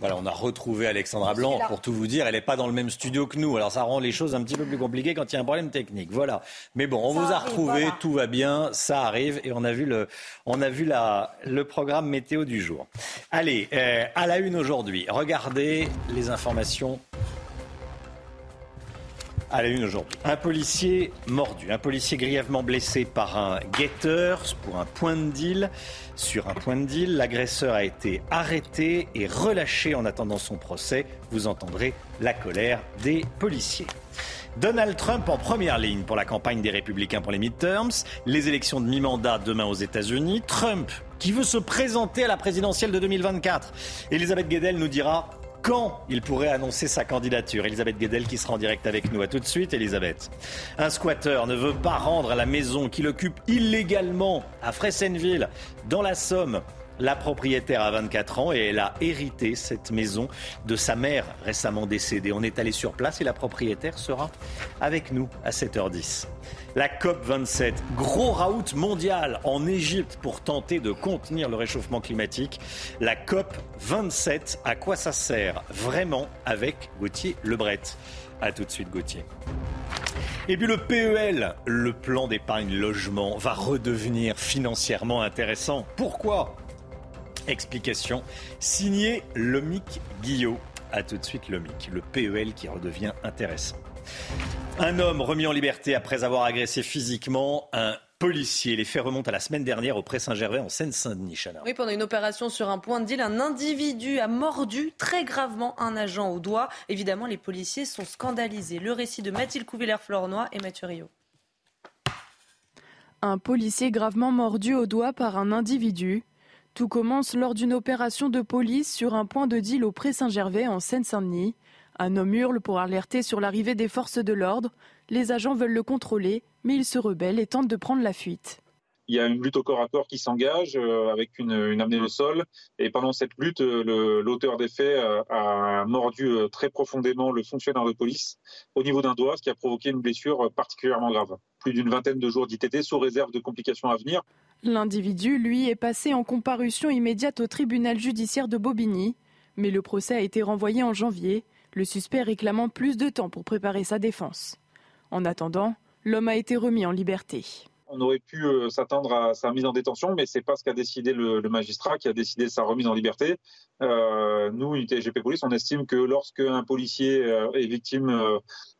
Voilà, on a retrouvé Alexandra Blanc. Pour tout vous dire, elle n'est pas dans le même studio que nous. Alors ça rend les choses un petit peu plus compliquées quand il y a un problème technique. Voilà. Mais bon, on vous a retrouvé, tout va bien, ça arrive et on a vu le, on a vu la, le programme météo du jour. Allez, euh, à la une aujourd'hui, regardez les informations à la une aujourd'hui. Un policier mordu, un policier grièvement blessé par un guetteur pour un point de deal. Sur un point de deal, l'agresseur a été arrêté et relâché en attendant son procès. Vous entendrez la colère des policiers. Donald Trump en première ligne pour la campagne des Républicains pour les midterms, les élections de mi-mandat demain aux États-Unis, Trump qui veut se présenter à la présidentielle de 2024. Elisabeth Guedel nous dira quand il pourrait annoncer sa candidature. Elisabeth Guedel qui sera en direct avec nous. À tout de suite, Elisabeth. Un squatteur ne veut pas rendre la maison qu'il occupe illégalement à Fressenville, dans la Somme. La propriétaire a 24 ans et elle a hérité cette maison de sa mère récemment décédée. On est allé sur place et la propriétaire sera avec nous à 7h10. La COP27, gros raout mondial en Égypte pour tenter de contenir le réchauffement climatique. La COP27, à quoi ça sert vraiment avec Gauthier Lebret? A tout de suite Gauthier. Et puis le PEL, le plan d'épargne logement, va redevenir financièrement intéressant. Pourquoi? Explication signé Lomic Guillot. A tout de suite Lomic, le PEL qui redevient intéressant. Un homme remis en liberté après avoir agressé physiquement un policier. Les faits remontent à la semaine dernière au Pré-Saint-Gervais en Seine-Saint-Denis. Oui, pendant une opération sur un point de deal, un individu a mordu très gravement un agent au doigt. Évidemment, les policiers sont scandalisés. Le récit de Mathilde Couvillère-Flornois et Mathieu Rio. Un policier gravement mordu au doigt par un individu. Tout commence lors d'une opération de police sur un point de deal au Pré-Saint-Gervais en Seine-Saint-Denis. Un homme hurle pour alerter sur l'arrivée des forces de l'ordre. Les agents veulent le contrôler, mais il se rebelle et tente de prendre la fuite. Il y a une lutte au corps à corps qui s'engage euh, avec une, une, amenée au sol. Et pendant cette lutte, euh, l'auteur des faits euh, a mordu très profondément le fonctionnaire de police au niveau d'un doigt, ce qui a provoqué une blessure particulièrement grave. Plus d'une vingtaine de jours d'ITT sous réserve de complications à venir. L'individu, lui, est passé en comparution immédiate au tribunal judiciaire de Bobigny, mais le procès a été renvoyé en janvier, le suspect réclamant plus de temps pour préparer sa défense. En attendant, l'homme a été remis en liberté. On aurait pu euh, s'attendre à sa mise en détention, mais ce n'est pas ce qu'a décidé le, magistrat qui a décidé sa remise en liberté. Euh, nous, UTGP Police, on estime que lorsque un policier euh, est victime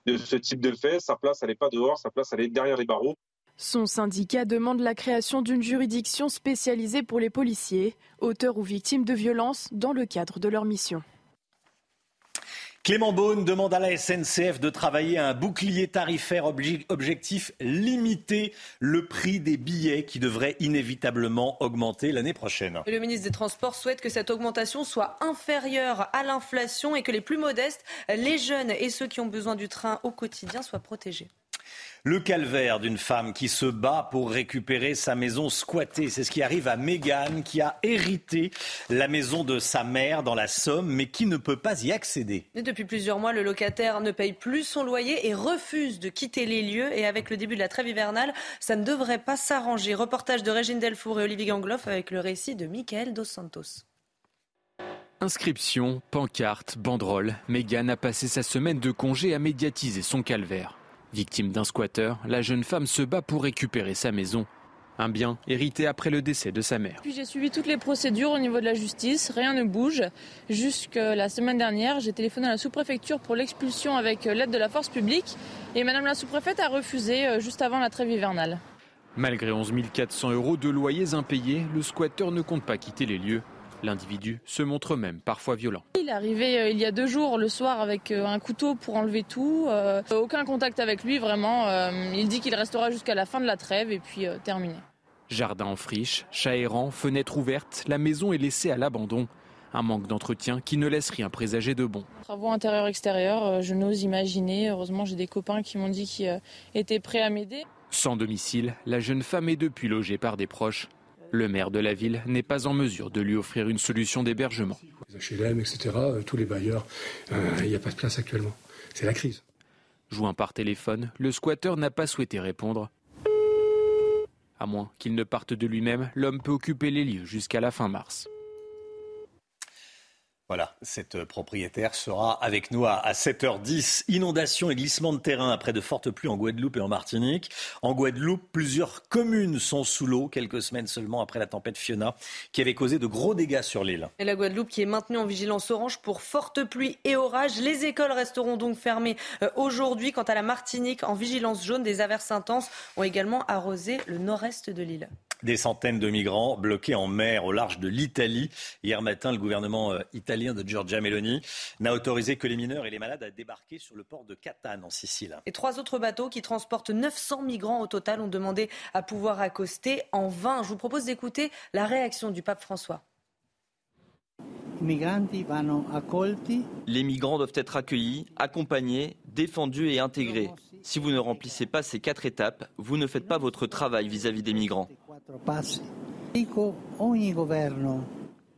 de ce type de fait, sa place, elle n'est pas dehors, sa place, elle est derrière les barreaux. Son syndicat demande la création d'une juridiction spécialisée pour les policiers, auteurs ou victimes de violences, dans le cadre de leur mission. Clément Beaune demande à la SNCF de travailler à un bouclier tarifaire objectif limiter le prix des billets qui devrait inévitablement augmenter l'année prochaine. Le ministre des Transports souhaite que cette augmentation soit inférieure à l'inflation et que les plus modestes, les jeunes et ceux qui ont besoin du train au quotidien soient protégés. Le calvaire d'une femme qui se bat pour récupérer sa maison squattée. C'est ce qui arrive à Mégane, qui a hérité la maison de sa mère dans la Somme, mais qui ne peut pas y accéder. depuis plusieurs mois, le locataire ne paye plus son loyer et refuse de quitter les lieux. Et avec le début de la trêve hivernale, ça ne devrait pas s'arranger. Reportage de Régine Delfour et Olivier Gangloff avec le récit de Michael Dos Santos. Inscription, pancarte, banderole. Mégane a passé sa semaine de congé à médiatiser son calvaire. Victime d'un squatteur, la jeune femme se bat pour récupérer sa maison. Un bien hérité après le décès de sa mère. Puis j'ai suivi toutes les procédures au niveau de la justice, rien ne bouge. Jusque la semaine dernière, j'ai téléphoné à la sous-préfecture pour l'expulsion avec l'aide de la force publique et madame la sous-préfète a refusé euh, juste avant la trêve hivernale. Malgré 11 400 euros de loyers impayés, le squatteur ne compte pas quitter les lieux. L'individu se montre même parfois violent. Il est arrivé euh, il y a deux jours le soir avec euh, un couteau pour enlever tout. Euh, aucun contact avec lui vraiment. il dit qu'il restera jusqu'à la fin de la trêve et puis terminé. Jardin en friche, chat errant, fenêtres ouvertes, la maison est laissée à l'abandon. Un manque d'entretien qui ne laisse rien présager de bon. Travaux intérieurs-extérieurs, je n'ose imaginer. Heureusement, j'ai des copains qui m'ont dit qu'ils étaient prêts à m'aider. Sans domicile, la jeune femme est depuis logée par des proches. Le maire de la ville n'est pas en mesure de lui offrir une solution d'hébergement. Les HLM, etc., euh, tous les bailleurs, il n'y a pas de place actuellement. C'est la crise. Joint par téléphone, le squatteur n'a pas souhaité répondre. À moins qu'il ne parte de lui-même, l'homme peut occuper les lieux jusqu'à la fin mars. Voilà, cette propriétaire sera avec nous à 7h10. Inondation et glissement de terrain après de fortes pluies en Guadeloupe et en Martinique. En Guadeloupe, plusieurs communes sont sous l'eau quelques semaines seulement après la tempête Fiona qui avait causé de gros dégâts sur l'île. Et la Guadeloupe qui est maintenue en vigilance orange pour fortes pluies et orages. Les écoles resteront donc fermées euh, aujourd'hui. Quant à la Martinique, en vigilance jaune, des averses intenses ont également arrosé le nord-est de l'île. Des centaines de migrants bloqués en mer au large de l'Italie. Hier matin, le gouvernement euh, italien de Giorgia Meloni n'a autorisé que les mineurs et les malades à débarquer sur le port de Catane en Sicile. Et trois autres bateaux qui transportent 900 migrants au total ont demandé à pouvoir accoster en vain. Je vous propose d'écouter la réaction du pape François. Les migrants doivent être accueillis, accompagnés, défendus et intégrés. Si vous ne remplissez pas ces quatre étapes, vous ne faites pas votre travail vis-à-vis des migrants.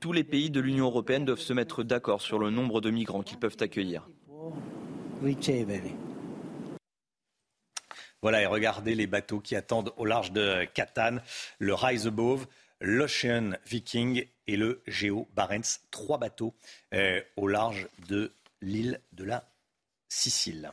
Tous les pays de l'Union européenne doivent se mettre d'accord sur le nombre de migrants qu'ils peuvent accueillir. Voilà, et regardez les bateaux qui attendent au large de Catane, le Rise Above, l'Ocean Viking et le Géo Barents. Trois bateaux euh, au large de l'île de la Sicile.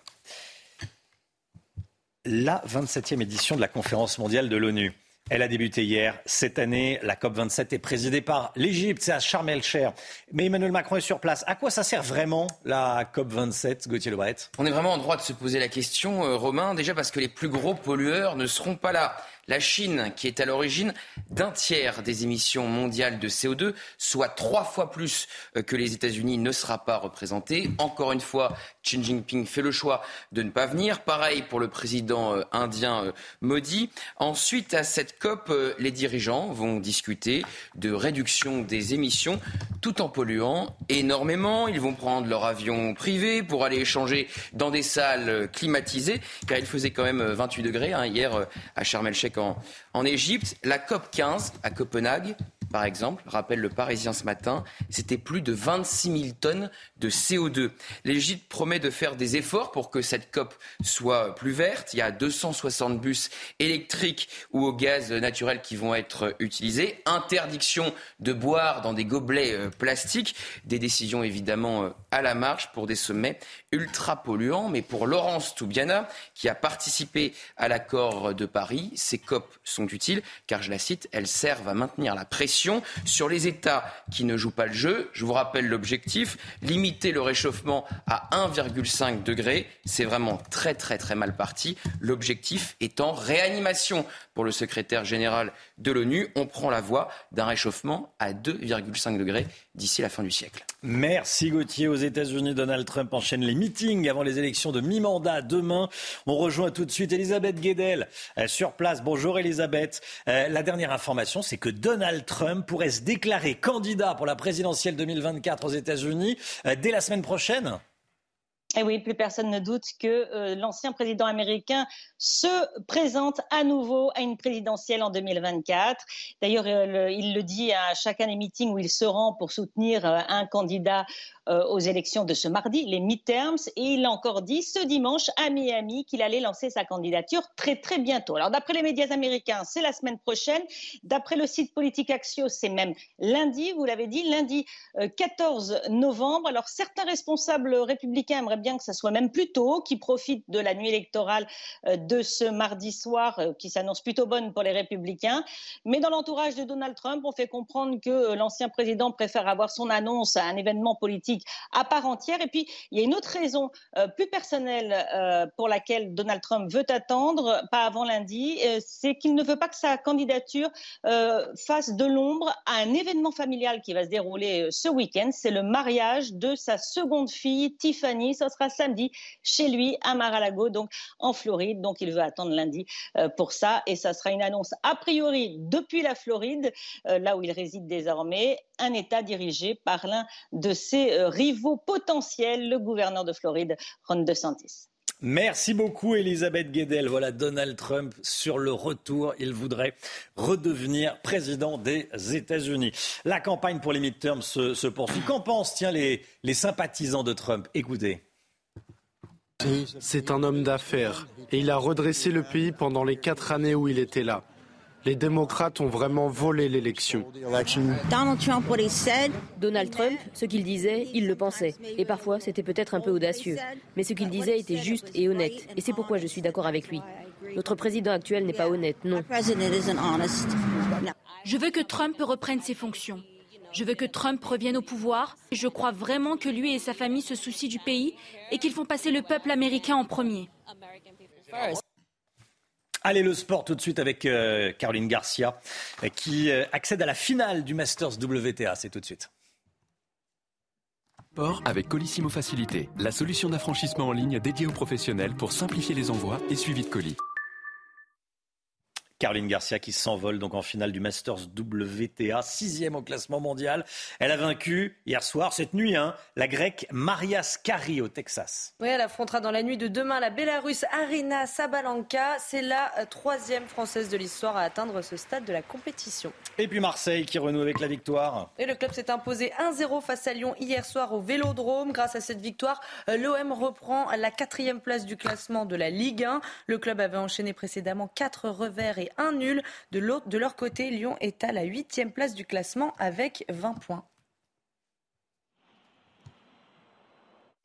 La 27e édition de la conférence mondiale de l'ONU. Elle a débuté hier. Cette année, la COP27 est présidée par l'Égypte, c'est à Sharm el-Cher. Mais Emmanuel Macron est sur place. À quoi ça sert vraiment la COP27, Gauthier Lebret? On est vraiment en droit de se poser la question, euh, Romain, déjà parce que les plus gros pollueurs ne seront pas là. La Chine, qui est à l'origine d'un tiers des émissions mondiales de CO2, soit trois fois plus euh, que les États-Unis, ne sera pas représentée. Encore une fois, Xi Jinping fait le choix de ne pas venir. Pareil pour le président euh, indien euh, Modi. Ensuite, à cette COP, les dirigeants vont discuter de réduction des émissions tout en polluant énormément. Ils vont prendre leur avion privé pour aller échanger dans des salles climatisées, car il faisait quand même 28 degrés hein, hier à Sharm el-Sheikh en, Égypte. La COP 15 à Copenhague par exemple, rappelle le Parisien ce matin, c'était plus de 26 000 tonnes de CO2. L'Égypte promet de faire des efforts pour que cette COP soit plus verte. Il y a 260 bus électriques ou au gaz naturel qui vont être utilisés. Interdiction de boire dans des gobelets euh, plastiques. Des décisions évidemment euh, à la marge pour des sommets ultra polluants. Mais pour Laurence Toubiana, qui a participé à l'accord de Paris, ces COP sont utiles car, je la cite, elles servent à maintenir la pression sur les États qui ne jouent pas le jeu. Je vous rappelle l'objectif, limiter le réchauffement à 1,5 degré. C'est vraiment très très très mal parti. L'objectif étant réanimation pour le secrétaire général de l'ONU. On prend la voie d'un réchauffement à 2,5 degrés d'ici la fin du siècle. Merci Gauthier. Aux États-Unis, Donald Trump enchaîne les meetings avant les élections de mi-mandat demain. On rejoint tout de suite Elisabeth Guedel euh, sur place. Bonjour Elisabeth. Euh, la dernière information, c'est que Donald Trump pourrait se déclarer candidat pour la présidentielle 2024 aux États-Unis euh, dès la semaine prochaine. Et oui, plus personne ne doute que euh, l'ancien président américain se présente à nouveau à une présidentielle en 2024. D'ailleurs, euh, il le dit à chacun des meetings où il se rend pour soutenir euh, un candidat aux élections de ce mardi, les midterms, et il a encore dit ce dimanche à Miami qu'il allait lancer sa candidature très très bientôt. Alors d'après les médias américains, c'est la semaine prochaine. D'après le site Politique Axios, c'est même lundi, vous l'avez dit, lundi 14 euh, novembre. Alors certains responsables républicains aimeraient bien que ça soit même plus tôt, qui profitent de la nuit électorale euh, de ce mardi soir, qui s'annonce plutôt bonne pour les républicains. Mais dans l'entourage de Donald Trump, on fait comprendre que l'ancien président préfère avoir son annonce à un événement politique à part entière. Et puis, il y a une autre raison euh, plus personnelle euh, pour laquelle Donald Trump veut attendre, pas avant lundi, euh, c'est qu'il ne veut pas que sa candidature fasse de l'ombre à un événement familial qui va se dérouler ce week-end. C'est le mariage de sa seconde fille, Tiffany. Ce sera samedi chez lui à Mar-a-Lago, donc en Floride. Donc il veut attendre lundi euh, pour ça. Et ça sera une annonce a priori depuis la Floride, euh, là où il réside désormais, un État dirigé par l'un de ses euh, rivaux potentiels, le gouverneur de Floride, Ron DeSantis. Merci beaucoup Elisabeth Guedel. Voilà Donald Trump sur le retour. Il voudrait redevenir président des États-Unis. La campagne pour les midterms se, poursuit. Qu'en pensent tiens, les sympathisants de Trump? Écoutez. C'est un homme d'affaires et il a redressé le pays pendant les quatre années où il était là. Les démocrates ont vraiment volé l'élection. Donald Trump, ce qu'il disait, il le pensait. Et parfois, c'était peut-être un peu audacieux. Mais ce qu'il disait était juste et honnête. Et c'est pourquoi je suis d'accord avec lui. Notre président actuel n'est pas honnête, non. Je veux que Trump reprenne ses fonctions. Je veux que Trump revienne au pouvoir. Je crois vraiment que lui et sa famille se soucient du pays et qu'ils font passer le peuple américain en premier. Allez, le sport tout de suite avec euh, Caroline Garcia euh, qui euh, accède à la finale du Masters WTA. C'est tout de suite. Sport avec Colissimo Facilité, la solution d'affranchissement en ligne dédiée aux professionnels pour simplifier les envois et suivi de colis. Caroline Garcia qui s'envole donc en finale du Masters WTA, sixième au classement mondial. Elle a vaincu hier soir, cette nuit, hein, la grecque Maria Skari au Texas. Oui, elle affrontera dans la nuit de demain la Bélarusse Arina Sabalenka. C'est la euh, troisième française de l'histoire à atteindre ce stade de la compétition. Et puis Marseille qui renoue avec la victoire. Et le club s'est imposé 1-0 face à Lyon hier soir au Vélodrome. Grâce à cette victoire, euh, l'OM reprend la quatrième place du classement de la Ligue 1. Le club avait enchaîné précédemment quatre revers et un nul. De, de leur côté, Lyon est à la huitième place du classement avec 20 points.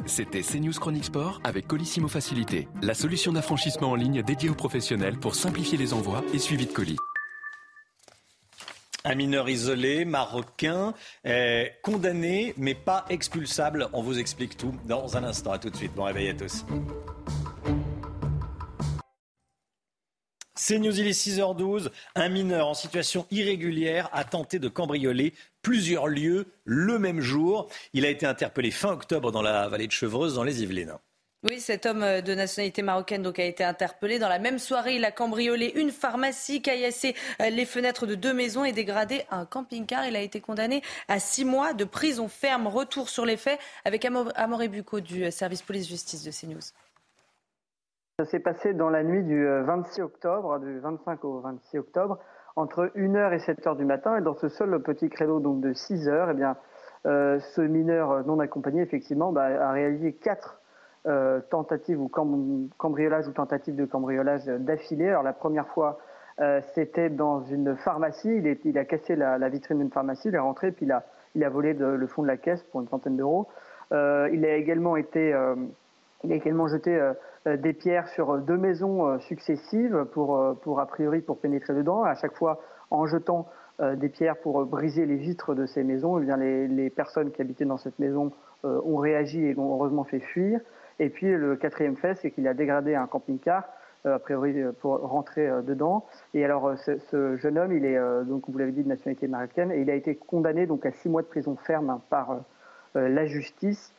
C'était CNews Chronique Sport avec Colissimo Facilité, la solution d'affranchissement en ligne dédiée aux professionnels pour simplifier les envois et suivi de colis. Un mineur isolé, marocain, condamné mais pas expulsable. On vous explique tout dans un instant. À tout de suite. Bon réveil à tous. C'est News, il est 6h12. Un mineur en situation irrégulière a tenté de cambrioler plusieurs lieux le même jour. Il a été interpellé fin octobre dans la vallée de Chevreuse, dans les Yvelines. Oui, cet homme de nationalité marocaine donc a été interpellé. Dans la même soirée, il a cambriolé une pharmacie, caillassé les fenêtres de deux maisons et dégradé un camping-car. Il a été condamné à six mois de prison ferme. Retour sur les faits avec Amoré Bucco du service police-justice de CNews. Ça s'est passé dans la nuit du 26 octobre, du 25 au 26 octobre, entre 1h et 7h du matin. Et dans ce seul petit créneau donc de 6 heures, eh bien, euh, ce mineur non accompagné, effectivement, bah, a réalisé quatre euh, tentatives ou cambriolages ou tentatives de cambriolage d'affilée. Alors la première fois, euh, c'était dans une pharmacie. Il, a cassé la, vitrine d'une pharmacie, il est rentré, puis il a, volé le fond de la caisse pour une centaine d'euros. Euh, il a également été, euh, il a également jeté euh, des pierres sur deux maisons euh, successives pour, euh, a priori pour pénétrer dedans. À chaque fois, en jetant des pierres pour briser les vitres de ces maisons, eh bien les, personnes qui habitaient dans cette maison ont réagi et ont heureusement fait fuir. Et puis le quatrième fait, c'est qu'il a dégradé un camping-car, a priori pour rentrer dedans. Et alors ce, jeune homme, il est donc vous l'avez dit de nationalité américaine, et il a été condamné donc à six mois de prison ferme par la justice.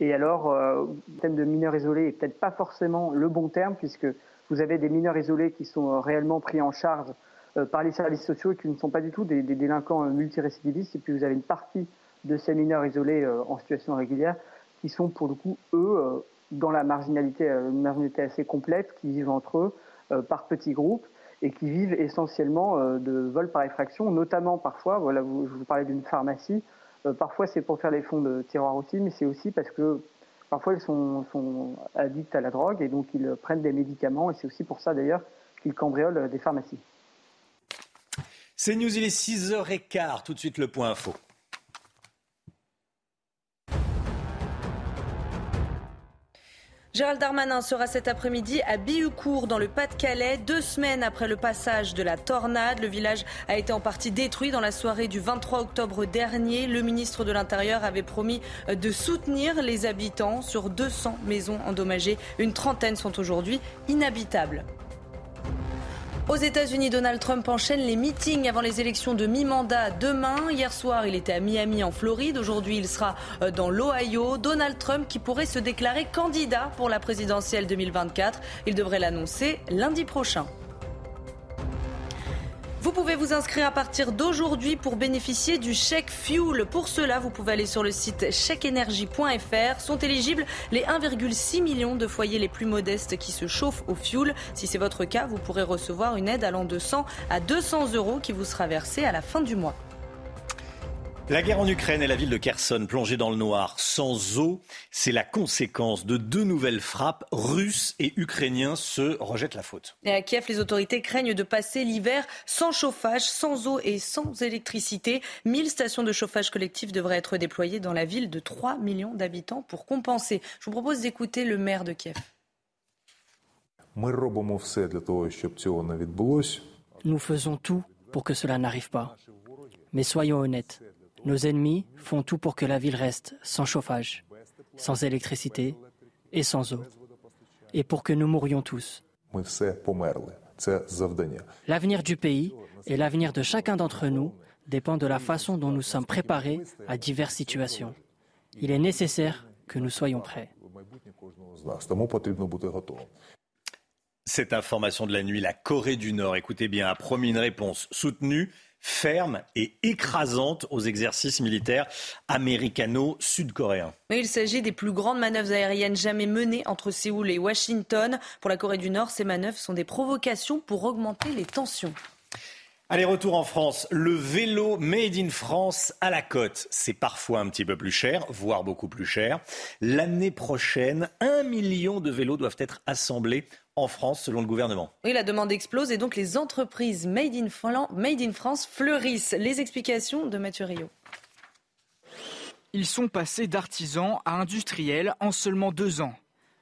Et alors, euh, le thème de mineurs isolés est peut-être pas forcément le bon terme, puisque vous avez des mineurs isolés qui sont réellement pris en charge euh, par les services sociaux et qui ne sont pas du tout des, délinquants multirécidivistes. Et puis vous avez une partie de ces mineurs isolés euh, en situation régulière qui sont pour le coup, eux, dans la marginalité, une marginalité assez complète, qui vivent entre eux par petits groupes et qui vivent essentiellement de vol par effraction, notamment parfois, voilà, vous, je vous parlais d'une pharmacie, euh, parfois, c'est pour faire les fonds de tiroir aussi, mais c'est aussi parce que parfois, ils sont, sont, addicts à la drogue et donc ils prennent des médicaments. Et c'est aussi pour ça, d'ailleurs, qu'ils cambriolent des pharmacies. C'est News, il est 6h15. Tout de suite, le point info. Gérald Darmanin sera cet après-midi à Bihucourt dans le Pas-de-Calais, deux semaines après le passage de la tornade. Le village a été en partie détruit dans la soirée du 23 octobre dernier. Le ministre de l'Intérieur avait promis de soutenir les habitants sur 200 maisons endommagées. Une trentaine sont aujourd'hui inhabitables. Aux États-Unis, Donald Trump enchaîne les meetings avant les élections de mi-mandat demain. Hier soir, il était à Miami en Floride. Aujourd'hui, il sera euh, dans l'Ohio. Donald Trump qui pourrait se déclarer candidat pour la présidentielle 2024. Il devrait l'annoncer lundi prochain. Vous pouvez vous inscrire à partir d'aujourd'hui pour bénéficier du chèque fuel. Pour cela, vous pouvez aller sur le site chèqueénergie.fr. Sont éligibles les 1,6 million de foyers les plus modestes qui se chauffent au fuel. Si c'est votre cas, vous pourrez recevoir une aide allant de 100 à 200 euros qui vous sera versée à la fin du mois. La guerre en Ukraine et la ville de Kherson plongée dans le noir sans eau, c'est la conséquence de deux nouvelles frappes. Russes et Ukrainiens se rejettent la faute. Et à Kiev, les autorités craignent de passer l'hiver sans chauffage, sans eau et sans électricité. 1000 stations de chauffage collectif devraient être déployées dans la ville de 3 millions d'habitants pour compenser. Je vous propose d'écouter le maire de Kiev. Nous faisons tout pour que cela n'arrive pas. Mais soyons honnêtes, nos ennemis font tout pour que la ville reste sans chauffage, sans électricité et sans eau. Et pour que nous mourions tous. L'avenir du pays et l'avenir de chacun d'entre nous dépend de la façon dont nous sommes préparés à diverses situations. Il est nécessaire que nous soyons prêts. Cette information de la nuit, la Corée du Nord, écoutez bien, a promis une réponse soutenue ferme et écrasante aux exercices militaires américano-sud-coréens. Il s'agit des plus grandes manœuvres aériennes jamais menées entre Séoul et Washington. Pour la Corée du Nord, ces manœuvres sont des provocations pour augmenter les tensions. Allez, retour en France. Le vélo Made in France à la côte, c'est parfois un petit peu plus cher, voire beaucoup plus cher. L'année prochaine, un million de vélos doivent être assemblés en France, selon le gouvernement. Oui, la demande explose et donc les entreprises Made in, Made in France fleurissent. Les explications de Mathieu Rio. Ils sont passés d'artisans à industriels en seulement deux ans.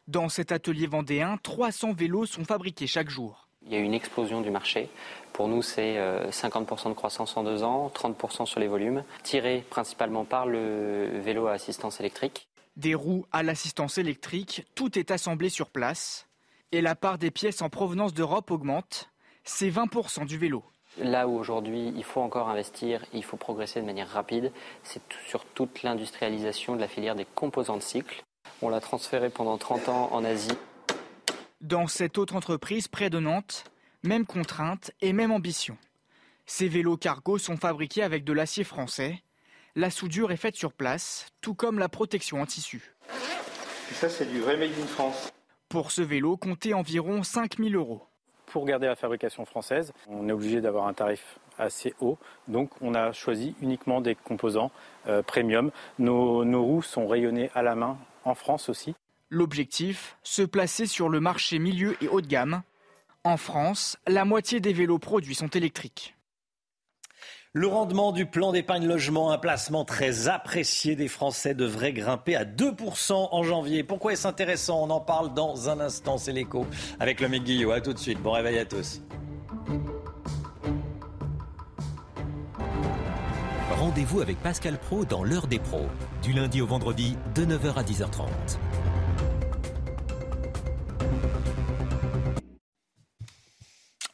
Dans cet atelier vendéen, 300 vélos sont fabriqués chaque jour. Il y a une explosion du marché. Pour nous, c'est 50% euh, de croissance en deux ans, 30% sur les volumes, tirés principalement par le vélo à assistance électrique. Des roues à l'assistance électrique, tout est assemblé sur place et la part des pièces en provenance d'Europe augmente. C'est 20% du vélo. Là où aujourd'hui il faut encore investir, il faut progresser de manière rapide, c'est sur toute l'industrialisation de la filière des composants de cycle. On l'a transféré pendant 30 ans en Asie. Dans cette autre entreprise près de Nantes, même contrainte et même ambition. Ces vélos cargo sont fabriqués avec de l'acier français. La soudure est faite sur place, tout comme la protection en tissu. ça, c'est du vrai Made in France. Pour ce vélo, comptez environ 5000 euros. Pour garder la fabrication française, on est obligé d'avoir un tarif assez haut. Donc on a choisi uniquement des composants euh, premium. Nos, nos roues sont rayonnées à la main en France aussi. L'objectif, se placer sur le marché milieu et haut de gamme. En France, la moitié des vélos produits sont électriques. Le rendement du plan d'épargne logement, un placement très apprécié des Français, devrait grimper à 2% en janvier. Pourquoi est-ce intéressant? On en parle dans un instant, c'est l'écho avec le Guillot. A tout de suite, bon réveil à tous. Rendez-vous avec Pascal Pro dans l'heure des pros, du lundi au vendredi de 9h à 10h30.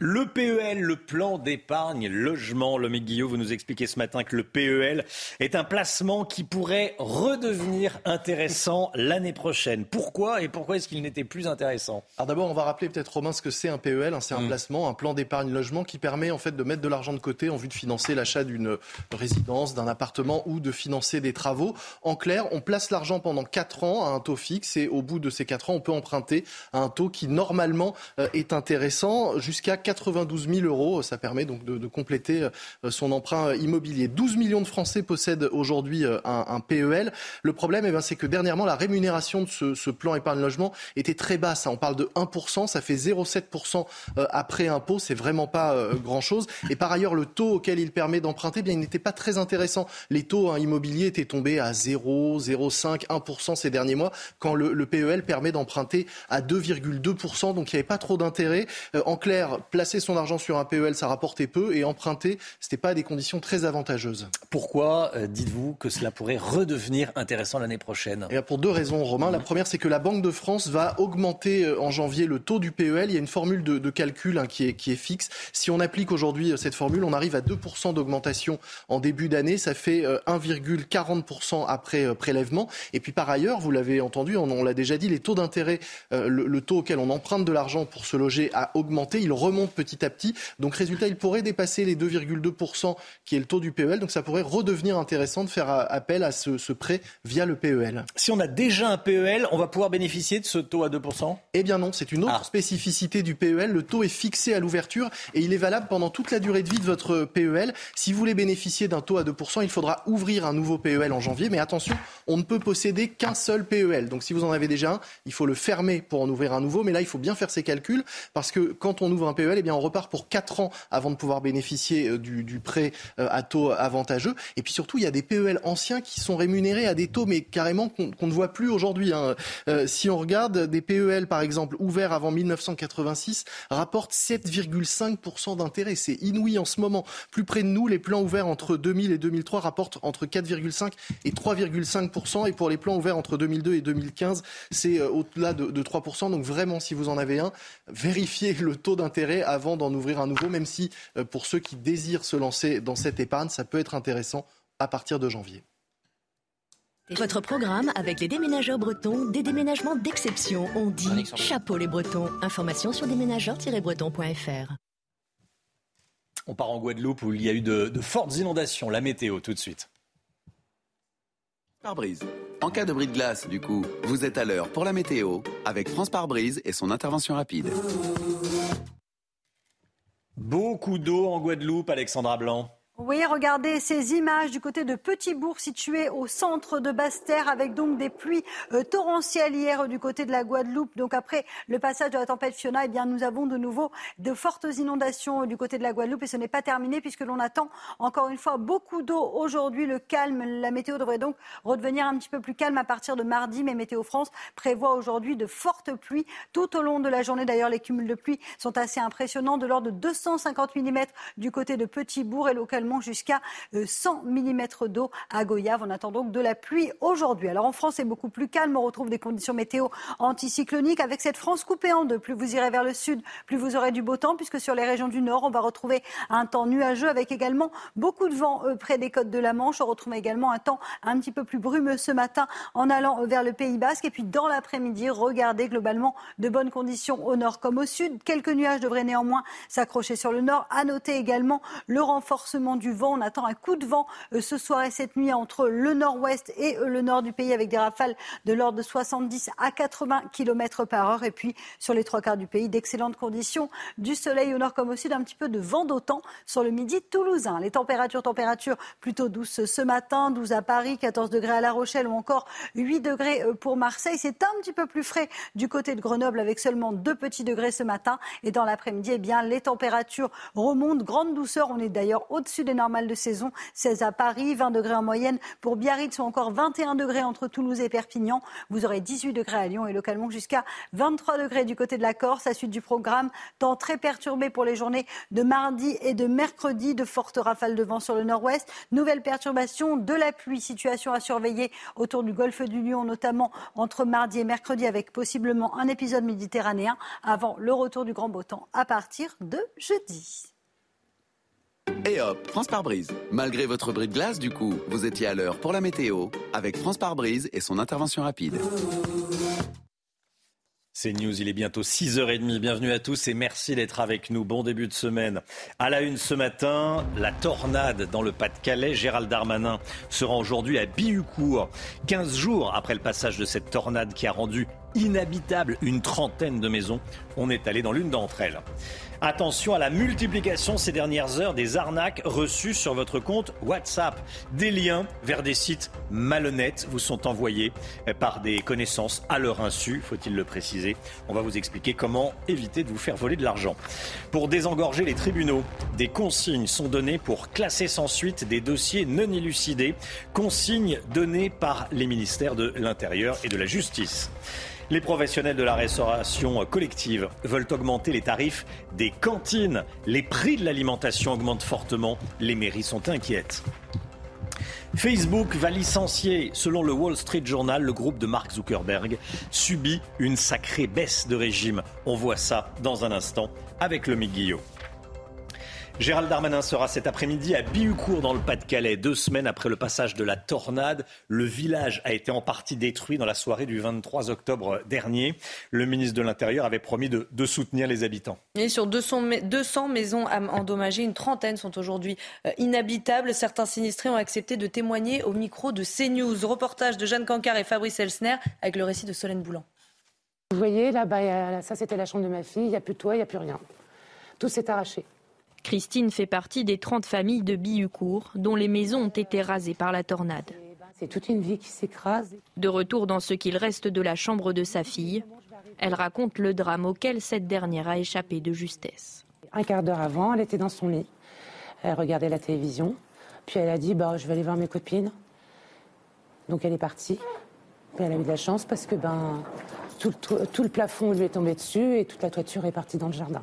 Le PEL, le plan d'épargne logement. Le Guillaume, vous nous expliquez ce matin que le PEL est un placement qui pourrait redevenir intéressant l'année prochaine. Pourquoi et pourquoi est-ce qu'il n'était plus intéressant? Alors d'abord, on va rappeler peut-être Romain ce que c'est un PEL. Hein. c'est un mm. placement, un plan d'épargne logement qui permet en fait de mettre de l'argent de côté en vue de financer l'achat d'une résidence, d'un appartement ou de financer des travaux. En clair, on place l'argent pendant 4 ans à un taux fixe et au bout de ces 4 ans, on peut emprunter à un taux qui normalement euh, est intéressant jusqu'à 92 000 euros. Ça permet donc de, compléter euh, son emprunt immobilier. 12 millions de Français possèdent aujourd'hui euh, un, PEL. Le problème, eh ben, c'est que dernièrement, la rémunération de ce, plan épargne logement était très basse. On parle de 1%, ça fait 0,7% euh, après impôt. C'est vraiment pas grand-chose. Et par ailleurs, le taux auquel il permet d'emprunter, eh bien, il n'était pas très intéressant. Les taux hein, immobiliers étaient tombés à 0, 0,5, 1% ces derniers mois, quand le, PEL permet d'emprunter à 2,2%. Donc il n'y avait pas trop d'intérêt. en clair, placer son argent sur un PEL, ça rapportait peu, et emprunter, c'était pas des conditions très avantageuses. Pourquoi euh, dites-vous que cela pourrait redevenir intéressant l'année prochaine? Et Pour deux raisons, Romain. La première, c'est que la Banque de France va augmenter euh, en janvier le taux du PEL. Il y a une formule de, calcul hein, qui, est, qui est fixe. Si on applique aujourd'hui cette formule, on arrive à 2% d'augmentation en début d'année. Ça fait 1,40% après prélèvement. Et puis par ailleurs, vous l'avez entendu, on, l'a déjà dit, les taux d'intérêt, le, taux auquel on emprunte de l'argent pour se loger a augmenté. Il remonte petit à petit. Donc résultat, il pourrait dépasser les 2,2% qui est le taux du PEL. Donc ça pourrait redevenir intéressant de faire appel à ce, prêt via le PEL. Si on a déjà un PEL, on va pouvoir bénéficier de ce taux à 2% Eh bien non, c'est une autre ah. spécificité du PEL. Le taux est fixé à l'ouverture et il est valable pendant toute la durée de vie de votre PEL. Si vous voulez bénéficier d'un taux à 2%, il faudra ouvrir un nouveau PEL en janvier. Mais attention, on ne peut posséder qu'un seul PEL. Donc si vous en avez déjà un, il faut le fermer pour en ouvrir un nouveau. Mais là, il faut bien faire ses calculs parce que quand on ouvre un PEL, eh bien, on repart pour 4 ans avant de pouvoir bénéficier euh, du, prêt euh, à taux avantageux. Et puis surtout, il y a des PEL anciens qui sont rémunérés à des taux, mais carrément qu'on ne voit plus aujourd'hui. Hein. Euh, si on regarde des PEL, par exemple, ouverts avant 1986, rapportent 7,5% d'intérêt. C'est inouï en ce moment. Plus près de nous, les plans ouverts entre 2000 et 2003 rapportent entre 4,5 et 3,5%. Et pour les plans ouverts entre 2002 et 2015, c'est au-delà de, de 3%. Donc vraiment, si vous en avez un, vérifier le taux d'intérêt avant d'en ouvrir un nouveau, même si euh, pour ceux qui désirent se lancer dans cette épargne, ça peut être intéressant à partir de janvier. Votre programme avec les déménageurs bretons, des déménagements d'exception. On dit chapeau les bretons. Information sur déménageurs-bretons.fr. On part en Guadeloupe où il y a eu de, de fortes inondations. La météo tout de suite. Par brise. En cas de bris de glace, du coup, vous êtes à l'heure pour la météo avec France par brise et son intervention rapide. Beaucoup d'eau en Guadeloupe, Alexandra Blanc. Oui, regardez ces images du côté de Petit-Bourg situé au centre de Basse-Terre avec donc des pluies euh, torrentielles hier du côté de la Guadeloupe. Donc après le passage de la tempête Fiona, eh bien nous avons de nouveau de fortes inondations du côté de la Guadeloupe et ce n'est pas terminé puisque l'on attend encore une fois beaucoup d'eau aujourd'hui. Le calme, la météo devrait donc redevenir un petit peu plus calme à partir de mardi, mais Météo France prévoit aujourd'hui de fortes pluies tout au long de la journée. D'ailleurs, les cumuls de pluie sont assez impressionnants, de l'ordre de 250 mm du côté de Petit-Bourg et jusqu'à 100 euh, mm d'eau à Goyave. On attend donc de la pluie aujourd'hui. Alors en France, c'est beaucoup plus calme. On retrouve des conditions météo anticycloniques avec cette France coupée en deux. Plus vous irez vers le sud, plus vous aurez du beau temps, puisque sur les régions du nord, on va retrouver un temps nuageux avec également beaucoup de vent euh, près des côtes de la Manche. On retrouve également un temps un petit peu plus brumeux ce matin en allant vers le Pays Basque. Et puis dans l'après-midi, regardez globalement de bonnes conditions au nord comme au sud. Quelques nuages devraient néanmoins s'accrocher sur le nord. À noter également le renforcement du vent. On attend un coup de vent euh, ce soir et cette nuit entre le nord-ouest et euh, le nord du pays avec des rafales de l'ordre de 70 à 80 km par heure. Et puis sur les trois quarts du pays, d'excellentes conditions, du soleil au nord comme au sud, un petit peu de vent d'autant sur le midi toulousain. Les températures, températures plutôt douces ce matin, 12 à Paris, 14 degrés à La Rochelle ou encore 8 degrés euh, pour Marseille. C'est un petit peu plus frais du côté de Grenoble avec seulement 2 petits degrés ce matin. Et dans l'après-midi, eh bien, les températures remontent, grande douceur. On est d'ailleurs au-dessus des normales de saison. 16 à Paris, 20 degrés en moyenne pour Biarritz ou encore 21 degrés entre Toulouse et Perpignan. Vous aurez 18 degrés à Lyon et localement jusqu'à 23 degrés du côté de la Corse. À suite du programme, temps très perturbé pour les journées de mardi et de mercredi. De fortes rafales de vent sur le nord-ouest. Nouvelle perturbation de la pluie. Situation à surveiller autour du golfe du Lion, notamment entre mardi et mercredi avec possiblement un épisode méditerranéen avant le retour du grand beau temps à partir de jeudi. Et hop, France par brise. Malgré votre bris de glace, du coup, vous étiez à l'heure pour la météo avec France par brise et son intervention rapide. C'est News, il est bientôt 6h30. Bienvenue à tous et merci d'être avec nous. Bon début de semaine. À la une ce matin, la tornade dans le Pas-de-Calais. Gérald Darmanin se rend aujourd'hui à Bihucourt. 15 jours après le passage de cette tornade qui a rendu inhabitable une trentaine de maisons, on est allé dans l'une d'entre elles. Attention à la multiplication ces dernières heures des arnaques reçues sur votre compte WhatsApp. Des liens vers des sites malhonnêtes vous sont envoyés par des connaissances à leur insu, faut-il le préciser. On va vous expliquer comment éviter de vous faire voler de l'argent. Pour désengorger les tribunaux, des consignes sont données pour classer sans suite des dossiers non élucidés, consignes données par les ministères de l'Intérieur et de la Justice. Les professionnels de la restauration collective veulent augmenter les tarifs des cantines. Les prix de l'alimentation augmentent fortement. Les mairies sont inquiètes. Facebook va licencier, selon le Wall Street Journal, le groupe de Mark Zuckerberg subit une sacrée baisse de régime. On voit ça dans un instant avec le Guillot. Gérald Darmanin sera cet après-midi à Bihucourt dans le Pas-de-Calais. Deux semaines après le passage de la tornade, le village a été en partie détruit dans la soirée du 23 octobre dernier. Le ministre de l'Intérieur avait promis de, soutenir les habitants. Et sur 200, 200 maisons endommagées, une trentaine sont aujourd'hui euh, inhabitables. Certains sinistrés ont accepté de témoigner au micro de CNews. Reportage de Jeanne Cancard et Fabrice Elsner avec le récit de Solène Boulan. Vous voyez, là-bas, ça c'était la chambre de ma fille, il n'y a plus de toit, il n'y a plus rien. Tout s'est arraché. Christine fait partie des 30 familles de Billucourt dont les maisons ont été rasées par la tornade. C'est toute une vie qui s'écrase. De retour dans ce qu'il reste de la chambre de sa fille, elle raconte le drame auquel cette dernière a échappé de justesse. Un quart d'heure avant, elle était dans son lit. Elle regardait la télévision. Puis elle a dit bah, Je vais aller voir mes copines. Donc elle est partie. Puis elle a eu de la chance parce que ben, tout, tout le plafond lui est tombé dessus et toute la toiture est partie dans le jardin.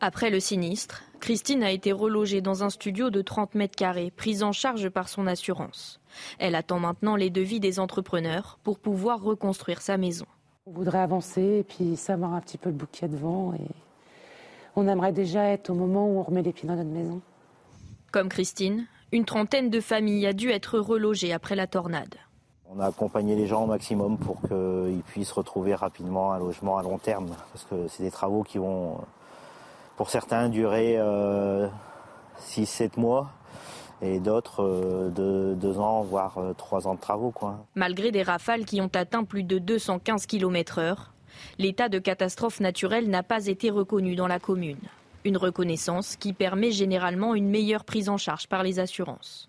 Après le sinistre, Christine a été relogée dans un studio de 30 mètres carrés, prise en charge par son assurance. Elle attend maintenant les devis des entrepreneurs pour pouvoir reconstruire sa maison. On voudrait avancer et puis savoir un petit peu le bouquet devant. Et on aimerait déjà être au moment où on remet les pieds dans notre maison. Comme Christine, une trentaine de familles a dû être relogées après la tornade. On a accompagné les gens au maximum pour qu'ils puissent retrouver rapidement un logement à long terme, parce que c'est des travaux qui vont pour certains durer 6-7 euh, mois et d'autres euh, de 2 ans, voire 3 euh, ans de travaux. Quoi. Malgré des rafales qui ont atteint plus de 215 km/h, l'état de catastrophe naturelle n'a pas été reconnu dans la commune. Une reconnaissance qui permet généralement une meilleure prise en charge par les assurances.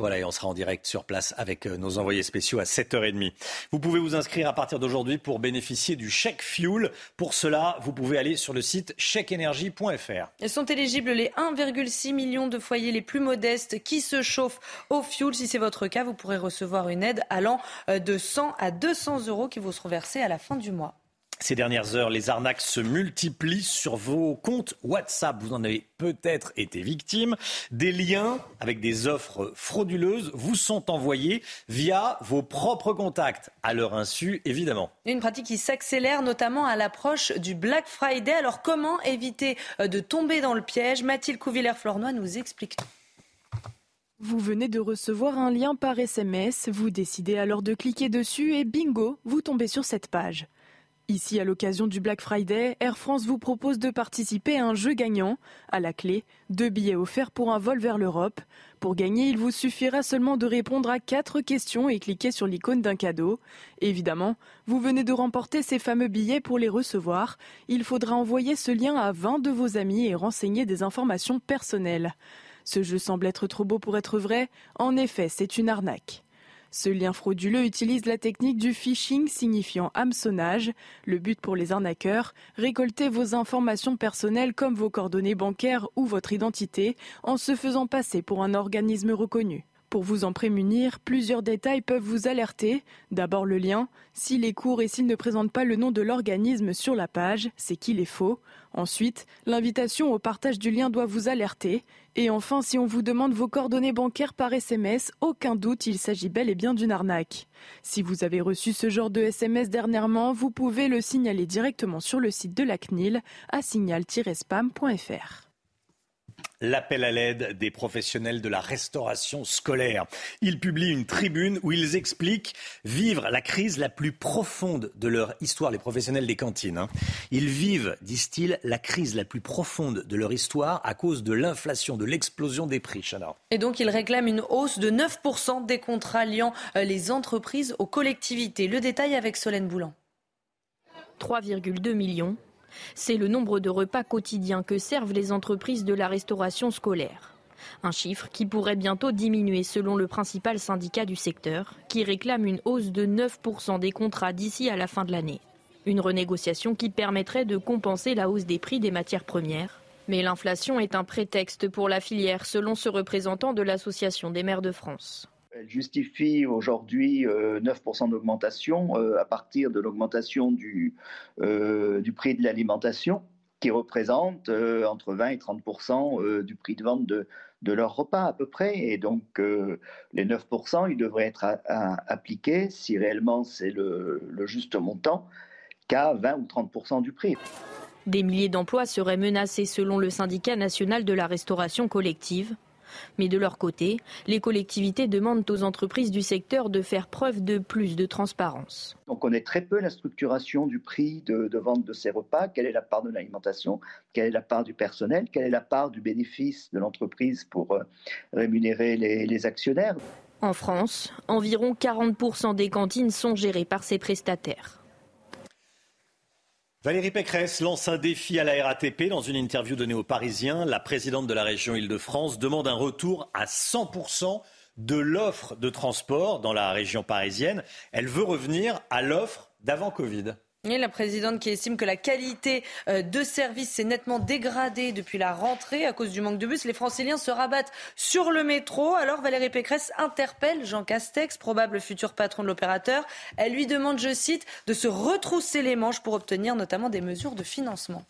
Voilà, et on sera en direct sur place avec euh, nos envoyés spéciaux à 7h30. Vous pouvez vous inscrire à partir d'aujourd'hui pour bénéficier du chèque fuel. Pour cela, vous pouvez aller sur le site chèqueénergie.fr. Sont éligibles les 1,6 million de foyers les plus modestes qui se chauffent au fuel. Si c'est votre cas, vous pourrez recevoir une aide allant euh, de 100 à 200 euros qui vous seront versés à la fin du mois. Ces dernières heures, les arnaques se multiplient sur vos comptes WhatsApp. Vous en avez peut-être été victime. Des liens avec des offres frauduleuses vous sont envoyés via vos propres contacts, à leur insu évidemment. Une pratique qui s'accélère notamment à l'approche du Black Friday. Alors comment éviter euh, de tomber dans le piège? Mathilde Couvillère-Flornois nous explique Vous venez de recevoir un lien par SMS, vous décidez alors de cliquer dessus et bingo, vous tombez sur cette page. Ici, à l'occasion du Black Friday, Air France vous propose de participer à un jeu gagnant. À la clé, deux billets offerts pour un vol vers l'Europe. Pour gagner, il vous suffira seulement de répondre à quatre questions et cliquer sur l'icône d'un cadeau. Évidemment, vous venez de remporter ces fameux billets pour les recevoir. Il faudra envoyer ce lien à 20 de vos amis et renseigner des informations personnelles. Ce jeu semble être trop beau pour être vrai. En effet, c'est une arnaque. Ce lien frauduleux utilise la technique du phishing signifiant hameçonnage. Le but pour les arnaqueurs, récolter vos informations personnelles comme vos coordonnées bancaires ou votre identité en se faisant passer pour un organisme reconnu. Pour vous en prémunir, plusieurs détails peuvent vous alerter. D'abord le lien. S'il est court et s'il ne présente pas le nom de l'organisme sur la page, c'est qu'il est faux. Ensuite, l'invitation au partage du lien doit vous alerter. Et enfin, si on vous demande vos coordonnées bancaires par SMS, aucun doute, il s'agit bel et bien d'une arnaque. Si vous avez reçu ce genre de SMS dernièrement, vous pouvez le signaler directement sur le site de la CNIL à signal-spam.fr l'appel à l'aide des professionnels de la restauration scolaire. Ils publient une tribune où ils expliquent vivre la crise la plus profonde de leur histoire, les professionnels des cantines. Hein. Ils vivent, disent-ils, la crise la plus profonde de leur histoire à cause de l'inflation, de l'explosion des prix. Chana. Et donc ils réclament une hausse de 9% des contrats liant euh, les entreprises aux collectivités. Le détail avec Solène Boulan. 3,2 millions c'est le nombre de repas quotidiens que servent les entreprises de la restauration scolaire. Un chiffre qui pourrait bientôt diminuer selon le principal syndicat du secteur, qui réclame une hausse de 9% des contrats d'ici à la fin de l'année. Une renégociation qui permettrait de compenser la hausse des prix des matières premières. Mais l'inflation est un prétexte pour la filière, selon ce représentant de l'Association des maires de France. Elle justifie aujourd'hui 9% d'augmentation à partir de l'augmentation du, du prix de l'alimentation qui représente entre 20 et 30% du prix de vente de, de leur repas à peu près. Et donc, euh, les 9%, ils devraient être appliqués, si réellement c'est le juste montant, qu'à 20 ou 30% du prix. Des milliers d'emplois seraient menacés selon le syndicat national de la restauration collective. Mais de leur côté, les collectivités demandent aux entreprises du secteur de faire preuve de plus de transparence. On connaît très peu la structuration du prix de, vente de ces repas, quelle est la part de l'alimentation, quelle est la part du personnel, quelle est la part du bénéfice de l'entreprise pour euh, rémunérer les actionnaires? En France, environ 40% des cantines sont gérées par ces prestataires. Valérie Pécresse lance un défi à la RATP dans une interview donnée aux Parisiens. La présidente de la région Île-de-France demande un retour à 100% de l'offre de transport dans la région parisienne. Elle veut revenir à l'offre d'avant Covid la présidente qui estime que la qualité euh, de service s'est nettement dégradée depuis la rentrée à cause du manque de bus. Les franciliens se rabattent sur le métro. Alors Valérie Pécresse interpelle Jean Castex, probable futur patron de l'opérateur. Elle lui demande, je cite, de se retrousser les manches pour obtenir notamment des mesures de financement.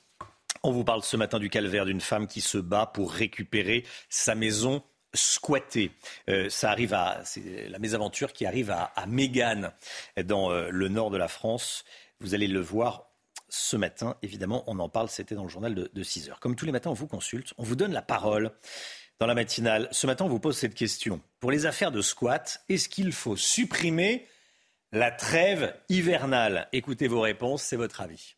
On vous parle ce matin du calvaire d'une femme qui se bat pour récupérer sa maison squattée. Euh, ça arrive à, c'est la mésaventure qui arrive à, à Mégane, dans euh, le nord de la France. Vous allez le voir ce matin, évidemment, on en parle, c'était dans le journal de, 6 heures. Comme tous les matins, on vous consulte, on vous donne la parole dans la matinale. Ce matin, on vous pose cette question. Pour les affaires de squat, est-ce qu'il faut supprimer la trêve hivernale? Écoutez vos réponses, c'est votre avis.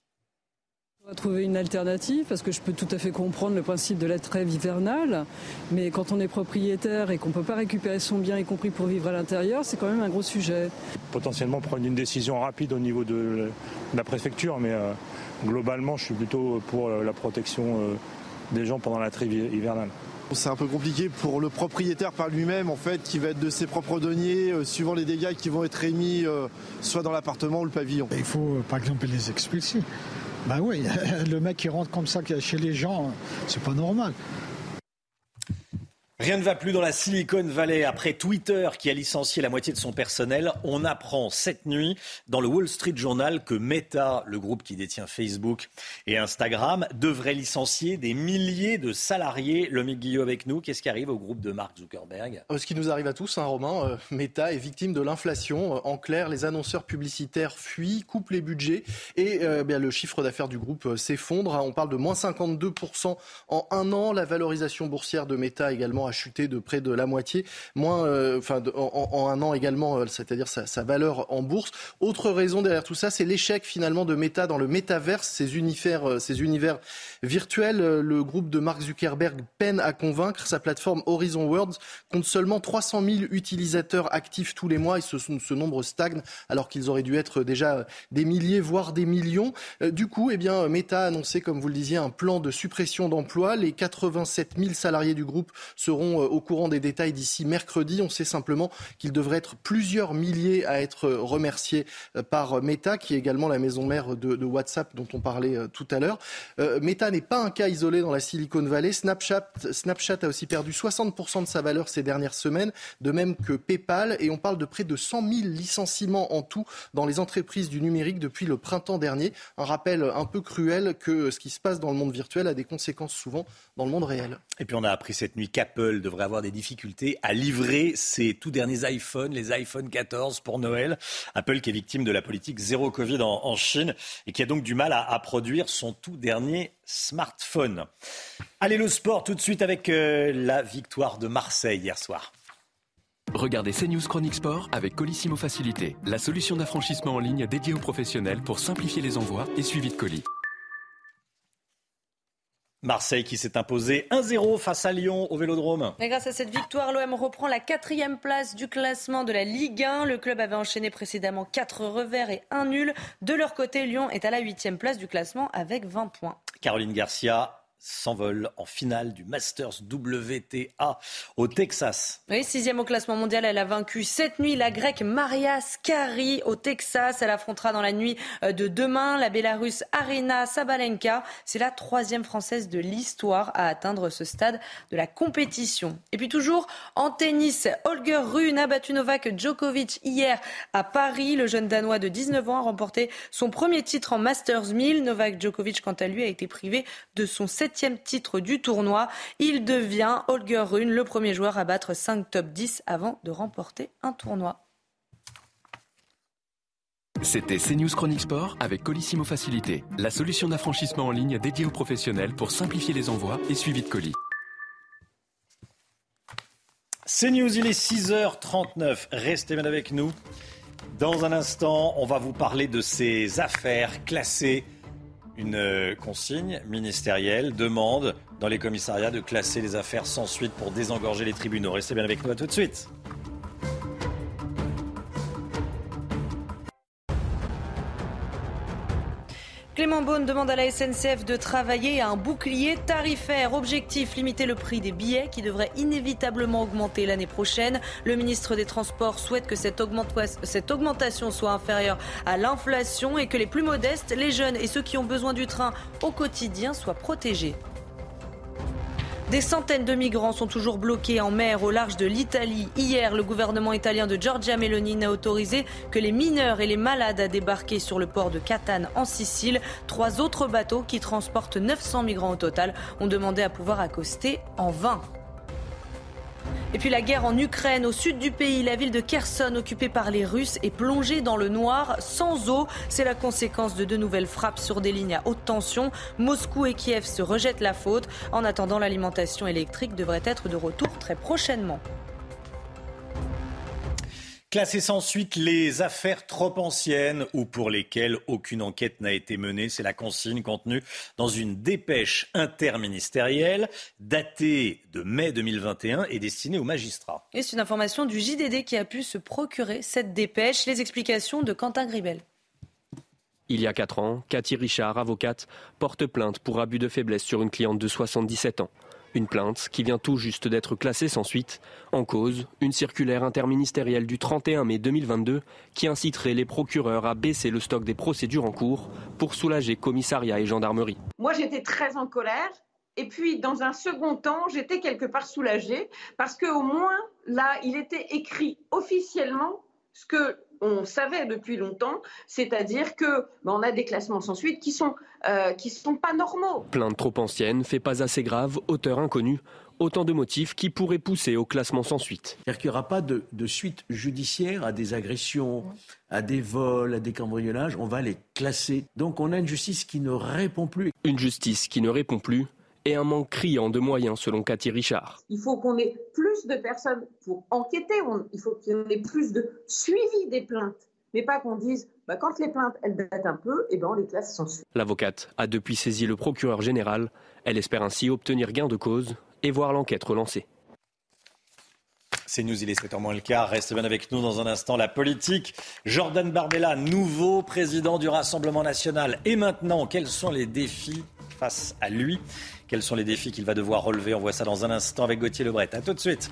On va trouver une alternative parce que je peux tout à fait comprendre le principe de la trêve hivernale, mais quand on est propriétaire et qu'on ne peut pas récupérer son bien, y compris pour vivre à l'intérieur, c'est quand même un gros sujet. Potentiellement prendre une décision rapide au niveau de la préfecture, mais euh, globalement, je suis plutôt pour euh, la protection euh, des gens pendant la trêve hivernale. C'est un peu compliqué pour le propriétaire par lui-même, en fait, qui va être de ses propres deniers, suivant les dégâts qui vont être émis, soit dans l'appartement ou le pavillon. Il faut, par exemple, les expulser. Ben oui, le mec qui rentre comme ça chez les gens, c'est pas normal. Rien ne va plus dans la Silicon Valley. Après Twitter qui a licencié la moitié de son personnel, on apprend cette nuit dans le Wall Street Journal que Meta, le groupe qui détient Facebook et Instagram, devrait licencier des milliers de salariés. Le Guillot avec nous. Qu'est-ce qui arrive au groupe de Mark Zuckerberg? Euh, Ce qui nous arrive à tous, hein, Romain. Euh, Meta est victime de l'inflation. Euh, en clair, les annonceurs publicitaires fuient, coupent les budgets et bien, le chiffre d'affaires du groupe s'effondre. On parle de moins 52% en un an. La valorisation boursière de Meta également a chuté de près de la moitié, moins, euh, enfin, en, un an également, euh, c'est-à-dire sa, valeur en bourse. Autre raison derrière tout ça, c'est l'échec finalement de Meta dans le métaverse, ces univers, euh, univers virtuels. Le groupe de Mark Zuckerberg peine à convaincre. Sa plateforme Horizon Worlds compte seulement 300 000 utilisateurs actifs tous les mois et ce, ce nombre stagne alors qu'ils auraient dû être déjà des milliers, voire des millions. Du coup, eh bien, Meta a annoncé, comme vous le disiez, un plan de suppression d'emplois. Les 87 000 salariés du groupe seront euh, au courant des détails d'ici mercredi. On sait simplement qu'il devrait être plusieurs milliers à être remerciés euh, par Meta, qui est également la maison mère de, WhatsApp dont on parlait euh, tout à l'heure. Meta n'est pas un cas isolé dans la Silicon Valley. Snapchat, Snapchat a aussi perdu 60% de sa valeur ces dernières semaines, de même que PayPal. Et on parle de près de 100 000 licenciements en tout dans les entreprises du numérique depuis le printemps dernier. Un rappel un peu cruel que ce qui se passe dans le monde virtuel a des conséquences souvent dans le monde réel. Et puis on a appris cette nuit qu'Apple devrait avoir des difficultés à livrer ses tout derniers iPhones, les iPhone 14 pour Noël. Apple qui est victime de la politique zéro Covid en, Chine et qui a donc du mal à, produire son tout dernier smartphone. Allez le sport tout de suite avec euh, la victoire de Marseille hier soir. Regardez CNews Chronique Sport avec Colissimo Facilité, la solution d'affranchissement en ligne dédiée aux professionnels pour simplifier les envois et suivi de colis. Marseille qui s'est imposé 1-0 face à Lyon au Vélodrome. Et grâce à cette victoire, l'OM reprend la quatrième place du classement de la Ligue 1. Le club avait enchaîné précédemment 4 revers et 1 nul. De leur côté, Lyon est à la huitième place du classement avec 20 points. Caroline Garcia, s'envole en finale du Masters WTA au Texas. Oui, sixième au classement mondial, elle a vaincu cette nuit la grecque Maria Skari au Texas. Elle affrontera dans la nuit euh, de demain la Bélarusse Arena Sabalenka. C'est la troisième française de l'histoire à atteindre ce stade de la compétition. Et puis toujours en tennis, Holger Rune a battu Novak Djokovic hier à Paris. Le jeune Danois de 19 ans a remporté son premier titre en Masters 1000. Novak Djokovic, quant à lui, a été privé de son septième titre du tournoi. Il devient Holger Rune le premier joueur à battre 5 top 10 avant de remporter un tournoi. C'était CNews Chronique Sport avec Colissimo Facilité, la solution d'affranchissement en ligne dédiée aux professionnels pour simplifier les envois et suivi de colis. CNews, il est 6h39. Restez bien avec nous. Dans un instant, on va vous parler de ces affaires classées une euh, consigne ministérielle demande dans les commissariats de classer les affaires sans suite pour désengorger les tribunaux. Restez bien avec nous, à tout de suite. Clément Beaune demande à la SNCF de travailler à un bouclier tarifaire. Objectif, limiter le prix des billets qui devrait inévitablement augmenter l'année prochaine. Le ministre des Transports souhaite que cette, augmentation soit inférieure à l'inflation et que les plus modestes, les jeunes et ceux qui ont besoin du train au quotidien soient protégés. Des centaines de migrants sont toujours bloqués en mer au large de l'Italie. Hier, le gouvernement italien de Giorgia Meloni n'a autorisé que les mineurs et les malades à débarquer sur le port de Catane en Sicile. Trois autres bateaux qui transportent 900 migrants au total ont demandé à pouvoir accoster en vain. Et puis la guerre en Ukraine, au sud du pays, la ville de Kherson, occupée par les Russes, est plongée dans le noir, sans eau. C'est la conséquence de deux nouvelles frappes sur des lignes à haute tension. Moscou et Kiev se rejettent la faute. En attendant, l'alimentation électrique devrait être de retour très prochainement. Classer sans suite les affaires trop anciennes ou pour lesquelles aucune enquête n'a été menée. C'est la consigne contenue dans une dépêche interministérielle datée de mai 2021 et destinée aux magistrats. Et c'est une information du JDD qui a pu se procurer cette dépêche. Les explications de Quentin Gribel. Il y a 4 ans, Cathy Richard, avocate, porte plainte pour abus de faiblesse sur une cliente de 77 ans. Une plainte qui vient tout juste d'être classée sans suite. En cause, une circulaire interministérielle du 31 mai 2022 qui inciterait les procureurs à baisser le stock des procédures en cours pour soulager commissariat et gendarmerie. Moi, j'étais très en colère. Et puis, dans un second temps, j'étais quelque part soulagée parce qu'au moins, là, il était écrit officiellement ce que on savait depuis longtemps, c'est-à-dire que ben, on a des classements sans suite qui sont euh, qui sont pas normaux. Plainte trop ancienne, fait pas assez grave, auteur inconnu. Autant de motifs qui pourraient pousser au classement sans suite. C'est-à-dire qu'il n'y aura pas de, de, suite judiciaire à des agressions, à des vols, à des cambriolages. On va les classer. Donc on a une justice qui ne répond plus. Une justice qui ne répond plus et un manque criant de moyens selon Cathy Richard. Il faut qu'on ait plus de personnes pour enquêter, il faut qu'on ait plus de suivi des plaintes, mais pas qu'on dise bah, quand les plaintes elles datent un peu, et eh ben on les classe sans suite. L'avocate a depuis saisi le procureur général. Elle espère ainsi obtenir gain de cause et voir l'enquête relancée. C'est nous, il est 7 h moins le quart. Reste bien avec nous dans un instant. La politique. Jordan Barbella, nouveau président du Rassemblement national. Et maintenant, quels sont les défis face à lui? Quels sont les défis qu'il va devoir relever? On voit ça dans un instant avec Gauthier Lebret. A tout de suite.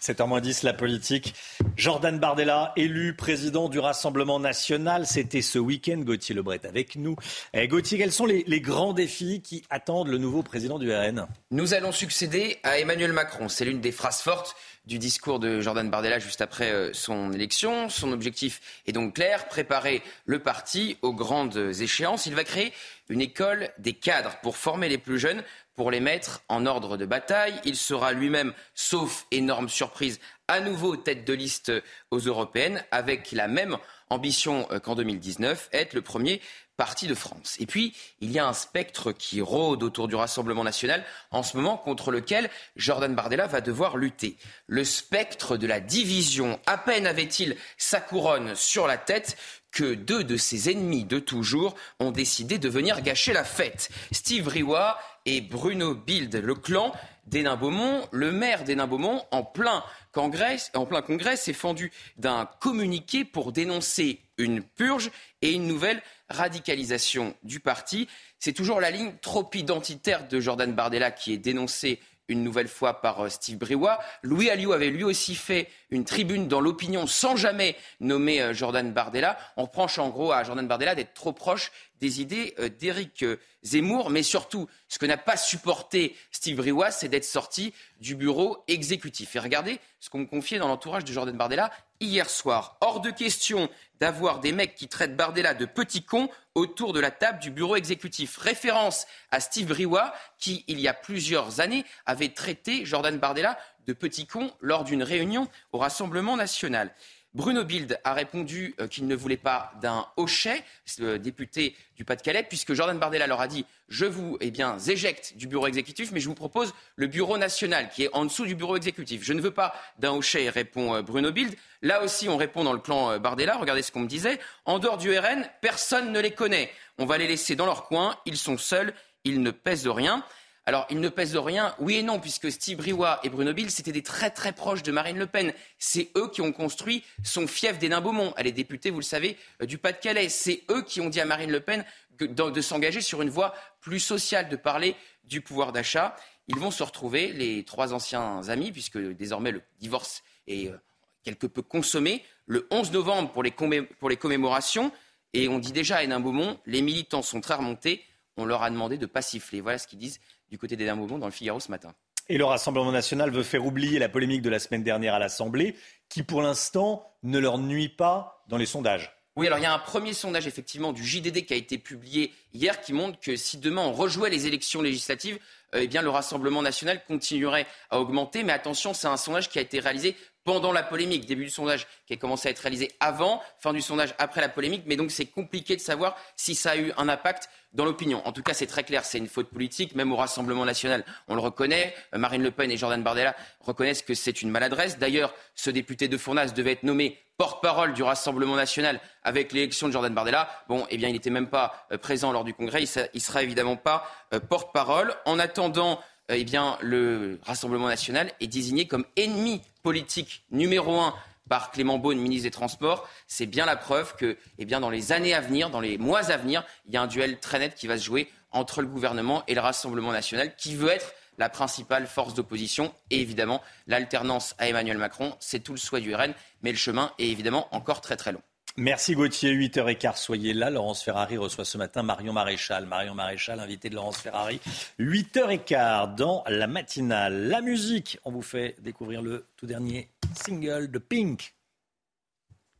7h10, la politique. Jordan Bardella, élu président du Rassemblement national. C'était ce week-end, Gauthier Lebret avec nous. Eh, Gauthier, quels sont les, les, grands défis qui attendent le nouveau président du RN Nous allons succéder à Emmanuel Macron. C'est l'une des phrases fortes du discours de Jordan Bardella juste après euh, son élection. Son objectif est donc clair, préparer le parti aux grandes échéances. Il va créer une école des cadres pour former les plus jeunes, pour les mettre en ordre de bataille. Il sera lui-même, sauf énorme surprise, à nouveau tête de liste aux européennes, avec la même ambition euh, qu'en 2019, être le premier parti de France. Et puis, il y a un spectre qui rôde autour du Rassemblement national en ce moment contre lequel Jordan Bardella va devoir lutter. Le spectre de la division. À peine avait-il sa couronne sur la tête que deux de ses ennemis de toujours ont décidé de venir gâcher la fête. Steve Riwa et Bruno Bild, le clan d'Hénin Beaumont, le maire d'Hénin Beaumont, en plein congrès, en plein congrès, s'est fendu d'un communiqué pour dénoncer une purge et une nouvelle radicalisation du parti. C'est toujours la ligne trop identitaire de Jordan Bardella qui est dénoncée une nouvelle fois par euh, Steve Briouat. Louis Alliot avait lui aussi fait une tribune dans l'opinion sans jamais nommer euh, Jordan Bardella. On reproche en gros à Jordan Bardella d'être trop proche des idées euh, d'Éric Zemmour, mais surtout, ce que n'a pas supporté Steve Briouat, c'est d'être sorti du bureau exécutif. Et regardez ce qu'on me confiait dans l'entourage de Jordan Bardella hier soir. Hors de question d'avoir des mecs qui traitent Bardella de petit con autour de la table du bureau exécutif. Référence à Steve Briouat, qui, il y a plusieurs années, avait traité Jordan Bardella de petit con lors d'une réunion au Rassemblement national. Bruno Bild a répondu euh, qu'il ne voulait pas d'un hochet, le député du Pas-de-Calais, puisque Jordan Bardella leur a dit Je vous eh bien, éjecte du bureau exécutif, mais je vous propose le bureau national, qui est en dessous du bureau exécutif. Je ne veux pas d'un hochet, répond euh, Bruno Bild. Là aussi, on répond dans le clan euh, Bardella. Regardez ce qu'on me disait. En dehors du RN, personne ne les connaît. On va les laisser dans leur coin. Ils sont seuls. Ils ne pèsent rien. Alors, ils ne pèsent rien, oui et non, puisque Steve Briouat et Bruno Bill, c'était des très très proches de Marine Le Pen. C'est eux qui ont construit son fief des Beaumont. Elle est députée, vous le savez, euh, du Pas-de-Calais. C'est eux qui ont dit à Marine Le Pen de, s'engager sur une voie plus sociale, de parler du pouvoir d'achat. Ils vont se retrouver, les trois anciens amis, puisque désormais le divorce est euh, quelque peu consommé, le 11 novembre pour les, pour les commémorations. Et on dit déjà à Hénin-Beaumont, les militants sont très remontés. On leur a demandé de ne pas siffler. Voilà ce qu'ils disent du côté des Beaumont dans le Figaro ce matin. Et le Rassemblement national veut faire oublier la polémique de la semaine dernière à l'Assemblée, qui pour l'instant ne leur nuit pas dans les sondages. Oui, alors il y a un premier sondage effectivement du JDD qui a été publié hier qui montre que si demain on rejouait les élections législatives, euh, eh bien le Rassemblement national continuerait à augmenter. Mais attention, c'est un sondage qui a été réalisé pendant la polémique, début du sondage qui a commencé à être réalisé avant, fin du sondage après la polémique, mais donc c'est compliqué de savoir si ça a eu un impact dans l'opinion. En tout cas, c'est très clair, c'est une faute politique, même au Rassemblement national, on le reconnaît. Euh, Marine Le Pen et Jordan Bardella reconnaissent que c'est une maladresse. D'ailleurs, ce député de Fournas devait être nommé porte-parole du Rassemblement national avec l'élection de Jordan Bardella. Bon, eh bien, il n'était même pas euh, présent lors du Congrès, il ne sera évidemment pas euh, porte-parole. En attendant, eh bien, le Rassemblement national est désigné comme ennemi politique numéro un par Clément Beaune, ministre des Transports, c'est bien la preuve que, eh bien, dans les années à venir, dans les mois à venir, il y a un duel très net qui va se jouer entre le gouvernement et le Rassemblement national, qui veut être la principale force d'opposition. Et évidemment, l'alternance à Emmanuel Macron, c'est tout le souhait du RN, mais le chemin est évidemment encore très très long. Merci Gauthier, 8h15, soyez là. Laurence Ferrari reçoit ce matin Marion Maréchal. Marion Maréchal, invité de Laurence Ferrari. 8h15 dans la matinale. La musique, on vous fait découvrir le tout dernier single de Pink.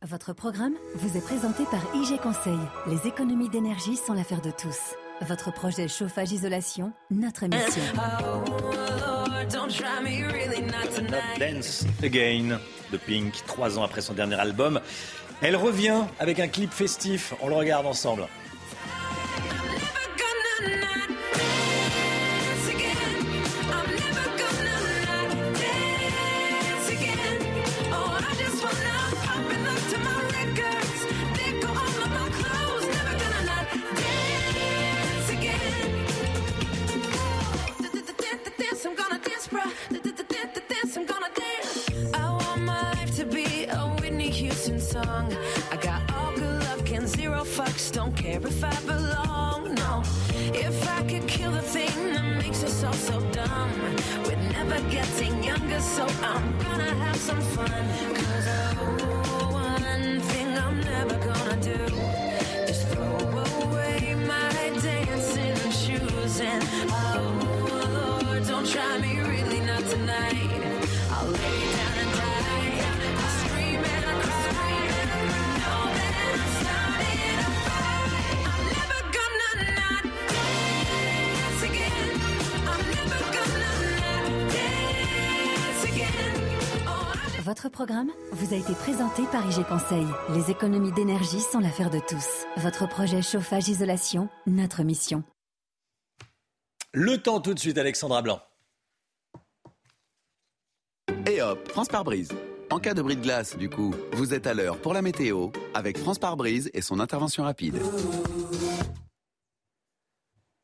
Votre programme vous est présenté par IG Conseil. Les économies d'énergie sont l'affaire de tous. Votre projet chauffage-isolation, notre mission. Dance Again de Pink, trois ans après son dernier album. Elle revient avec un clip festif. On le regarde ensemble. If I could kill the thing that makes us all so dumb, we're never getting younger, so I'm gonna have some fun. Cause oh, one thing I'm never gonna do is throw away my dancing shoes. And oh, Lord, don't try me really not tonight. I'll lay down Votre programme vous a été présenté par IG Conseil. Les économies d'énergie sont l'affaire de tous. Votre projet chauffage-isolation, notre mission. Le temps tout de suite, Alexandra Blanc. Et hop, France par brise. En cas de bris de glace, du coup, vous êtes à l'heure pour la météo avec France par brise et son intervention rapide.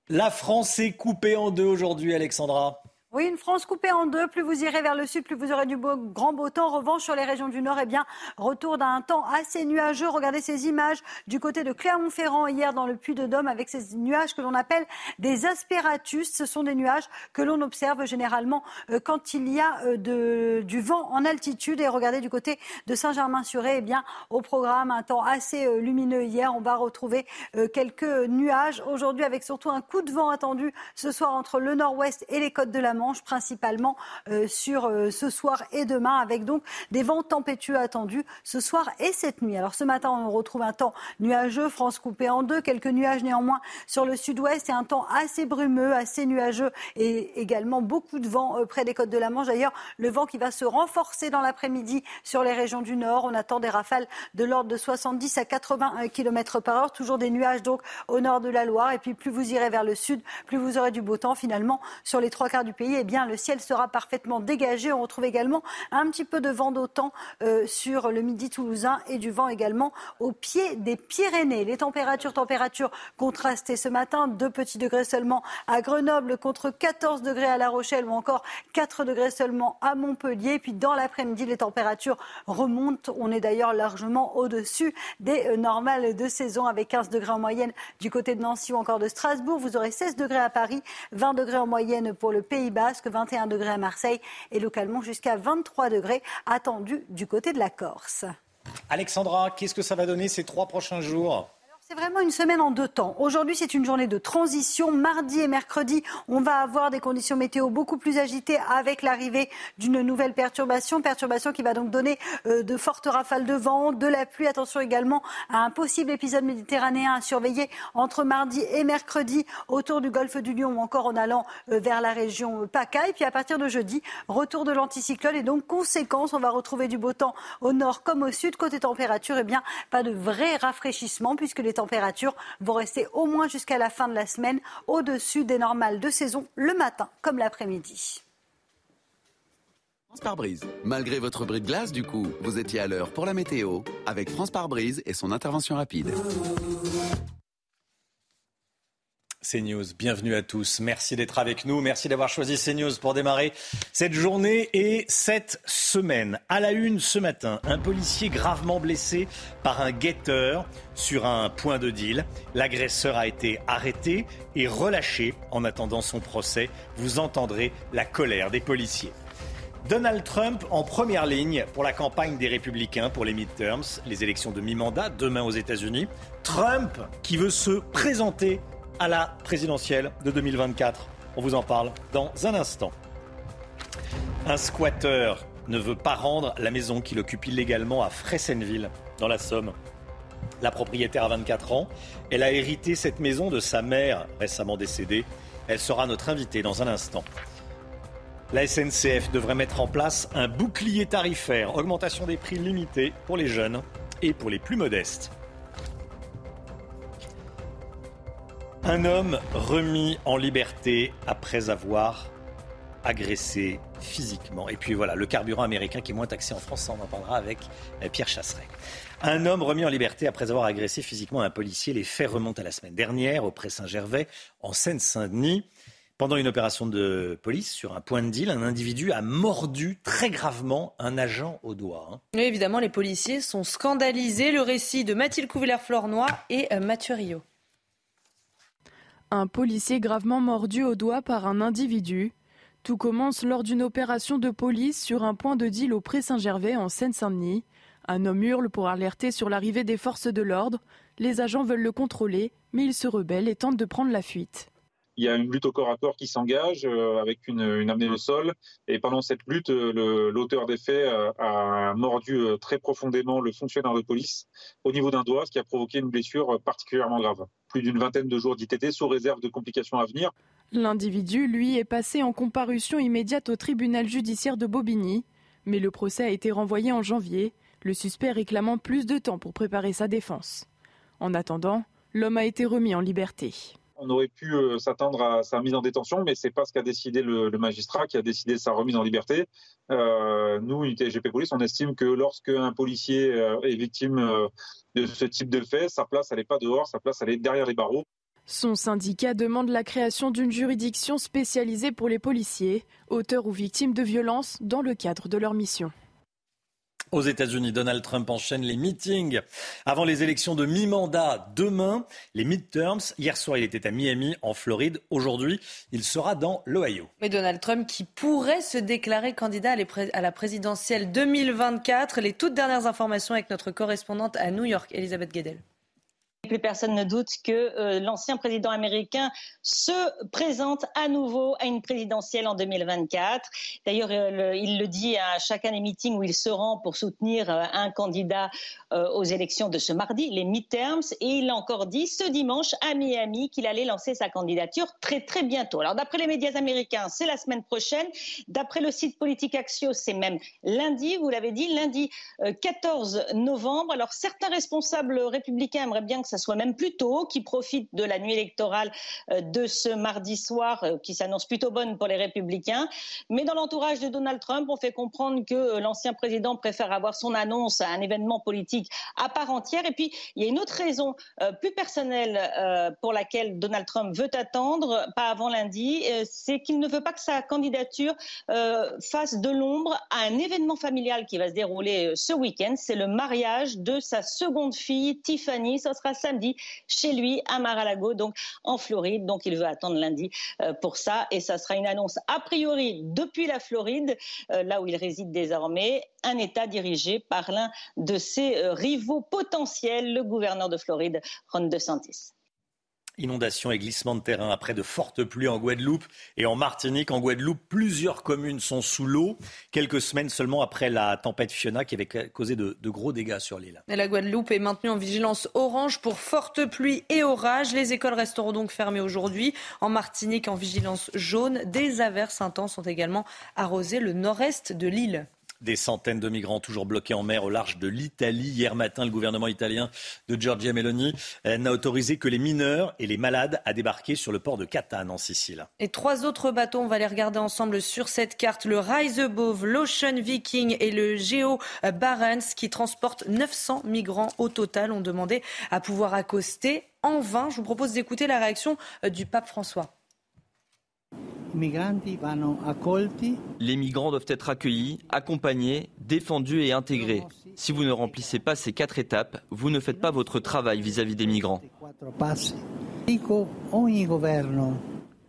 La France est coupée en deux aujourd'hui, Alexandra. Oui, une France coupée en deux. Plus vous irez vers le sud, plus vous aurez du beau, grand beau temps. En revanche, sur les régions du nord, eh bien, retour d'un temps assez nuageux. Regardez ces images du côté de Clermont-Ferrand hier dans le Puy-de-Dôme avec ces nuages que l'on appelle des aspiratus. Ce sont des nuages que l'on observe généralement euh, quand il y a euh, du vent en altitude. Et regardez du côté de Saint-Germain-sur-Aie, eh bien, au programme, un temps assez euh, lumineux hier. On va retrouver quelques nuages aujourd'hui avec surtout un coup de vent attendu ce soir entre le nord-ouest et les côtes de la Manche, principalement euh, sur euh, ce soir et demain, avec donc des vents tempétueux attendus ce soir et cette nuit. Alors ce matin, on retrouve un temps nuageux, France coupée en deux, quelques nuages néanmoins sur le sud-ouest et un temps assez brumeux, assez nuageux et également beaucoup de vent euh, près des côtes de la Manche. D'ailleurs, le vent qui va se renforcer dans l'après-midi sur les régions du nord. On attend des rafales de l'ordre de 70 à 80 km par heure. Toujours des nuages donc au nord de la Loire. Et puis plus vous irez vers le sud, plus vous aurez du beau temps finalement sur les trois quarts du pays eh bien, le ciel sera parfaitement dégagé. On retrouve également un petit peu de vent d'autant euh, sur le midi toulousain et du vent également au pied des Pyrénées. Les températures, températures contrastées ce matin, 2 petits degrés seulement à Grenoble contre 14 degrés à La Rochelle ou encore 4 degrés seulement à Montpellier. Puis dans l'après-midi, les températures remontent. On est d'ailleurs largement au-dessus des euh, normales de saison avec 15 degrés en moyenne du côté de Nancy ou encore de Strasbourg. Vous aurez 16 degrés à Paris, 20 degrés en moyenne pour le Pays-Bas Basque, 21 degrés à Marseille et localement jusqu'à 23 degrés attendus du côté de la Corse. Alexandra, qu'est-ce que ça va donner ces trois prochains jours? C'est vraiment une semaine en deux temps. Aujourd'hui, c'est une journée de transition. Mardi et mercredi, on va avoir des conditions météo beaucoup plus agitées avec l'arrivée d'une nouvelle perturbation. Perturbation qui va donc donner euh, de fortes rafales de vent, de la pluie. Attention également à un possible épisode méditerranéen à surveiller entre mardi et mercredi autour du golfe du Lion ou encore en allant euh, vers la région PACA. Et puis à partir de jeudi, retour de l'anticyclone et donc conséquence, on va retrouver du beau temps au nord comme au sud. Côté température, eh bien, pas de vrai rafraîchissement puisque les températures vont rester au moins jusqu'à la fin de la semaine au-dessus des normales de saison le matin comme l'après-midi. France par brise. Malgré votre bris de glace, du coup, vous étiez à l'heure pour la météo avec France par brise et son intervention rapide. CNews, bienvenue à tous. Merci d'être avec nous. Merci d'avoir choisi CNews pour démarrer cette journée et cette semaine. À la une ce matin, un policier gravement blessé par un guetteur sur un point de deal. L'agresseur a été arrêté et relâché en attendant son procès. Vous entendrez la colère des policiers. Donald Trump en première ligne pour la campagne des républicains pour les midterms, les élections de mi-mandat demain aux États-Unis. Trump qui veut se présenter à la présidentielle de 2024. On vous en parle dans un instant. Un squatteur ne veut pas rendre la maison qu'il occupe illégalement à Fressenville, dans la Somme. La propriétaire a 24 ans. Elle a hérité cette maison de sa mère, récemment décédée. Elle sera notre invitée dans un instant. La SNCF devrait mettre en place un bouclier tarifaire, augmentation des prix limités pour les jeunes et pour les plus modestes. Un homme remis en liberté après avoir agressé physiquement. Et puis voilà, le carburant américain qui est moins taxé en France, on en parlera avec euh, Pierre Chasseret. Un homme remis en liberté après avoir agressé physiquement un policier. Les faits remontent à la semaine dernière au Pré Saint-Gervais, en Seine-Saint-Denis. Pendant une opération de police sur un point de deal, un individu a mordu très gravement un agent au doigt. Hein. évidemment, les policiers sont scandalisés. Le récit de Mathilde Couvillère-Flornois et euh, Mathieu. Un policier gravement mordu au doigt par un individu. Tout commence lors d'une opération de police sur un point de deal au Pré-Saint-Gervais en Seine-Saint-Denis. Un homme hurle pour alerter sur l'arrivée des forces de l'ordre. Les agents veulent le contrôler, mais il se rebelle et tente de prendre la fuite il y a une lutte au corps à corps qui s'engage euh, avec une, une, amenée au sol. Et pendant cette lutte, euh, l'auteur des faits euh, a mordu très profondément le fonctionnaire de police au niveau d'un doigt, ce qui a provoqué une blessure particulièrement grave. Plus d'une vingtaine de jours d'ITT sous réserve de complications à venir. L'individu, lui, est passé en comparution immédiate au tribunal judiciaire de Bobigny. Mais le procès a été renvoyé en janvier, le suspect réclamant plus de temps pour préparer sa défense. En attendant, l'homme a été remis en liberté on aurait pu euh, s'attendre à sa mise en détention, mais c'est pas ce qu'a décidé le, magistrat qui a décidé sa remise en liberté. Euh, nous, unité GP Police, on estime que lorsque un policier euh, est victime de ce type de fait, sa place, n'est pas dehors, sa place, elle est derrière les barreaux. Son syndicat demande la création d'une juridiction spécialisée pour les policiers, auteurs ou victimes de violences dans le cadre de leur mission. Aux États-Unis, Donald Trump enchaîne les meetings avant les élections de mi-mandat demain, les midterms. Hier soir, il était à Miami, en Floride. Aujourd'hui, il sera dans l'Ohio. Mais Donald Trump qui pourrait se déclarer candidat à la présidentielle 2024. Les toutes dernières informations avec notre correspondante à New York, Elisabeth Guedel. Plus personne ne doute que euh, l'ancien président américain se présente à nouveau à une présidentielle en 2024. D'ailleurs, euh, il le dit à chacun des meetings où il se rend pour soutenir euh, un candidat aux élections de ce mardi, les midterms. Et il a encore dit ce dimanche à Miami qu'il allait lancer sa candidature très très bientôt. Alors d'après les médias américains, c'est la semaine prochaine. D'après le site Politique Axios, c'est même lundi. Vous l'avez dit, lundi 14 novembre. Alors certains responsables républicains aimeraient bien que ça soit même plus tôt, qui profite de la nuit électorale euh, de ce mardi soir, euh, qui s'annonce plutôt bonne pour les républicains. Mais dans l'entourage de Donald Trump, on fait comprendre que euh, l'ancien président préfère avoir son annonce à un événement politique à part entière. Et puis, il y a une autre raison plus personnelle pour laquelle Donald Trump veut attendre, pas avant lundi, c'est qu'il ne veut pas que sa candidature fasse de l'ombre à un événement familial qui va se dérouler ce week-end. C'est le mariage de sa seconde fille, Tiffany. Ça sera samedi chez lui à Mar-a-Lago, donc en Floride. Donc il veut attendre lundi euh, pour ça. Et ça sera une annonce a priori depuis la Floride, euh, là où il réside désormais, un État dirigé par l'un de ses euh, rivaux potentiels, le gouverneur de Floride, Ron DeSantis. Inondations et glissements de terrain après de fortes pluies en Guadeloupe et en Martinique. En Guadeloupe, plusieurs communes sont sous l'eau, quelques semaines seulement après la tempête Fiona qui avait causé de, gros dégâts sur l'île. La Guadeloupe est maintenue en vigilance orange pour fortes pluies et orages. Les écoles resteront donc fermées aujourd'hui. En Martinique, en vigilance jaune, des averses intenses ont également arrosé le nord-est de l'île. Des centaines de migrants toujours bloqués en mer au large de l'Italie. Hier matin, le gouvernement italien de Giorgia Meloni euh, n'a autorisé que les mineurs et les malades à débarquer sur le port de Catane en Sicile. Et trois autres bateaux, on va les regarder ensemble sur cette carte. Le Rise Above, l'Ocean Viking et le Geo Barents qui transportent 900 migrants au total ont demandé à pouvoir accoster en vain. Je vous propose d'écouter la réaction euh, du pape François. Les migrants doivent être accueillis, accompagnés, défendus et intégrés. Si vous ne remplissez pas ces quatre étapes, vous ne faites pas votre travail vis-à-vis des migrants.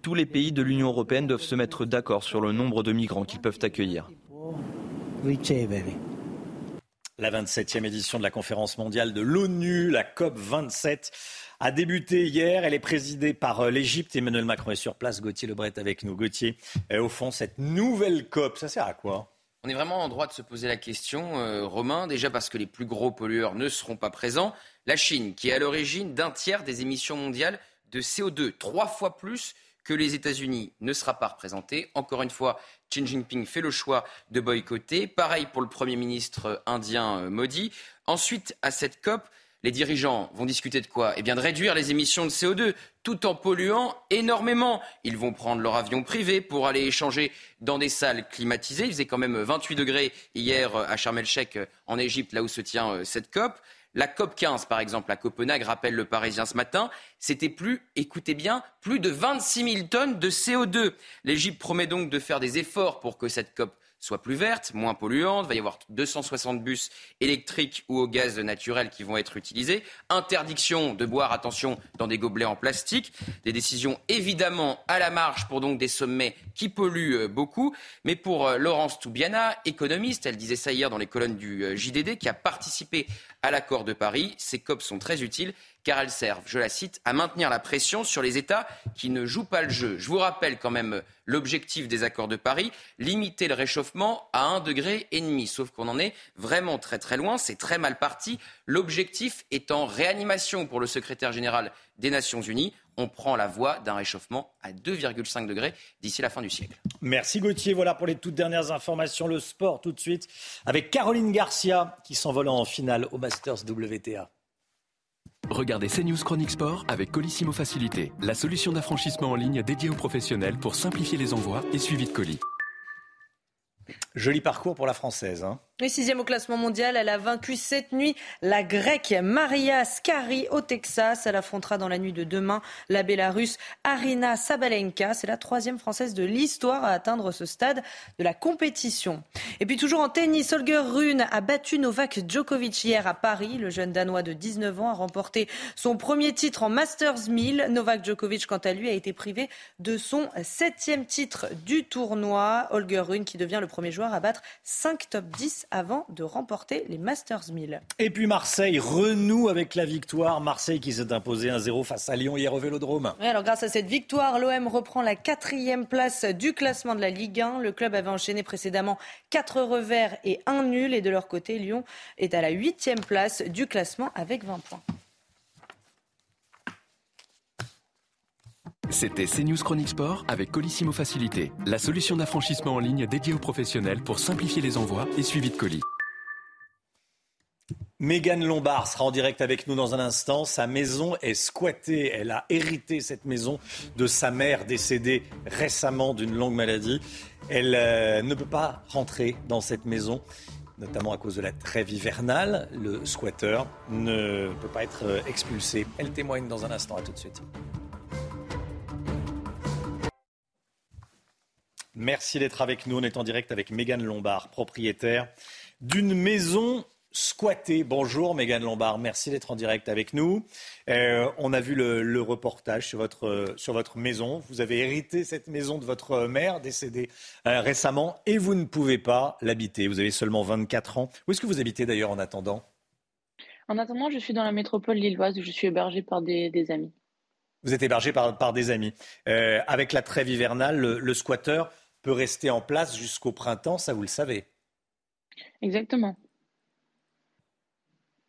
Tous les pays de l'Union européenne doivent se mettre d'accord sur le nombre de migrants qu'ils peuvent accueillir. La 27e édition de la conférence mondiale de l'ONU, la COP 27 a débuté hier. Elle est présidée par euh, l'Égypte. Emmanuel Macron est sur place. Gauthier Lebret avec nous. Gauthier, au fond, cette nouvelle COP, ça sert à quoi? On est vraiment en droit de se poser la question, euh, Romain, déjà parce que les plus gros pollueurs ne seront pas présents. La Chine, qui est à l'origine d'un tiers des émissions mondiales de CO2, trois fois plus que les États-Unis, ne sera pas représentée. Encore une fois, Xi Jinping fait le choix de boycotter. Pareil pour le Premier ministre indien euh, Modi. Ensuite, à cette COP, les dirigeants vont discuter de quoi Eh bien de réduire les émissions de CO2 tout en polluant énormément. Ils vont prendre leur avion privé pour aller échanger dans des salles climatisées. Il faisait quand même 28 degrés hier à Sharm el-Sheikh en Égypte, là où se tient euh, cette COP. La COP 15, par exemple, à Copenhague, rappelle le Parisien ce matin, c'était plus, écoutez bien, plus de 26 000 tonnes de CO2. L'Égypte promet donc de faire des efforts pour que cette COP soit plus verte, moins polluante. Il va y avoir 260 bus électriques ou au gaz naturel qui vont être utilisés. Interdiction de boire, attention, dans des gobelets en plastique. Des décisions évidemment à la marge pour donc des sommets qui polluent euh, beaucoup. Mais pour euh, Laurence Toubiana, économiste, elle disait ça hier dans les colonnes du euh, JDD, qui a participé à l'accord de Paris, ces COP sont très utiles car elles servent, je la cite, à maintenir la pression sur les États qui ne jouent pas le jeu. Je vous rappelle quand même l'objectif des accords de Paris, limiter le réchauffement à un degré et demi. Sauf qu'on en est vraiment très très loin, c'est très mal parti. L'objectif en réanimation pour le secrétaire général des Nations Unies. On prend la voie d'un réchauffement à 2,5 degrés d'ici la fin du siècle. Merci Gauthier. Voilà pour les toutes dernières informations. Le sport tout de suite avec Caroline Garcia qui s'envole en finale au Masters WTA. Regardez CNews Chronique Sport avec Colissimo Facilité, la solution d'affranchissement en ligne dédiée aux professionnels pour simplifier les envois et suivi de colis. Joli parcours pour la Française. Hein. Et sixième au classement mondial, elle a vaincu cette nuit la grecque Maria Skari au Texas. Elle affrontera dans la nuit de demain la Bélarusse Arina Sabalenka. C'est la troisième française de l'histoire à atteindre ce stade de la compétition. Et puis toujours en tennis, Holger Rune a battu Novak Djokovic hier à Paris. Le jeune Danois de 19 ans a remporté son premier titre en Masters 1000. Novak Djokovic, quant à lui, a été privé de son septième titre du tournoi. Holger Rune qui devient le premier joueur à battre 5 top 10 avant de remporter les Masters 1000. Et puis Marseille renoue avec la victoire. Marseille qui s'est imposé 1-0 face à Lyon hier au Vélodrome. alors grâce à cette victoire, l'OM reprend la quatrième place du classement de la Ligue 1. Le club avait enchaîné précédemment quatre revers et un nul. Et de leur côté, Lyon est à la huitième place du classement avec 20 points. C'était CNews Chronique Sport avec Colissimo Facilité, la solution d'affranchissement en ligne dédiée aux professionnels pour simplifier les envois et suivi de colis. Mégane Lombard sera en direct avec nous dans un instant. Sa maison est squattée. Elle a hérité cette maison de sa mère décédée récemment d'une longue maladie. Elle euh, ne peut pas rentrer dans cette maison, notamment à cause de la trêve hivernale. Le squatteur ne peut pas être euh, expulsé. Elle témoigne dans un instant. À tout de suite. Merci d'être avec nous. On est en direct avec Mégane Lombard, propriétaire d'une maison squattée. Bonjour Mégane Lombard, merci d'être en direct avec nous. Euh, on a vu le, reportage sur votre, sur votre maison. Vous avez hérité cette maison de votre mère décédée euh, récemment et vous ne pouvez pas l'habiter. Vous avez seulement 24 ans. Où est-ce que vous habitez d'ailleurs en attendant? En attendant, je suis dans la métropole lilloise où je suis hébergé par des, amis. Vous êtes hébergé par, par des amis. Euh, avec la trêve hivernale, le, le squatteur peut rester en place jusqu'au printemps, ça vous le savez. Exactement.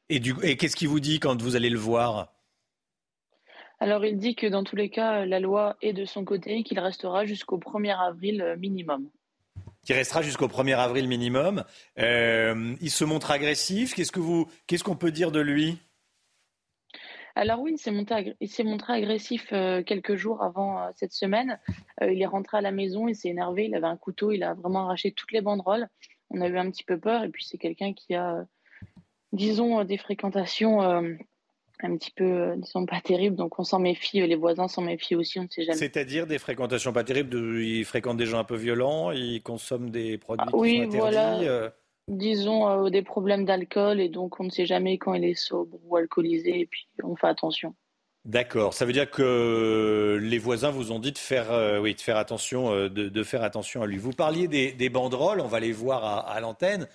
Et, et qu'est-ce qu'il vous dit quand vous allez le voir? Alors il dit que dans tous les cas, la loi est de son côté et qu'il restera jusqu'au 1er avril euh, minimum. Qui restera jusqu'au 1er avril minimum. Euh, il se montre agressif. Qu'est-ce que vous, qu'est-ce qu'on peut dire de lui? Alors oui, il s'est montré, montré agressif euh, quelques jours avant euh, cette semaine. Euh, il est rentré à la maison, il s'est énervé, il avait un couteau, il a vraiment arraché toutes les banderoles. On a eu un petit peu peur et puis c'est quelqu'un qui a, disons, des fréquentations un petit peu, disons, pas terribles. Donc on s'en méfie, les voisins s'en méfient aussi, on ne sait jamais. C'est-à-dire des fréquentations pas terribles, il fréquente des gens un peu violents, il consomme des produits ah, oui, qui sont interdits voilà disons, euh, des problèmes d'alcool et donc on ne sait jamais quand il est sobre ou alcoolisé et puis on fait attention. D'accord. Ça veut dire que les voisins vous ont dit de faire, euh, oui, de faire attention, euh, de, faire attention à lui. Vous parliez des, banderoles, on va les voir à, l'antenne.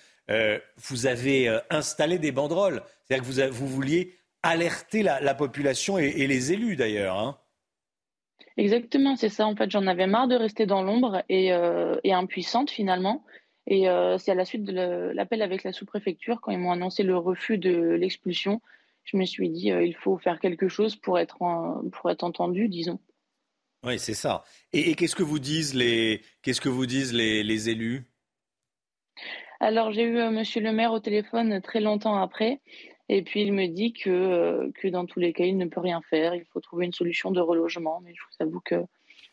vous avez installé des banderoles, c'est-à-dire que vous, vous vouliez alerter la, population et, les élus d'ailleurs. Hein. Exactement, c'est ça. En fait, j'en avais marre de rester dans l'ombre et, et impuissante finalement. Et euh, c'est à la suite de l'appel avec la sous-préfecture, quand ils m'ont annoncé le refus de l'expulsion, je me suis dit, euh, il faut faire quelque chose pour être, pour être entendu, disons. Oui, c'est ça. Et, qu'est-ce que vous disent les, qu'est-ce que vous disent les, les élus? Alors, j'ai eu euh, Monsieur le maire au téléphone très longtemps après. Et puis, il me dit que, que dans tous les cas, il ne peut rien faire. Il faut trouver une solution de relogement. Mais je vous avoue que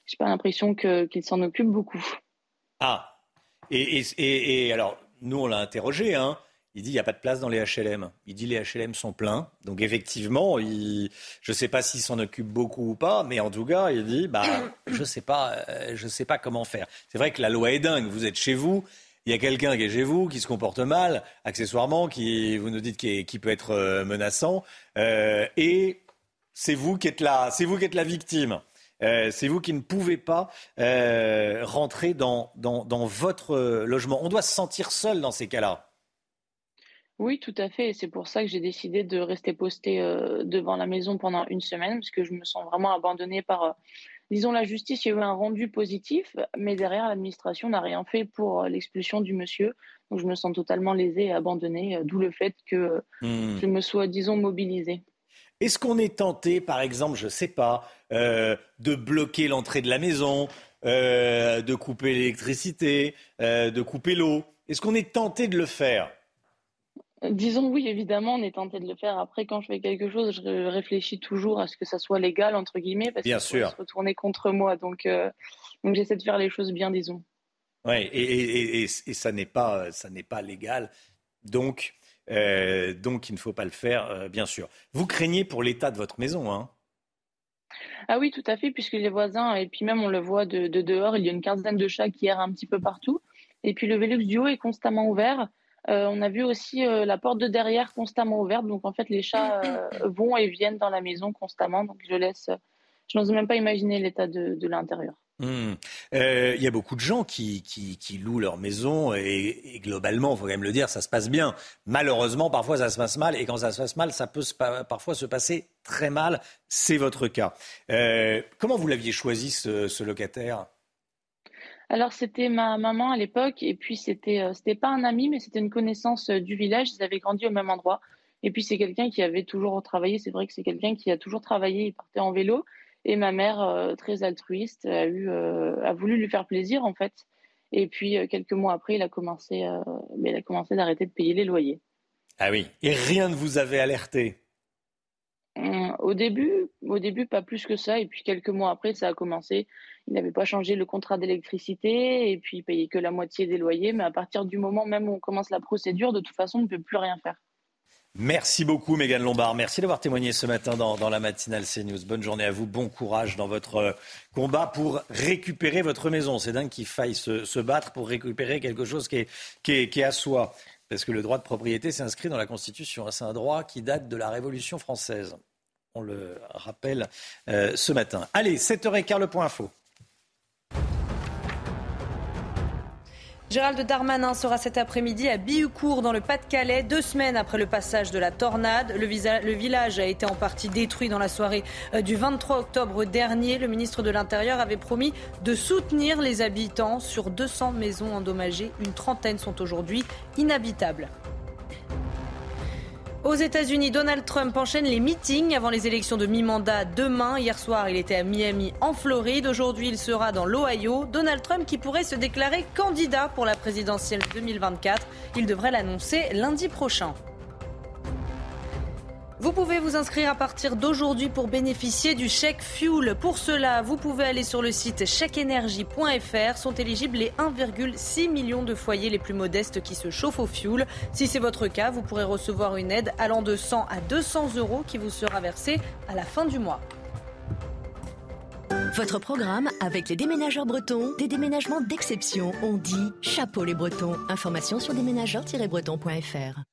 je n'ai pas l'impression qu'il s'en occupe beaucoup. Ah, et, alors, nous, on l'a interrogé. Hein. Il dit il n'y a pas de place dans les HLM. Il dit les HLM sont pleins. Donc effectivement, je ne sais pas s'il s'en occupe beaucoup ou pas, mais en tout cas, il dit bah, je ne sais, pas, euh, sais pas comment faire. C'est vrai que la loi est dingue. Vous êtes chez vous, il y a quelqu'un qui est chez vous, qui se comporte mal, accessoirement, qui vous nous dites qui, peut être euh, menaçant, euh, et c'est vous qui êtes là, c'est vous qui êtes la victime. Euh, c'est vous qui ne pouvez pas euh, rentrer dans, dans, votre euh, logement. On doit se sentir seul dans ces cas-là. Oui, tout à fait. Et c'est pour ça que j'ai décidé de rester posté devant la maison pendant une semaine, parce que je me sens vraiment abandonnée par, disons, la justice. Il y a eu un rendu positif, mais derrière, l'administration n'a rien fait pour l'expulsion du monsieur. Donc je me sens totalement lésée et abandonnée, d'où le fait que hmm. je me sois, disons, mobilisée. Est-ce qu'on est tenté, par exemple, je ne sais pas, euh, de bloquer l'entrée de la maison, euh, de couper l'électricité, euh, de couper l'eau? Est-ce qu'on est tenté de le faire? Disons oui, évidemment, on est tenté de le faire. Après, quand je fais quelque chose, je réfléchis toujours à ce que ça soit légal, entre guillemets, parce que ça se retourner contre moi. Donc, donc j'essaie de faire les choses bien, disons. Oui, et, et, ça n'est pas, ça n'est pas légal Donc, donc il ne faut pas le faire, bien sûr. Vous craignez pour l'état de votre maison, hein? Ah oui, tout à fait, puisque les voisins, et puis même on le voit de, dehors, il y a une quinzaine de chats qui errent un petit peu partout. Et puis le Velux du haut est constamment ouvert. Euh, on a vu aussi euh, la porte de derrière constamment ouverte. Donc en fait, les chats euh, vont et viennent dans la maison constamment. Donc je laisse, je n'ose même pas imaginer l'état de l'intérieur. Hmm. Euh, il y a beaucoup de gens qui, qui, louent leur maison et, globalement, il faut quand même le dire, ça se passe bien. Malheureusement, parfois ça se passe mal et quand ça se passe mal, ça peut parfois se passer très mal. C'est votre cas. Euh, comment vous l'aviez choisi ce, locataire? Alors c'était ma maman à l'époque et puis c'était euh, c'était pas un ami mais c'était une connaissance du village. Ils avaient grandi au même endroit et puis c'est quelqu'un qui avait toujours travaillé. C'est vrai que c'est quelqu'un qui a toujours travaillé. Il partait en vélo et ma mère, euh, très altruiste, a, eu, euh, a voulu lui faire plaisir en fait. Et puis euh, quelques mois après, il a commencé, mais il a commencé d'arrêter de payer les loyers. Ah oui. Et rien ne vous avait alerté? Hum, Au début, au début, pas plus que ça. Et puis quelques mois après, ça a commencé. Il n'avait pas changé le contrat d'électricité et puis il payait que la moitié des loyers. Mais à partir du moment même où on commence la procédure, de toute façon, on ne peut plus rien faire. Merci beaucoup, Mégane Lombard. Merci d'avoir témoigné ce matin dans, la matinale CNews. Bonne journée à vous. Bon courage dans votre euh, combat pour récupérer votre maison. C'est dingue qu'il faille se, battre pour récupérer quelque chose qui est, à soi. Parce que le droit de propriété s'inscrit dans la Constitution. C'est un droit qui date de la Révolution française. On le rappelle euh, ce matin. Allez, 7h15, le point info. Gérald Darmanin sera cet après-midi à Bihucourt dans le Pas-de-Calais, deux semaines après le passage de la tornade. Le, village a été en partie détruit dans la soirée euh, du 23 octobre dernier. Le ministre de l'Intérieur avait promis de soutenir les habitants. Sur 200 maisons endommagées, une trentaine sont aujourd'hui inhabitables. Aux États-Unis, Donald Trump enchaîne les meetings avant les élections de mi-mandat demain. Hier soir, il était à Miami, en Floride. Aujourd'hui, il sera dans l'Ohio. Donald Trump qui pourrait se déclarer candidat pour la présidentielle 2024. Il devrait l'annoncer lundi prochain. Vous pouvez vous inscrire à partir d'aujourd'hui pour bénéficier du chèque fuel. Pour cela, vous pouvez aller sur le site chèqueénergie.fr. Sont éligibles les 1,6 million de foyers les plus modestes qui se chauffent au fuel. Si c'est votre cas, vous pourrez recevoir une aide allant de 100 à 200 euros qui vous sera versée à la fin du mois. Votre programme avec les déménageurs bretons, des déménagements d'exception. On dit chapeau les bretons. Information sur déménageurs-bretons.fr.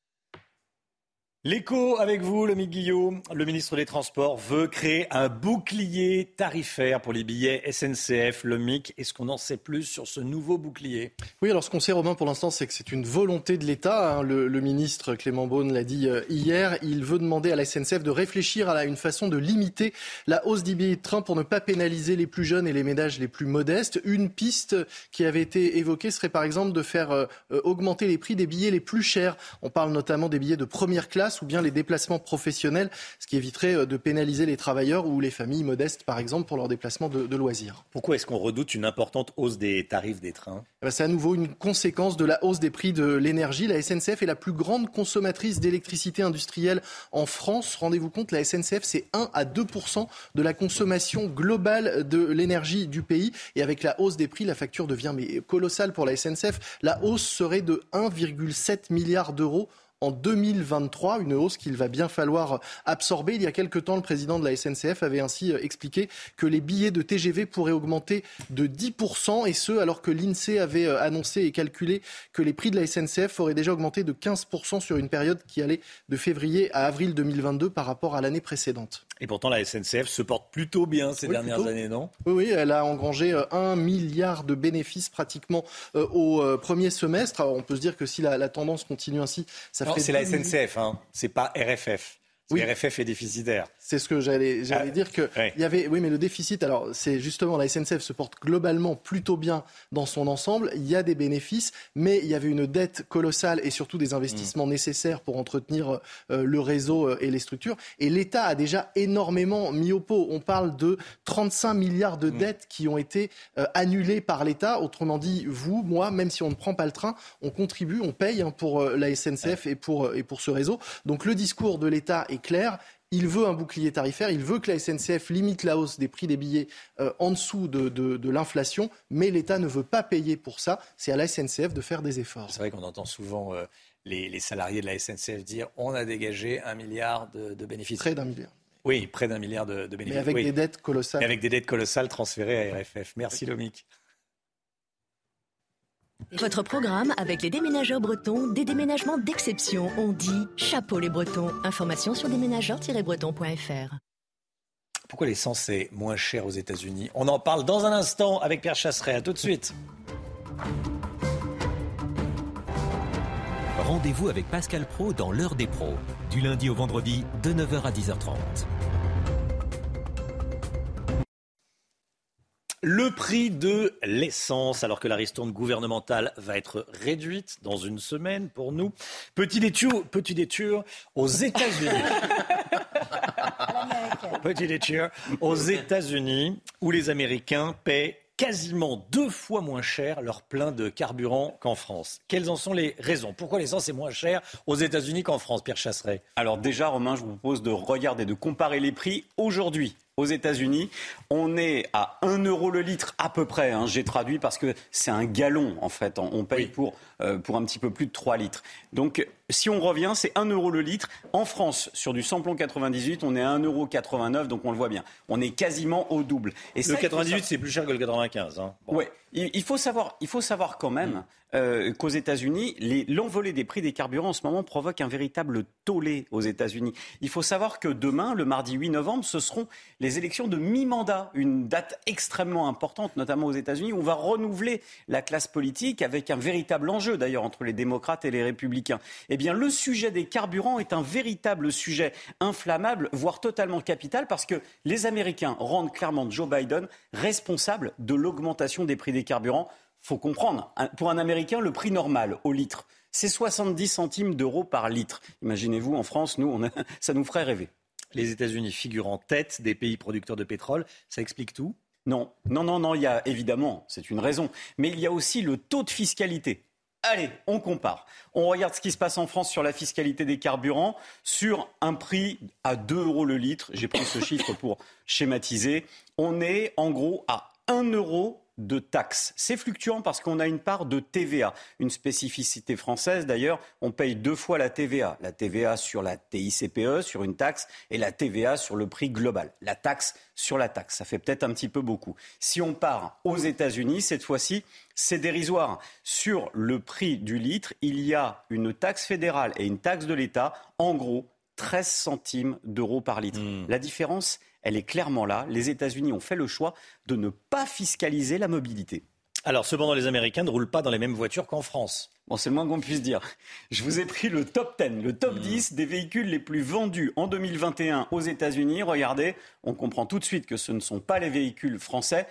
L'écho avec vous, le Guillaume. Le ministre des Transports veut créer un bouclier tarifaire pour les billets SNCF, le MIC. Est-ce qu'on en sait plus sur ce nouveau bouclier? Oui, alors ce qu'on sait, Romain, pour l'instant, c'est que c'est une volonté de l'État. Hein. Le, ministre Clément Beaune l'a dit euh, hier. Il veut demander à la SNCF de réfléchir à une façon de limiter la hausse des billets de train pour ne pas pénaliser les plus jeunes et les ménages les plus modestes. Une piste qui avait été évoquée serait par exemple de faire euh, euh, augmenter les prix des billets les plus chers. On parle notamment des billets de première classe ou bien les déplacements professionnels, ce qui éviterait euh, de pénaliser les travailleurs ou les familles modestes, par exemple, pour leurs déplacements de, loisirs. Pourquoi est-ce qu'on redoute une importante hausse des tarifs des trains? Eh ben, C'est à nouveau une conséquence de la hausse des prix de l'énergie. La SNCF est la plus grande consommatrice d'électricité industrielle en France. Rendez-vous compte, la SNCF, c'est 1 à 2% de la consommation globale de l'énergie du pays. Et avec la hausse des prix, la facture devient mais, colossale pour la SNCF. La hausse serait de 1,7 milliard d'euros en 2023, une hausse qu'il va bien falloir absorber. Il y a quelque temps, le président de la SNCF avait ainsi euh, expliqué que les billets de TGV pourraient augmenter de 10%, et ce, alors que l'INSEE avait euh, annoncé et calculé que les prix de la SNCF auraient déjà augmenté de 15% sur une période qui allait de février à avril 2022 par rapport à l'année précédente. Et pourtant, la SNCF se porte plutôt bien ces dernières années, non? Oui, oui, elle a engrangé euh, un milliard de bénéfices pratiquement au premier semestre. on peut se dire que si la, la tendance continue ainsi, ça c'est la SNCF, hein. c'est pas RFF. Oui. RFF est déficitaire. C'est ce que j'allais ah, dire que il y avait oui mais le déficit alors c'est justement la SNCF se porte globalement plutôt bien dans son ensemble, il y a des bénéfices mais il y avait une dette colossale et surtout des investissements mm. nécessaires pour entretenir euh, le réseau euh, et les structures et l'État a déjà énormément mis au pot. On parle de 35 milliards de mm. dettes qui ont été euh, annulées par l'État, autrement dit vous, moi même si on ne prend pas le train, on contribue, on paye hein, pour la SNCF et pour et pour ce réseau. Donc le discours de l'État est clair il veut un bouclier tarifaire, il veut que la SNCF limite la hausse des prix des billets euh, en dessous de, l'inflation, mais l'État ne veut pas payer pour ça. C'est à la SNCF de faire des efforts. C'est vrai qu'on entend souvent euh, les, salariés de la SNCF dire on a dégagé un milliard de, bénéfices. Près d'un milliard. Oui, près d'un milliard de, bénéfices. Mais avec des dettes colossales. avec des dettes colossales transférées à RFF. Merci Lomic. Votre programme avec les déménageurs bretons, des déménagements d'exception. On dit chapeau les bretons. Information sur déménageurs-bretons.fr. Pourquoi l'essence est moins cher aux États-Unis? On en parle dans un instant avec Pierre Chasseret. À tout de suite. Rendez-vous avec Pascal Pro dans l'heure des pros, du lundi au vendredi de 9h à 10h30. Le prix de l'essence, alors que la ristourne gouvernementale va être réduite dans une semaine pour nous. Petit détour, petit détour aux États-Unis. petit détour aux États-Unis, où les Américains paient quasiment deux fois moins cher leur plein de carburant qu'en France. Quelles en sont les raisons? Pourquoi l'essence est moins chère aux États-Unis qu'en France, Pierre Chasseret? Alors déjà, Romain, je vous propose de regarder, de comparer les prix aujourd'hui aux États-Unis, on est à 1 euro le litre à peu près. Hein. J'ai traduit parce que c'est un gallon en fait. On paye pour, euh, pour un petit peu plus de 3 litres. Donc si on revient, c'est 1 euro le litre. En France, sur du samplon 98, on est à 1,89 euro. Donc on le voit bien. On est quasiment au double. Et le 98, c'est plus cher que le 95. Hein. Oui. Il, faut savoir, il faut savoir quand même euh, qu'aux États-Unis, l'envolée des prix des carburants en ce moment provoque un véritable tollé aux États-Unis. Il faut savoir que demain, le mardi 8 novembre, ce seront les élections de mi-mandat, une date extrêmement importante, notamment aux États-Unis, où on va renouveler la classe politique avec un véritable enjeu d'ailleurs entre les démocrates et les républicains. Eh bien, le sujet des carburants est un véritable sujet inflammable, voire totalement capital, parce que les Américains rendent clairement Joe Biden responsable de l'augmentation des prix des carburants. Faut comprendre, pour un Américain, le prix normal au litre, c'est 70 centimes d'euros par litre. Imaginez-vous, en France, nous, on ça nous ferait rêver. Les États-Unis figurent en tête des pays producteurs de pétrole. Ça explique tout? Non, non, non, non. Il y a évidemment, c'est une raison, mais il y a aussi le taux de fiscalité. Allez, on compare. On regarde ce qui se passe en France sur la fiscalité des carburants, sur un prix à 2 euros le litre. J'ai pris ce chiffre pour schématiser. On est en gros à 1 euro de taxes. C'est fluctuant parce qu'on a une part de TVA. Une spécificité française, d'ailleurs, on paye deux fois la TVA. La TVA sur la TICPE, sur une taxe, et la TVA sur le prix global. La taxe sur la taxe. Ça fait peut-être un petit peu beaucoup. Si on part aux États-Unis, cette fois-ci, c'est dérisoire. Sur le prix du litre, il y a une taxe fédérale et une taxe de l'État. En gros, 13 centimes d'euros par litre. Hmm. La différence, elle est clairement là. Les États-Unis ont fait le choix de ne pas fiscaliser la mobilité. Alors, cependant, les Américains ne roulent pas dans les mêmes voitures qu'en France. Bon, c'est le moins qu'on puisse dire. Je vous ai pris le top 10, le top 10 hmm. des véhicules les plus vendus en 2021 aux États-Unis. Regardez, on comprend tout de suite que ce ne sont pas les véhicules français.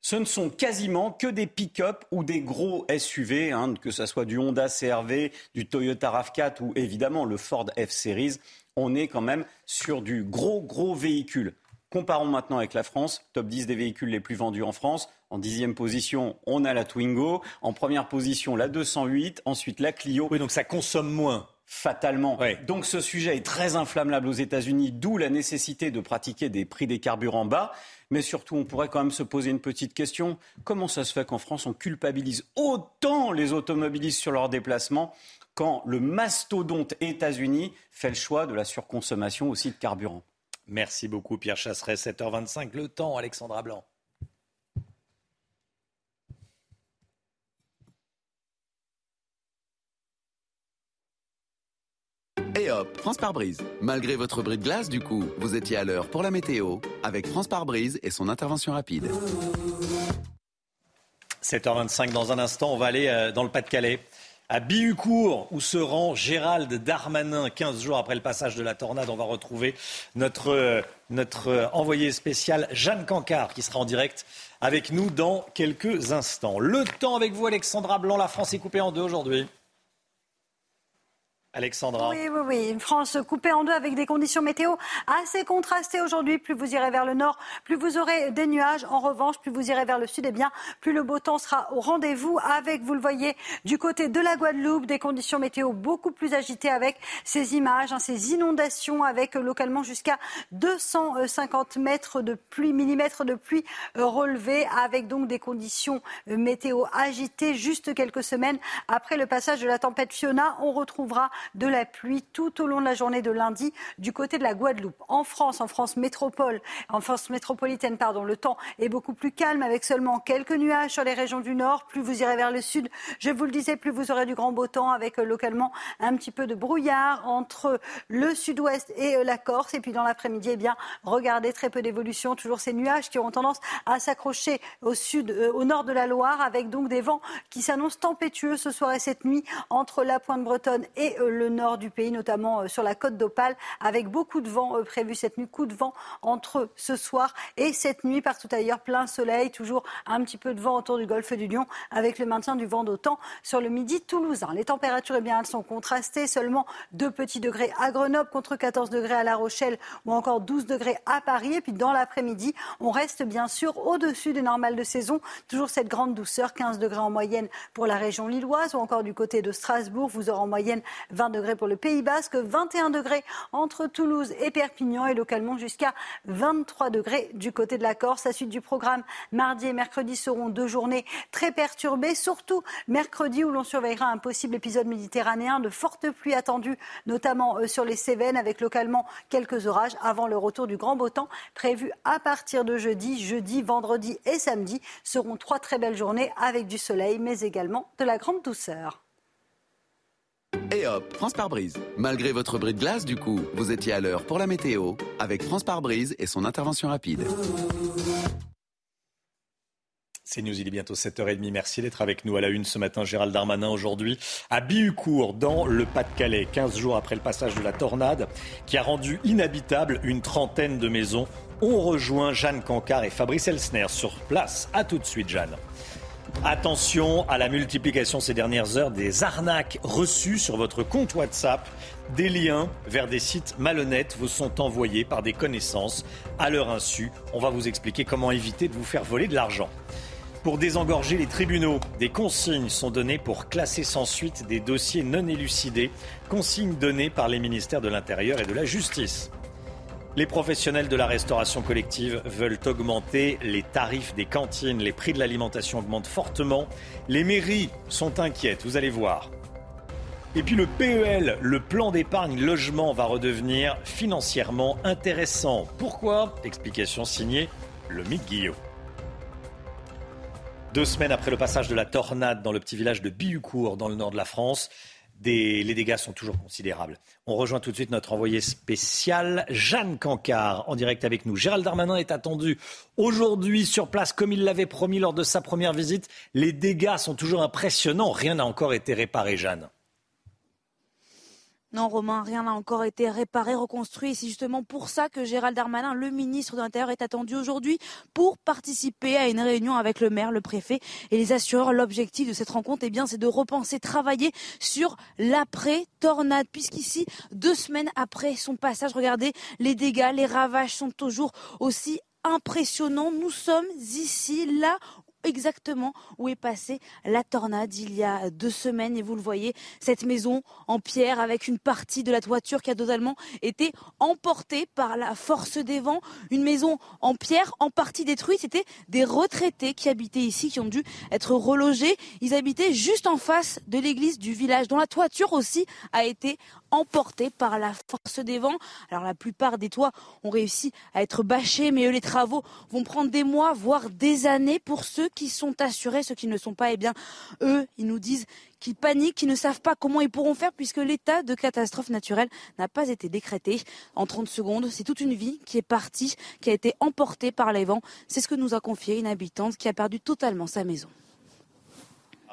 Ce ne sont quasiment que des pick-up ou des gros SUV, hein, que ce soit du Honda CRV, du Toyota RAV4 ou évidemment le Ford F-Series on est quand même sur du gros, gros véhicule. Comparons maintenant avec la France, top 10 des véhicules les plus vendus en France. En dixième position, on a la Twingo. En première position, la 208. Ensuite, la Clio. Oui, donc ça consomme moins. Fatalement. Donc ce sujet est très inflammable aux États-Unis, d'où la nécessité de pratiquer des prix des carburants bas. Mais surtout, on pourrait quand même se poser une petite question. Comment ça se fait qu'en France, on culpabilise autant les automobilistes sur leurs déplacements quand le mastodonte États-Unis fait le choix de la surconsommation aussi de carburant? Merci beaucoup Pierre Chasseret, 7h25, le temps Alexandra Blanc. Et hop, France par brise. Malgré votre bris de glace, du coup, vous étiez à l'heure pour la météo avec France par brise et son intervention rapide. 7h25, dans un instant, on va aller euh, dans le Pas-de-Calais à Bihucourt, où se rend Gérald Darmanin 15 jours après le passage de la tornade. On va retrouver notre, euh, notre euh, envoyé spécial Jeanne Cancard qui sera en direct avec nous dans quelques instants. Le temps avec vous, Alexandra Blanc. La France est coupée en deux aujourd'hui. Alexandra. Oui, oui, oui. Une France coupée en deux avec des conditions météo assez contrastées aujourd'hui. Plus vous irez vers le nord, plus vous aurez des nuages. En revanche, plus vous irez vers le sud, eh bien, plus le beau temps sera au rendez-vous avec, vous le voyez, du côté de la Guadeloupe, des conditions météo beaucoup plus agitées avec ces images, hein, ces inondations avec localement jusqu'à 250 mètres de pluie, millimètres de pluie euh, relevés avec donc des conditions euh, météo agitées juste quelques semaines après le passage de la tempête Fiona. On retrouvera de la pluie tout au long de la journée de lundi du côté de la Guadeloupe. En France, en France métropole, en France métropolitaine, pardon, le temps est beaucoup plus calme avec seulement quelques nuages sur les régions du nord. Plus vous irez vers le sud, je vous le disais, plus vous aurez du grand beau temps avec euh, localement un petit peu de brouillard entre le sud-ouest et euh, la Corse. Et puis dans l'après-midi, eh bien, regardez très peu d'évolution. Toujours ces nuages qui auront tendance à s'accrocher au sud, euh, au nord de la Loire, avec donc des vents qui s'annoncent tempétueux ce soir et cette nuit entre la pointe bretonne et le nord du pays, notamment euh, sur la côte d'Opale, avec beaucoup de vent euh, prévu cette nuit, coup de vent entre ce soir et cette nuit. Partout ailleurs, plein soleil, toujours un petit peu de vent autour du golfe du Lion, avec le maintien du vent d'autant sur le midi toulousain. Les températures, eh bien, elles sont contrastées, seulement 2 petits degrés à Grenoble contre 14 degrés à La Rochelle ou encore 12 degrés à Paris. Et puis dans l'après-midi, on reste bien sûr au-dessus des normales de saison, toujours cette grande douceur, 15 degrés en moyenne pour la région lilloise ou encore du côté de Strasbourg, vous aurez en moyenne 20 degrés pour le Pays Basque, 21 degrés entre Toulouse et Perpignan et localement jusqu'à 23 degrés du côté de la Corse. La suite du programme, mardi et mercredi seront deux journées très perturbées, surtout mercredi où l'on surveillera un possible épisode méditerranéen de fortes pluies attendues, notamment euh, sur les Cévennes avec localement quelques orages avant le retour du grand beau temps prévu à partir de jeudi. Jeudi, vendredi et samedi seront trois très belles journées avec du soleil mais également de la grande douceur. Et hop, France par brise. Malgré votre bris de glace, du coup, vous étiez à l'heure pour la météo avec France par brise et son intervention rapide. C'est News, il est bientôt 7h30. Merci d'être avec nous à la une ce matin. Gérald Darmanin aujourd'hui à Bihucourt, dans le Pas-de-Calais, 15 jours après le passage de la tornade qui a rendu inhabitable une trentaine de maisons. On rejoint Jeanne Cancard et Fabrice Elsner sur place. A tout de suite, Jeanne. Attention à la multiplication ces dernières heures des arnaques reçues sur votre compte WhatsApp. Des liens vers des sites malhonnêtes vous sont envoyés par des connaissances à leur insu. On va vous expliquer comment éviter de vous faire voler de l'argent. Pour désengorger les tribunaux, des consignes sont données pour classer sans suite des dossiers non élucidés, consignes données par les ministères de l'Intérieur et de la Justice. Les professionnels de la restauration collective veulent augmenter les tarifs des cantines. Les prix de l'alimentation augmentent fortement. Les mairies sont inquiètes, vous allez voir. Et puis le PEL, le plan d'épargne logement, va redevenir financièrement intéressant. Pourquoi? Explication signée le Mick Guillot. Deux semaines après le passage de la tornade dans le petit village de Bihucourt, dans le nord de la France, les dégâts sont toujours considérables. On rejoint tout de suite notre envoyé spécial, Jeanne Cancard, en direct avec nous. Gérald Darmanin est attendu aujourd'hui sur place, comme il l'avait promis lors de sa première visite. Les dégâts sont toujours impressionnants. Rien n'a encore été réparé, Jeanne. Non, Romain, rien n'a encore été réparé, reconstruit. C'est justement pour ça que Gérald Darmanin, le ministre de l'Intérieur, est attendu aujourd'hui pour participer à une réunion avec le maire, le préfet et les assureurs. L'objectif de cette rencontre, eh bien, c'est de repenser, travailler sur l'après-tornade. Puisqu'ici, deux semaines après son passage, regardez, les dégâts, les ravages sont toujours aussi impressionnants. Nous sommes ici, là exactement où est passée la tornade il y a deux semaines. Et vous le voyez, cette maison en pierre avec une partie de la toiture qui a totalement été emportée par la force des vents. Une maison en pierre en partie détruite. C'était des retraités qui habitaient ici, qui ont dû être relogés. Ils habitaient juste en face de l'église du village, dont la toiture aussi a été emportés par la force des vents. Alors la plupart des toits ont réussi à être bâchés, mais eux, les travaux vont prendre des mois, voire des années pour ceux qui sont assurés, ceux qui ne sont pas. Eh bien, eux, ils nous disent qu'ils paniquent, qu'ils ne savent pas comment ils pourront faire puisque l'état de catastrophe naturelle n'a pas été décrété. En 30 secondes, c'est toute une vie qui est partie, qui a été emportée par les vents. C'est ce que nous a confié une habitante qui a perdu totalement sa maison.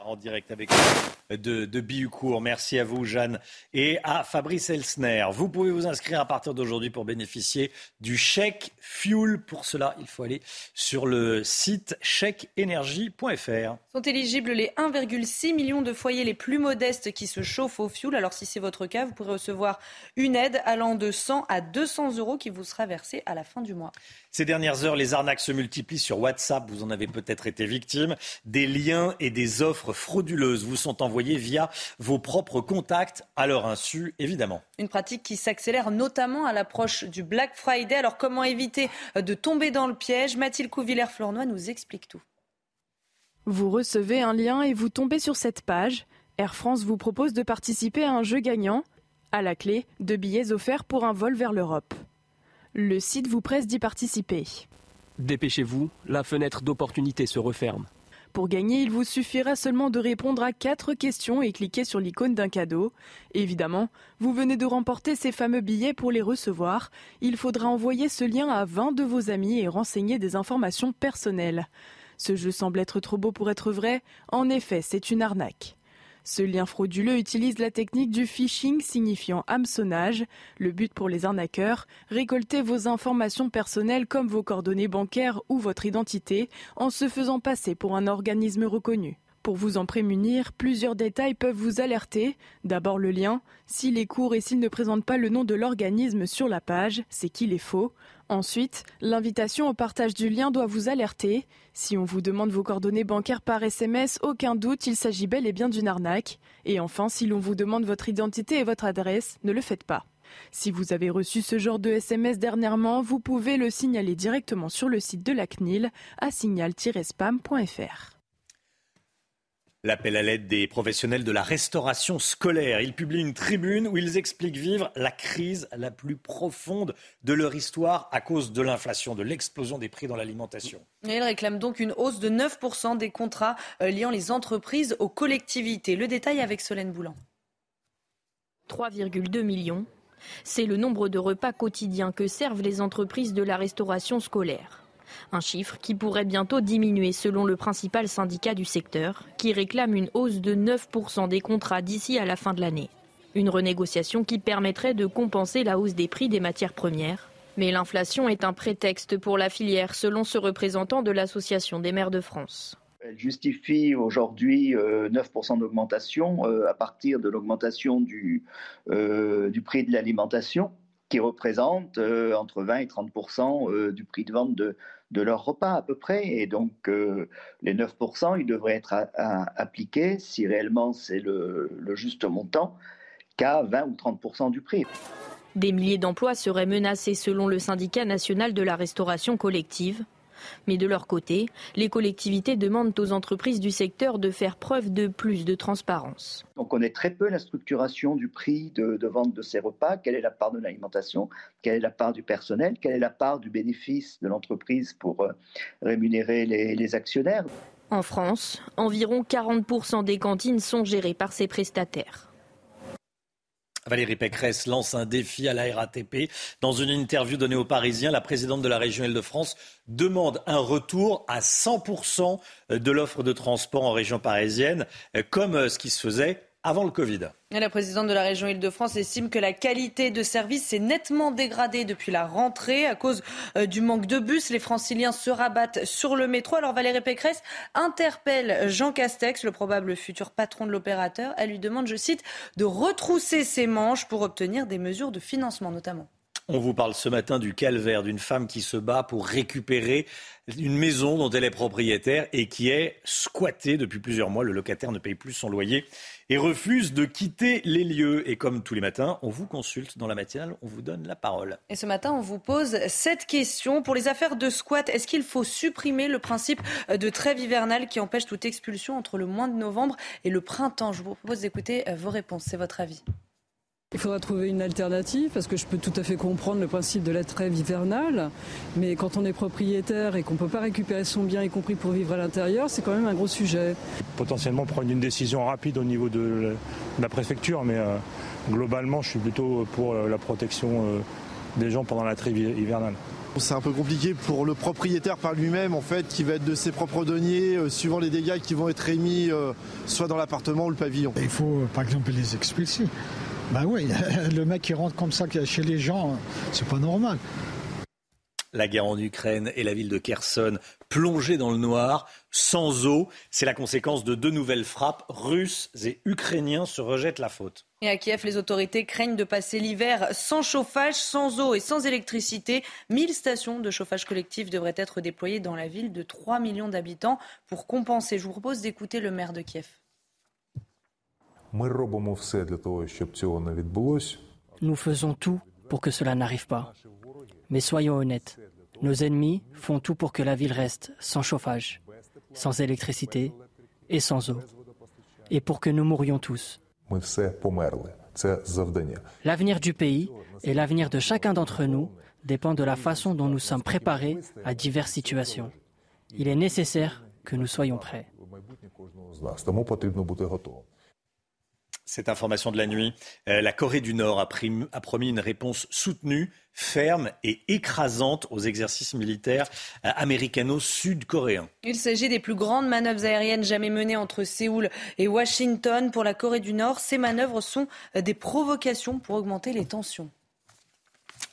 En direct avec nous de, de Biucourt. Merci à vous, Jeanne, et à Fabrice Elsner. Vous pouvez vous inscrire à partir d'aujourd'hui pour bénéficier du chèque fuel. Pour cela, il faut aller sur le site chèqueénergie.fr. Sont éligibles les 1,6 million de foyers les plus modestes qui se chauffent au fuel. Alors, si c'est votre cas, vous pourrez recevoir une aide allant de 100 à 200 euros qui vous sera versée à la fin du mois. Ces dernières heures, les arnaques se multiplient sur WhatsApp. Vous en avez peut-être été victime. Des liens et des offres frauduleuses vous sont envoyés via vos propres contacts, à leur insu, évidemment. Une pratique qui s'accélère notamment à l'approche du Black Friday. Alors, comment éviter de tomber dans le piège? Mathilde Couvillère-Flornois nous explique tout. Vous recevez un lien et vous tombez sur cette page. Air France vous propose de participer à un jeu gagnant. À la clé, deux billets offerts pour un vol vers l'Europe. Le site vous presse d'y participer. Dépêchez-vous, la fenêtre d'opportunité se referme. Pour gagner, il vous suffira seulement de répondre à quatre questions et cliquer sur l'icône d'un cadeau. Évidemment, vous venez de remporter ces fameux billets pour les recevoir. Il faudra envoyer ce lien à 20 de vos amis et renseigner des informations personnelles. Ce jeu semble être trop beau pour être vrai. En effet, c'est une arnaque. Ce lien frauduleux utilise la technique du phishing signifiant hameçonnage. Le but pour les arnaqueurs, récolter vos informations personnelles comme vos coordonnées bancaires ou votre identité en se faisant passer pour un organisme reconnu. Pour vous en prémunir, plusieurs détails peuvent vous alerter. D'abord le lien. S'il est court et s'il ne présente pas le nom de l'organisme sur la page, c'est qu'il est faux. Ensuite, l'invitation au partage du lien doit vous alerter. Si on vous demande vos coordonnées bancaires par SMS, aucun doute, il s'agit bel et bien d'une arnaque. Et enfin, si l'on vous demande votre identité et votre adresse, ne le faites pas. Si vous avez reçu ce genre de SMS dernièrement, vous pouvez le signaler directement sur le site de la CNIL à signal-spam.fr. L'appel à l'aide des professionnels de la restauration scolaire. Ils publient une tribune où ils expliquent vivre la crise la plus profonde de leur histoire à cause de l'inflation, de l'explosion des prix dans l'alimentation. ils réclament donc une hausse de 9% des contrats euh, liant les entreprises aux collectivités. Le détail avec Solène Boulan. 3,2 millions, c'est le nombre de repas quotidiens que servent les entreprises de la restauration scolaire. Un chiffre qui pourrait bientôt diminuer selon le principal syndicat du secteur, qui réclame une hausse de 9% des contrats d'ici à la fin de l'année. Une renégociation qui permettrait de compenser la hausse des prix des matières premières. Mais l'inflation est un prétexte pour la filière, selon ce représentant de l'Association des maires de France. Elle justifie aujourd'hui 9% euh, d'augmentation euh, à partir de l'augmentation du, euh, du prix de l'alimentation qui représente entre 20 et 30 du prix de vente de, de leur repas à peu près. Et donc euh, les 9%, ils devraient être appliqués, si réellement c'est le juste montant, qu'à 20 ou 30% du prix. Des milliers d'emplois seraient menacés selon le syndicat national de la restauration collective. Mais de leur côté, les collectivités demandent aux entreprises du secteur de faire preuve de plus de transparence. On connaît très peu la structuration du prix de, vente de ces repas, quelle est la part de l'alimentation, quelle est la part du personnel, quelle est la part du bénéfice de l'entreprise pour euh, rémunérer les actionnaires? En France, environ 40% des cantines sont gérées par ces prestataires. Valérie Pécresse lance un défi à la RATP. Dans une interview donnée aux Parisiens, la présidente de la région Île-de-France demande un retour à 100% de l'offre de transport en région parisienne, comme ce qui se faisait avant le Covid. la présidente de la région Île-de-France estime que la qualité de service s'est nettement dégradée depuis la rentrée à cause euh, du manque de bus. Les franciliens se rabattent sur le métro. Alors Valérie Pécresse interpelle Jean Castex, le probable futur patron de l'opérateur. Elle lui demande, je cite, de retrousser ses manches pour obtenir des mesures de financement notamment. On vous parle ce matin du calvaire d'une femme qui se bat pour récupérer une maison dont elle est propriétaire et qui est squattée depuis plusieurs mois. Le locataire ne paye plus son loyer et refuse de quitter les lieux. Et comme tous les matins, on vous consulte dans la matinale, on vous donne la parole. Et ce matin, on vous pose cette question. Pour les affaires de squat, est-ce qu'il faut supprimer le principe de trêve hivernale qui empêche toute expulsion entre le mois de novembre et le printemps? Je vous propose d'écouter vos réponses. C'est votre avis. Il faudra trouver une alternative parce que je peux tout à fait comprendre le principe de la trêve hivernale, mais quand on est propriétaire et qu'on ne peut pas récupérer son bien, y compris pour vivre à l'intérieur, c'est quand même un gros sujet. Potentiellement prendre une décision rapide au niveau de la préfecture, mais euh, globalement, je suis plutôt pour euh, la protection euh, des gens pendant la trêve hivernale. C'est un peu compliqué pour le propriétaire par lui-même, en fait, qui va être de ses propres deniers, euh, suivant les dégâts qui vont être émis, euh, soit dans l'appartement ou le pavillon. Il faut, par exemple, les expulser. Ben oui, le mec qui rentre comme ça chez les gens, c'est pas normal. La guerre en Ukraine et la ville de Kherson plongée dans le noir, sans eau. C'est la conséquence de deux nouvelles frappes. Russes et Ukrainiens se rejettent la faute. Et à Kiev, les autorités craignent de passer l'hiver sans chauffage, sans eau et sans électricité. 1000 stations de chauffage collectif devraient être déployées dans la ville de 3 millions d'habitants pour compenser. Je vous propose d'écouter le maire de Kiev. Nous faisons tout pour que cela n'arrive pas. Mais soyons honnêtes, nos ennemis font tout pour que la ville reste sans chauffage, sans électricité et sans eau, et pour que nous mourions tous. L'avenir du pays et l'avenir de chacun d'entre nous dépend de la façon dont nous sommes préparés à diverses situations. Il est nécessaire que nous soyons prêts. Cette information de la nuit, euh, la Corée du Nord a, a, promis une réponse soutenue, ferme et écrasante aux exercices militaires euh, américano-sud-coréens. Il s'agit des plus grandes manœuvres aériennes jamais menées entre Séoul et Washington. Pour la Corée du Nord, ces manœuvres sont euh, des provocations pour augmenter les tensions.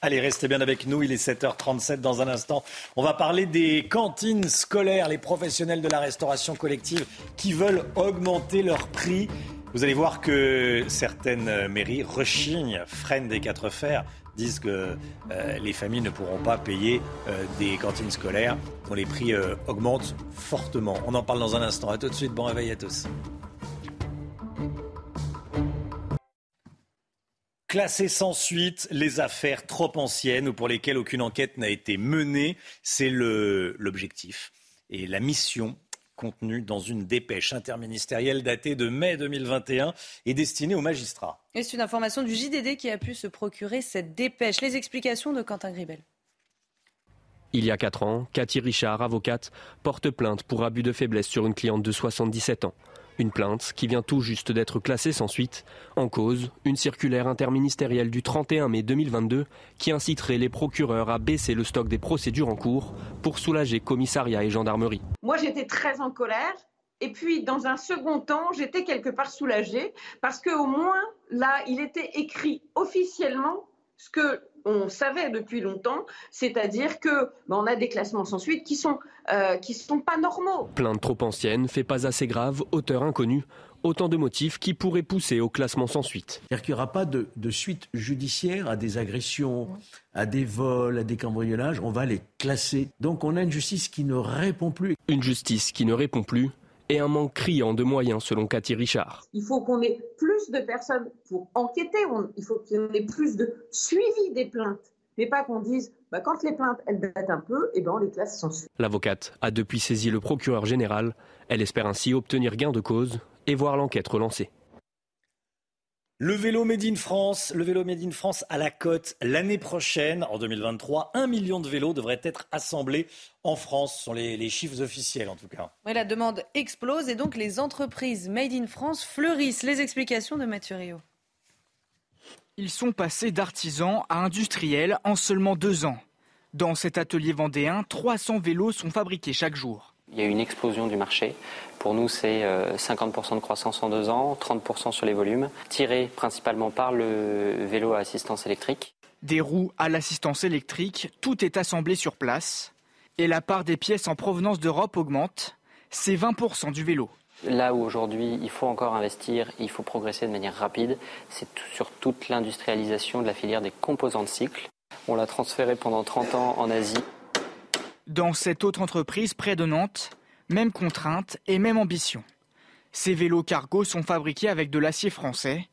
Allez, restez bien avec nous. Il est 7h37 dans un instant. On va parler des cantines scolaires, les professionnels de la restauration collective qui veulent augmenter leurs prix. Vous allez voir que certaines mairies rechignent, freinent des quatre fers, disent que euh, les familles ne pourront pas payer euh, des cantines scolaires, dont les prix euh, augmentent fortement. On en parle dans un instant. A tout de suite, bon réveil à tous. Classées sans suite, les affaires trop anciennes ou pour lesquelles aucune enquête n'a été menée, c'est l'objectif et la mission contenu dans une dépêche interministérielle datée de mai 2021 et destinée aux magistrats. Et c'est une information du JDD qui a pu se procurer cette dépêche. Les explications de Quentin Gribel. Il y a 4 ans, Cathy Richard, avocate, porte plainte pour abus de faiblesse sur une cliente de 77 ans. Une plainte qui vient tout juste d'être classée sans suite. En cause, une circulaire interministérielle du 31 mai 2022 qui inciterait les procureurs à baisser le stock des procédures en cours pour soulager commissariat et gendarmerie. Moi, j'étais très en colère. Et puis, dans un second temps, j'étais quelque part soulagée parce qu'au moins, là, il était écrit officiellement ce que on savait depuis longtemps, c'est-à-dire que ben, on a des classements sans suite qui sont euh, qui sont pas normaux. Plainte trop ancienne, fait pas assez grave, auteur inconnu. Autant de motifs qui pourraient pousser au classement sans suite. C'est-à-dire qu'il n'y aura pas de, de, suite judiciaire à des agressions, à des vols, à des cambriolages. On va les classer. Donc on a une justice qui ne répond plus. Une justice qui ne répond plus et un manque criant de moyens selon Cathy Richard. Il faut qu'on ait plus de personnes pour enquêter, il faut y ait plus de suivi des plaintes, mais pas qu'on dise bah, quand les plaintes elles datent un peu, et eh ben on les classe sans suite. L'avocate a depuis saisi le procureur général. Elle espère ainsi obtenir gain de cause et voir l'enquête relancée. Le vélo Made in France, le vélo Made in France à la côte l'année prochaine, en 2023, un million de vélos devraient être assemblés en France. Ce sont les, chiffres officiels en tout cas. Oui, la demande explose et donc les entreprises Made in France fleurissent. Les explications de Mathieu Rio. Ils sont passés d'artisans à industriels en seulement deux ans. Dans cet atelier vendéen, 300 vélos sont fabriqués chaque jour. Il y a eu une explosion du marché. Pour nous, c'est 50% euh, de croissance en deux ans, 30% sur les volumes, tiré principalement par le vélo à assistance électrique. Des roues à l'assistance électrique, tout est assemblé sur place. Et la part des pièces en provenance d'Europe augmente. C'est 20% du vélo. Là où aujourd'hui il faut encore investir, il faut progresser de manière rapide, c'est sur toute l'industrialisation de la filière des composants de cycle. On l'a transféré pendant 30 ans en Asie. Dans cette autre entreprise près de Nantes, même contrainte et même ambition. Ces vélos cargo sont fabriqués avec de l'acier français.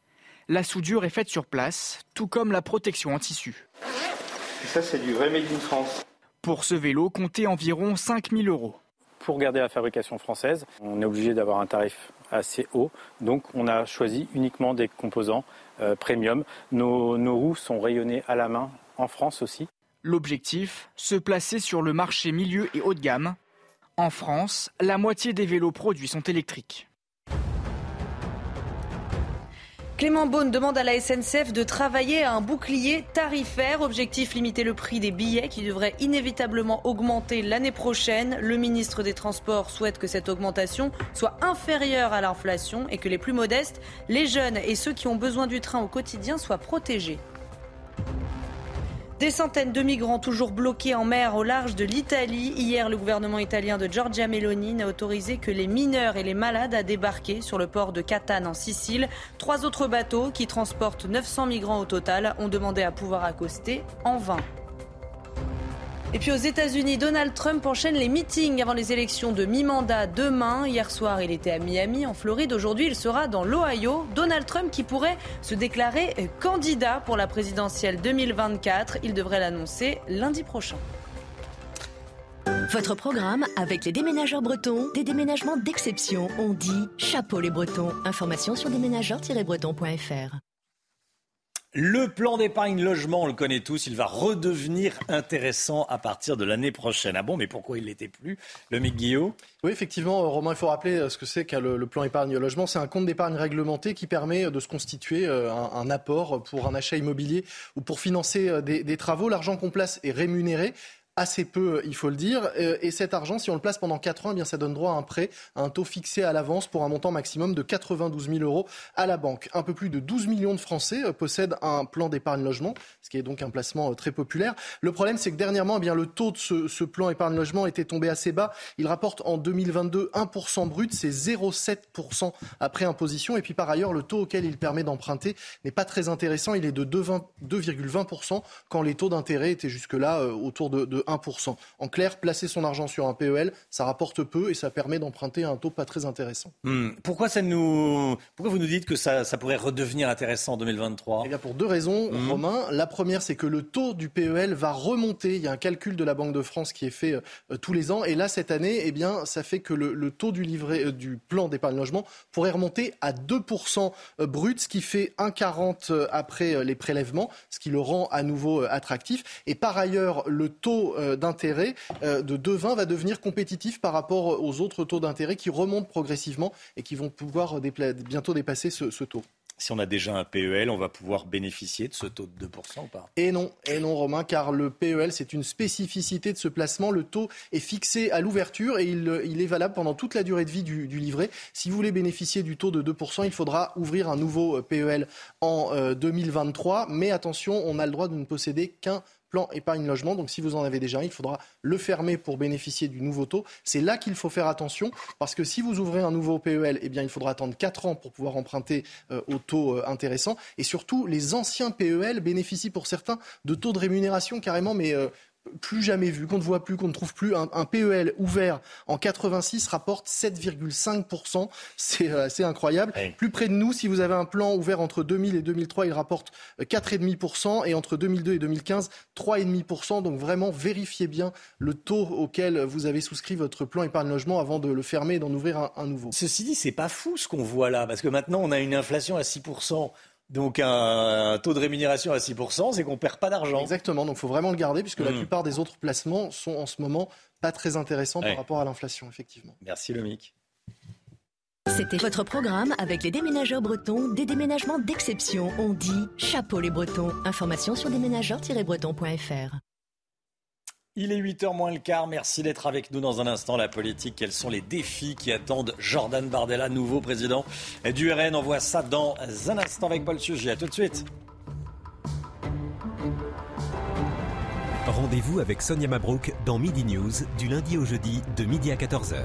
La soudure est faite sur place, tout comme la protection en tissu. Et ça, c'est du vrai Made in France. Pour ce vélo, comptez environ 5000 euros. Pour garder la fabrication française, on est obligé d'avoir un tarif assez haut. Donc, on a choisi uniquement des composants euh, premium. Nos, nos roues sont rayonnées à la main en France aussi. L'objectif, se placer sur le marché milieu et haut de gamme. En France, la moitié des vélos produits sont électriques. Clément Beaune demande à la SNCF de travailler à un bouclier tarifaire. Objectif limiter le prix des billets qui devrait inévitablement augmenter l'année prochaine. Le ministre des Transports souhaite que cette augmentation soit inférieure à l'inflation et que les plus modestes, les jeunes et ceux qui ont besoin du train au quotidien soient protégés. Des centaines de migrants toujours bloqués en mer au large de l'Italie. Hier, le gouvernement italien de Giorgia Meloni n'a autorisé que les mineurs et les malades à débarquer sur le port de Catane en Sicile. Trois autres bateaux qui transportent 900 migrants au total ont demandé à pouvoir accoster en vain. Et puis aux États-Unis, Donald Trump enchaîne les meetings avant les élections de mi-mandat demain. Hier soir, il était à Miami, en Floride. Aujourd'hui, il sera dans l'Ohio. Donald Trump qui pourrait se déclarer candidat pour la présidentielle 2024. Il devrait l'annoncer lundi prochain. Votre programme avec les déménageurs bretons, des déménagements d'exception. On dit chapeau les bretons. Information sur déménageurs-bretons.fr. Le plan d'épargne logement, on le connaît tous, il va redevenir intéressant à partir de l'année prochaine. Ah bon, mais pourquoi il l'était plus Le Mick Guillaume? Oui, effectivement, euh, Romain, il faut rappeler euh, ce que c'est qu'un le, plan épargne logement. C'est un compte d'épargne réglementé qui permet de se constituer euh, un, apport pour un achat immobilier ou pour financer des travaux. L'argent qu'on place est rémunéré assez peu, il faut le dire. Euh, et cet argent, si on le place pendant 4 ans, eh bien, ça donne droit à un prêt à un taux fixé à l'avance pour un montant maximum de 92 000 euros à la banque. Un peu plus de 12 millions de Français euh, possèdent un plan d'épargne logement, ce qui est donc un placement euh, très populaire. Le problème, c'est que dernièrement, eh bien, le taux de ce, ce plan épargne logement était tombé assez bas. Il rapporte en 2022 1% brut, c'est 0,7% après imposition. Et puis par ailleurs, le taux auquel il permet d'emprunter n'est pas très intéressant. Il est de 2,20% quand les taux d'intérêt étaient jusque-là autour de, de 1%. En clair, placer son argent sur un PEL, ça rapporte peu et ça permet d'emprunter à un taux pas très intéressant. Hmm. Pourquoi, ça nous... Pourquoi vous nous dites que ça, ça pourrait redevenir intéressant en 2023 eh bien Pour deux raisons, hmm. Romain. La première, c'est que le taux du PEL va remonter. Il y a un calcul de la Banque de France qui est fait euh, tous les ans. Et là, cette année, eh bien, ça fait que le, taux du, livret, euh, du plan d'épargne logement pourrait remonter à 2% euh, brut, ce qui fait 1,40 après les prélèvements, ce qui le rend à nouveau attractif. Et par ailleurs, le taux euh, d'intérêt euh, de 2,20 va devenir compétitif par rapport aux autres taux d'intérêt qui remontent progressivement et qui vont pouvoir bientôt dépasser ce, taux si on a déjà un PEL, on va pouvoir bénéficier de ce taux de 2% ou pas? Et non, et non Romain, car le PEL, c'est une spécificité de ce placement. Le taux est fixé à l'ouverture et il, est valable pendant toute la durée de vie du, livret. Si vous voulez bénéficier du taux de 2%, il faudra ouvrir un nouveau PEL en 2023. Euh, Mais attention, on a le droit de ne posséder qu'un plan épargne logement. Donc si vous en avez déjà un, il faudra le fermer pour bénéficier du nouveau taux. C'est là qu'il faut faire attention parce que si vous ouvrez un nouveau PEL, eh bien il faudra attendre 4 ans pour pouvoir emprunter euh, au taux euh, intéressant. Et surtout, les anciens PEL bénéficient pour certains de taux de rémunération carrément mais euh, plus jamais vu, qu'on ne voit plus, qu'on ne trouve plus. Un, PEL ouvert en 86 rapporte 7,5%. C'est euh, assez incroyable. Plus près de nous, si vous avez un plan ouvert entre 2000 et 2003, il rapporte 4,5%. Euh, et entre 2002 et 2015, 3,5%. Donc vraiment, vérifiez bien le taux auquel vous avez souscrit votre plan épargne logement avant de le fermer et d'en ouvrir un, un nouveau. Ceci dit, c'est pas fou ce qu'on voit là. Parce que maintenant, on a une inflation à 6%. Donc un taux de rémunération à 6%, c'est qu'on ne perd pas d'argent. Exactement, donc il faut vraiment le garder puisque la hmm. plupart des autres placements sont en ce moment pas très intéressants par rapport à l'inflation, effectivement. Merci Lomic. C'était votre programme avec les déménageurs bretons, des déménagements d'exception. On dit chapeau les bretons. Information sur déménageurs-bretons.fr. Il est 8h moins le quart. Merci d'être avec nous dans un instant. La politique, quels sont les défis qui attendent Jordan Bardella, nouveau président du RN On voit ça dans un instant avec Paul Sujet. A tout de suite. Rendez-vous avec Sonia Mabrouk dans Midi News du lundi au jeudi de midi à 14h.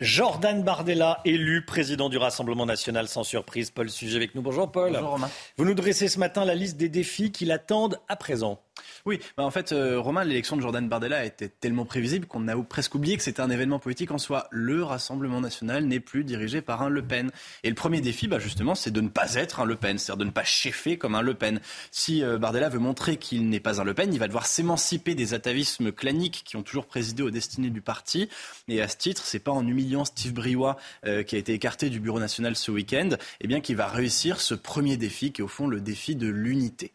Jordan Bardella, élu président du Rassemblement national sans surprise. Paul Sujet avec nous. Bonjour Paul. Bonjour Romain. Vous nous dressez ce matin la liste des défis qui l'attendent à présent. Oui, bah en fait, euh, Romain, l'élection de Jordan Bardella était tellement prévisible qu'on a presque oublié que c'était un événement politique en soi. Le Rassemblement national n'est plus dirigé par un Le Pen. Et le premier défi, bah, justement, c'est de ne pas être un Le Pen, c'est-à-dire de ne pas cheffer comme un Le Pen. Si euh, Bardella veut montrer qu'il n'est pas un Le Pen, il va devoir s'émanciper des atavismes claniques qui ont toujours présidé aux destinées du parti. Et à ce titre, c'est pas en humiliant Steve Briouat, euh, qui a été écarté du Bureau national ce week-end, eh qu'il va réussir ce premier défi qui est au fond le défi de l'unité.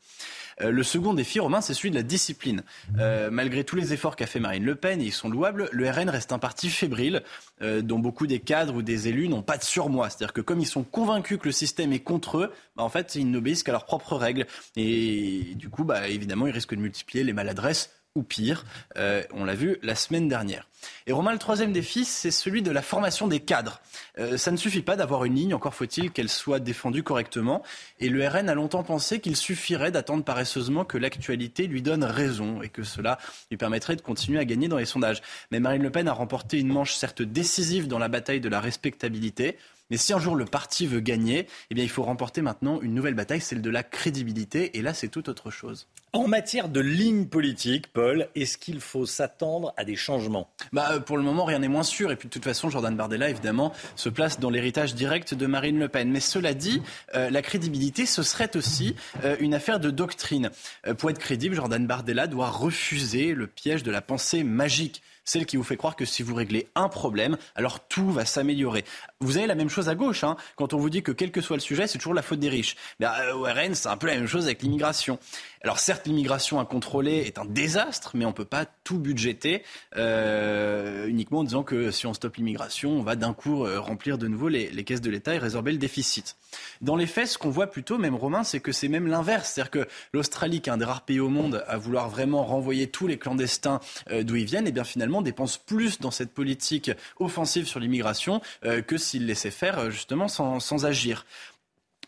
Euh, le second défi, Romain, c'est celui de la discipline. Euh, malgré tous les efforts qu'a fait Marine Le Pen, et ils sont louables, le RN reste un parti fébrile, dont beaucoup des cadres ou des élus n'ont pas de surmoi. C'est-à-dire que comme ils sont convaincus que le système est contre eux, bah, en fait, ils n'obéissent qu'à leurs propres règles. Et du coup, bah, évidemment, ils risquent de multiplier les maladresses ou pire. Euh, on l'a vu la semaine dernière. Et Romain, le troisième défi, c'est celui de la formation des cadres. Euh, ça ne suffit pas d'avoir une ligne, encore faut-il qu'elle soit défendue correctement. Et le RN a longtemps pensé qu'il suffirait d'attendre paresseusement que l'actualité lui donne raison et que cela lui permettrait de continuer à gagner dans les sondages. Mais Marine Le Pen a remporté une manche certes décisive dans la bataille de la respectabilité. Mais si un jour le parti veut gagner, eh bien, il faut remporter maintenant une nouvelle bataille, celle de la crédibilité. Et là, c'est tout autre chose. En matière de ligne politique, Paul, est-ce qu'il faut s'attendre à des changements? Bah, euh, Pour le moment, rien n'est moins sûr. Et puis, de toute façon, Jordan Bardella, évidemment, se place dans l'héritage direct de Marine Le Pen. Mais cela dit, euh, la crédibilité, ce serait aussi euh, une affaire de doctrine. pour être crédible, Jordan Bardella doit refuser le piège de la pensée magique celle qui vous fait croire que si vous réglez un problème, alors tout va s'améliorer. Vous avez la même chose à gauche, hein, quand on vous dit que quel que soit le sujet, c'est toujours la faute des riches. Mais euh, au RN, c'est un peu la même chose avec l'immigration. Alors certes, l'immigration incontrôlée est un désastre, mais on ne peut pas tout budgéter euh, uniquement en disant que si on stoppe l'immigration, on va d'un coup euh, remplir de nouveau les, caisses de l'État et résorber le déficit. Dans les faits, ce qu'on voit plutôt, même Romain, c'est que c'est même l'inverse. C'est-à-dire que l'Australie, qui est un des rares pays au monde à vouloir vraiment renvoyer tous les clandestins euh, d'où ils viennent, et eh bien finalement dépense plus dans cette politique offensive sur l'immigration euh, que s'il laissait faire justement sans agir.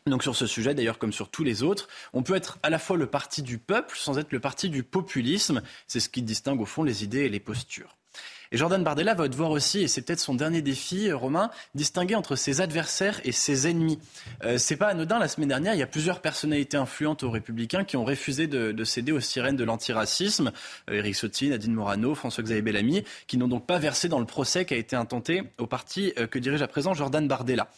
Donc sur ce sujet, d'ailleurs comme sur tous les autres, on peut être à la fois le parti du peuple sans être le parti du populisme. C'est ce qui distingue au fond les idées et les postures. Et Jordan Bardella va devoir aussi, et c'est peut-être son dernier défi, euh, Romain, distinguer entre ses adversaires et ses ennemis. Euh, c'est pas anodin, la semaine dernière, il y a plusieurs personnalités influentes aux Républicains qui ont refusé de, céder aux sirènes de l'antiracisme. Euh, Éric Sotti, Nadine Morano, François-Xavier Bellamy, qui n'ont donc pas versé dans le procès qui a été intenté au parti que dirige à présent Jordan Bardella.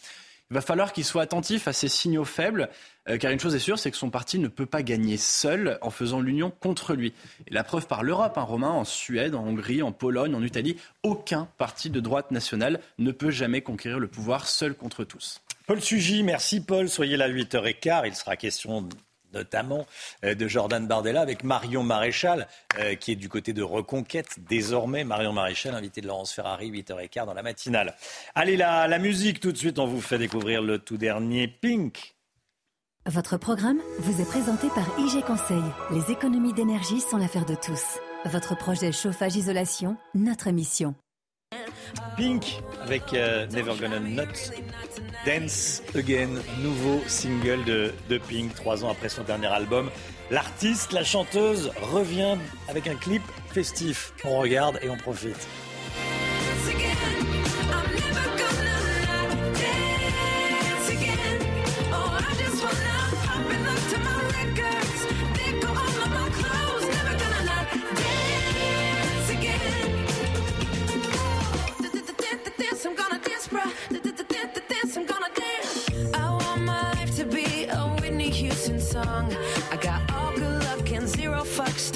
Il va falloir qu'il soit attentif à ces signaux faibles, euh, car une chose est sûre, c'est que son parti ne peut pas gagner seul en faisant l'union contre lui. Et la preuve par l'Europe, hein, Romain, en Suède, en Hongrie, en Pologne, en Italie, aucun parti de droite nationale ne peut jamais conquérir le pouvoir seul contre tous. Paul Sugy, merci Paul. Soyez là à 8h15. Il sera question notamment euh, de Jordan Bardella avec Marion Maréchal, euh, qui est du côté de Reconquête désormais. Marion Maréchal, invité de Laurence Ferrari, 8h15 dans la matinale. Allez, la, la musique tout de suite, on vous fait découvrir le tout dernier Pink. Votre programme vous est présenté par IG Conseil. Les économies d'énergie sont l'affaire de tous. Votre projet chauffage-isolation, notre mission. Pink avec euh, Never Gonna Not Dance Again, nouveau single de, de Pink, trois ans après son dernier album. L'artiste, la chanteuse, revient avec un clip festif. On regarde et on profite.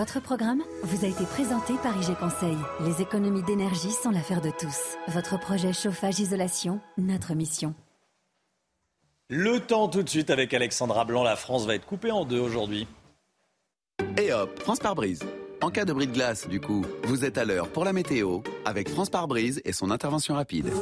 Votre programme vous a été présenté par IG Conseil. Les économies d'énergie sont l'affaire de tous. Votre projet chauffage-isolation, notre mission. Le temps tout de suite avec Alexandra Blanc. La France va être coupée en deux aujourd'hui. Et hop, France par brise. En cas de bris de glace, du coup, vous êtes à l'heure pour la météo avec France par brise et son intervention rapide.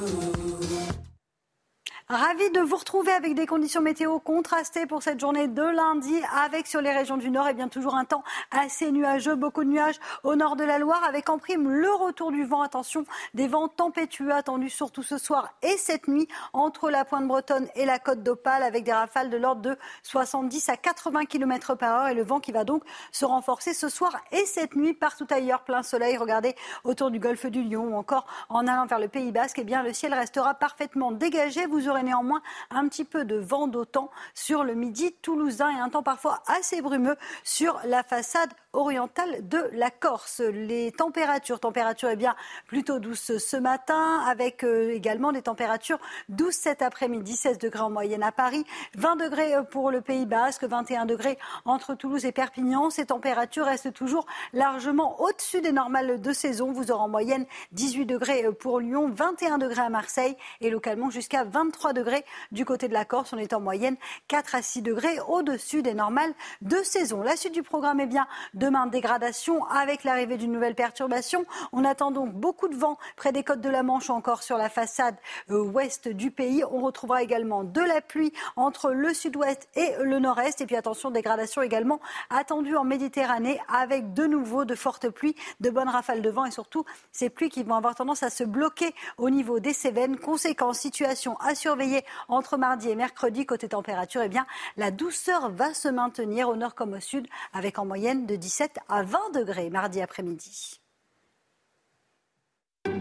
Ravi de vous retrouver avec des conditions météo contrastées pour cette journée de lundi, avec sur les régions du Nord, et bien toujours un temps assez nuageux, beaucoup de nuages au nord de la Loire, avec en prime le retour du vent. Attention, des vents tempétueux attendus surtout ce soir et cette nuit entre la pointe bretonne et la côte d'Opale, avec des rafales de l'ordre de 70 à 80 km par heure, et le vent qui va donc se renforcer ce soir et cette nuit partout ailleurs, plein soleil. Regardez autour du golfe du Lion ou encore en allant vers le Pays Basque, eh bien le ciel restera parfaitement dégagé. Vous aurez néanmoins un petit peu de vent d'autant sur le midi toulousain et un temps parfois assez brumeux sur la façade orientale de la Corse. Les températures, températures eh bien plutôt douces ce matin, avec euh, également des températures douces cet après-midi, 16 degrés en moyenne à Paris, 20 degrés euh, pour le Pays Basque, 21 degrés entre Toulouse et Perpignan. Ces températures restent toujours largement au-dessus des normales de saison. Vous aurez en moyenne 18 degrés euh, pour Lyon, 21 degrés à Marseille et localement jusqu'à 23 degrés du côté de la Corse. On est en moyenne 4 à 6 degrés au-dessus des normales de saison. La suite du programme est bien demain dégradation avec l'arrivée d'une nouvelle perturbation. On attend donc beaucoup de vent près des côtes de la Manche, encore sur la façade euh, ouest du pays. On retrouvera également de la pluie entre le sud-ouest et le nord-est. Et puis attention, dégradation également attendue en Méditerranée avec de nouveau de fortes pluies, de bonnes rafales de vent et surtout ces pluies qui vont avoir tendance à se bloquer au niveau des Cévennes. Conséquence, situation à surveiller entre mardi et mercredi. Côté température, eh bien, la douceur va se maintenir au nord comme au sud avec en moyenne de 17 à 20 degrés mardi après-midi.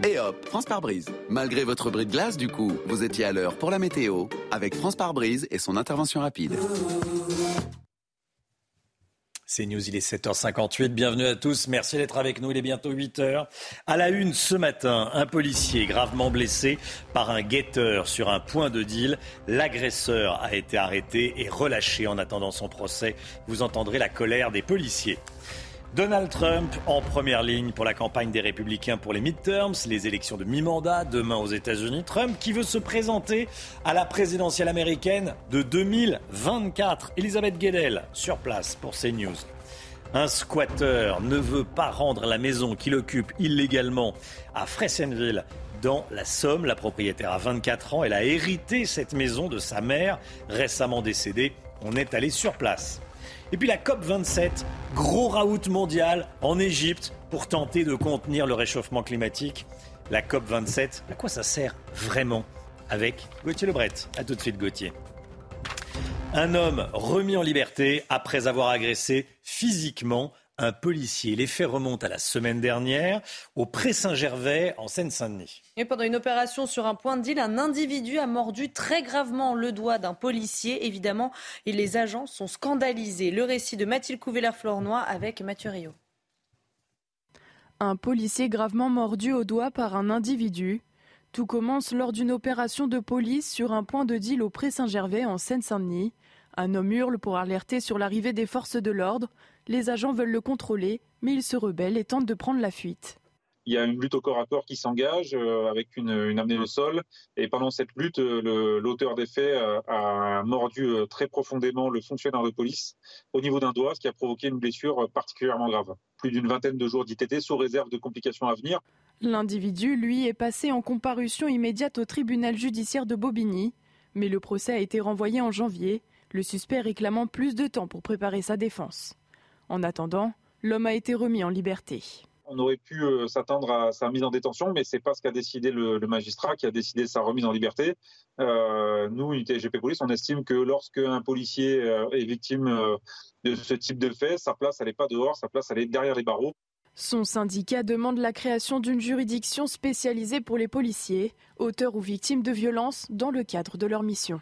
Et hop, France par brise. Malgré votre bris de glace, du coup, vous étiez à l'heure pour la météo avec France par brise et son intervention rapide. C'est News, il est 7h58. Bienvenue à tous. Merci d'être avec nous. Il est bientôt 8h. À la une ce matin, un policier gravement blessé par un guetteur sur un point de deal. L'agresseur a été arrêté et relâché en attendant son procès. Vous entendrez la colère des policiers. Donald Trump en première ligne pour la campagne des Républicains pour les midterms, les élections de mi-mandat demain aux États-Unis. Trump qui veut se présenter à la présidentielle américaine de 2024. Elisabeth Guedel sur place pour CNews. Un squatter ne veut pas rendre la maison qu'il occupe illégalement à Fressenville dans la Somme. La propriétaire a 24 ans. Elle a hérité cette maison de sa mère récemment décédée. On est allé sur place. Et puis la COP27, gros raout mondial en Égypte pour tenter de contenir le réchauffement climatique. La COP27, à quoi ça sert vraiment Avec Gauthier Lebret? A tout de suite Gauthier. Un homme remis en liberté après avoir agressé physiquement un policier. Les faits remontent à la semaine dernière au Pré-Saint-Gervais en Seine-Saint-Denis. Et pendant une opération sur un point de deal, un individu a mordu très gravement le doigt d'un policier. Évidemment, et les agents sont scandalisés. Le récit de Mathilde Couvillère-Flornois avec Mathieu Rio. Un policier gravement mordu au doigt par un individu. Tout commence lors d'une opération de police sur un point de deal au Pré-Saint-Gervais en Seine-Saint-Denis. Un homme hurle pour alerter sur l'arrivée des forces de l'ordre. Les agents veulent le contrôler, mais il se rebelle et tente de prendre la fuite. Il y a une lutte au corps à corps qui s'engage euh, avec une, une, amenée au sol. Et pendant cette lutte, euh, l'auteur des faits euh, a mordu très profondément le fonctionnaire de police au niveau d'un doigt, ce qui a provoqué une blessure particulièrement grave. Plus d'une vingtaine de jours d'ITT sous réserve de complications à venir. L'individu, lui, est passé en comparution immédiate au tribunal judiciaire de Bobigny. Mais le procès a été renvoyé en janvier, le suspect réclamant plus de temps pour préparer sa défense. En attendant, l'homme a été remis en liberté. On aurait pu euh, s'attendre à sa mise en détention, mais c'est pas ce qu'a décidé le, le, magistrat qui a décidé sa remise en liberté. Euh, nous, unité GP Police, on estime que lorsque un policier euh, est victime de ce type de fait, sa place, elle n'est pas dehors, sa place, elle est derrière les barreaux. Son syndicat demande la création d'une juridiction spécialisée pour les policiers, auteurs ou victimes de violences, dans le cadre de leur mission.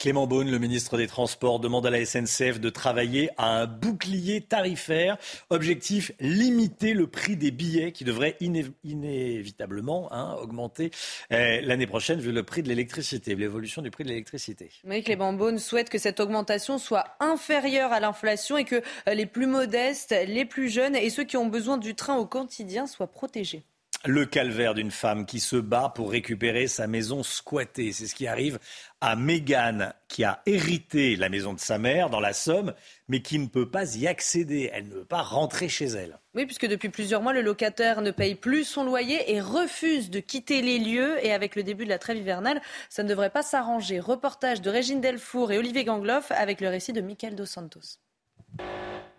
Clément Beaune, le ministre des Transports, demande à la SNCF de travailler à un bouclier tarifaire. Objectif, limiter le prix des billets qui devrait iné inévitablement hein, augmenter euh, l'année prochaine vu le prix de l'électricité, l'évolution du prix de l'électricité. Oui, Clément Beaune souhaite que cette augmentation soit inférieure à l'inflation et que les plus modestes, les plus jeunes et ceux qui ont besoin du train au quotidien soient protégés. Le calvaire d'une femme qui se bat pour récupérer sa maison squattée. C'est ce qui arrive à Mégane, qui a hérité la maison de sa mère dans la Somme, mais qui ne peut pas y accéder. Elle ne veut pas rentrer chez elle. Oui, puisque depuis plusieurs mois, le locataire ne paye plus son loyer et refuse de quitter les lieux. Et avec le début de la trêve hivernale, ça ne devrait pas s'arranger. Reportage de Régine Delfour et Olivier Gangloff avec le récit de Michael Dos Santos.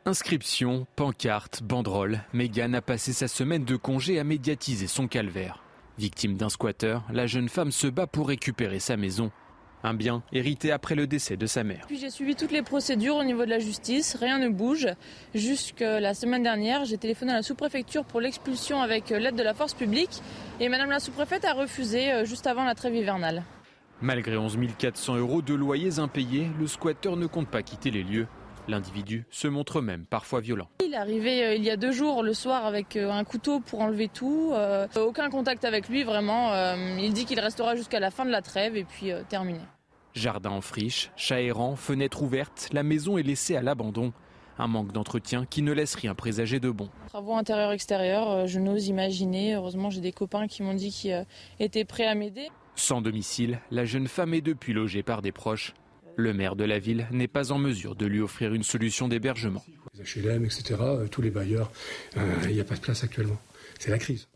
Inscription, pancarte, banderole, Megan a passé sa semaine de congé à médiatiser son calvaire. Victime d'un squatter, la jeune femme se bat pour récupérer sa maison. Un bien hérité après le décès de sa mère. Puis j'ai suivi toutes les procédures au niveau de la justice, rien ne bouge. Jusque la semaine dernière, j'ai téléphoné à la sous-préfecture pour l'expulsion avec l'aide de la force publique et madame la sous-préfète a refusé euh, juste avant la trêve hivernale. Malgré 11 400 euros de loyers impayés, le squatteur ne compte pas quitter les lieux. L'individu se montre même parfois violent. Il est arrivé euh, il y a deux jours le soir avec euh, un couteau pour enlever tout. Euh, aucun contact avec lui vraiment. il dit qu'il restera jusqu'à la fin de la trêve et puis terminé. Jardin en friche, chat errant, fenêtre ouverte, la maison est laissée à l'abandon. Un manque d'entretien qui ne laisse rien présager de bon. Travaux intérieurs-extérieurs, je n'ose imaginer. Heureusement, j'ai des copains qui m'ont dit qu'ils étaient prêts à m'aider. Sans domicile, la jeune femme est depuis logée par des proches. Le maire de la ville n'est pas en mesure de lui offrir une solution d'hébergement. Les HLM, etc., euh, tous les bailleurs, euh, il n'y a pas de place actuellement. C'est la crise.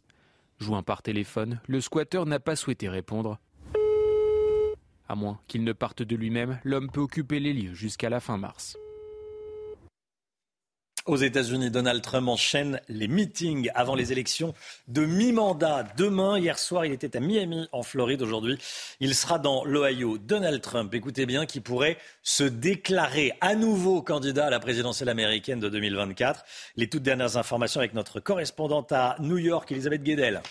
Joint par téléphone, le squatteur n'a pas souhaité répondre. À moins qu'il ne parte de lui-même, l'homme peut occuper les lieux jusqu'à la fin mars. Aux États-Unis, Donald Trump enchaîne les meetings avant les élections de mi-mandat. Demain, hier soir, il était à Miami, en Floride. Aujourd'hui, il sera dans l'Ohio. Donald Trump, écoutez bien, qui pourrait se déclarer à nouveau candidat à la présidentielle américaine de 2024. Les toutes dernières informations avec notre correspondante à New York, Elisabeth Guedel.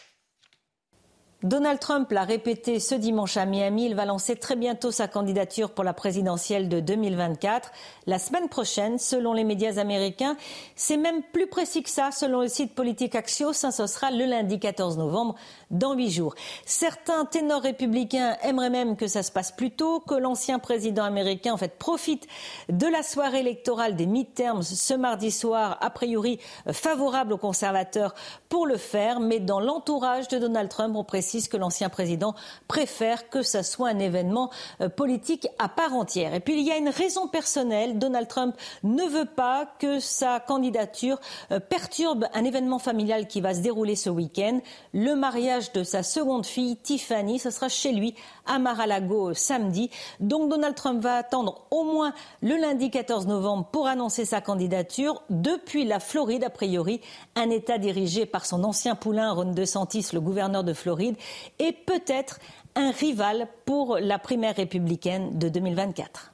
Donald Trump l'a répété ce dimanche à Miami, il va lancer très bientôt sa candidature pour la présidentielle de 2024. La semaine prochaine, selon les médias américains, c'est même plus précis que ça, selon le site politique Axios, hein, ce sera le lundi 14 novembre, dans huit jours. Certains ténors républicains aimeraient même que ça se passe plus tôt, que l'ancien président américain, en fait, profite de la soirée électorale des midterms ce mardi soir, a priori favorable aux conservateurs pour le faire, mais dans l'entourage de Donald Trump, on précise que l'ancien président préfère que ce soit un événement euh, politique à part entière. Et puis il y a une raison personnelle. Donald Trump ne veut pas que sa candidature euh, perturbe un événement familial qui va se dérouler ce week-end. Le mariage de sa seconde fille, Tiffany, ce sera chez lui à Mar-a-Lago samedi. Donc Donald Trump va attendre au moins le lundi 14 novembre pour annoncer sa candidature. Depuis la Floride, a priori, un État dirigé par son ancien poulain Ron DeSantis, le gouverneur de Floride, et peut-être un rival pour la primaire républicaine de 2024.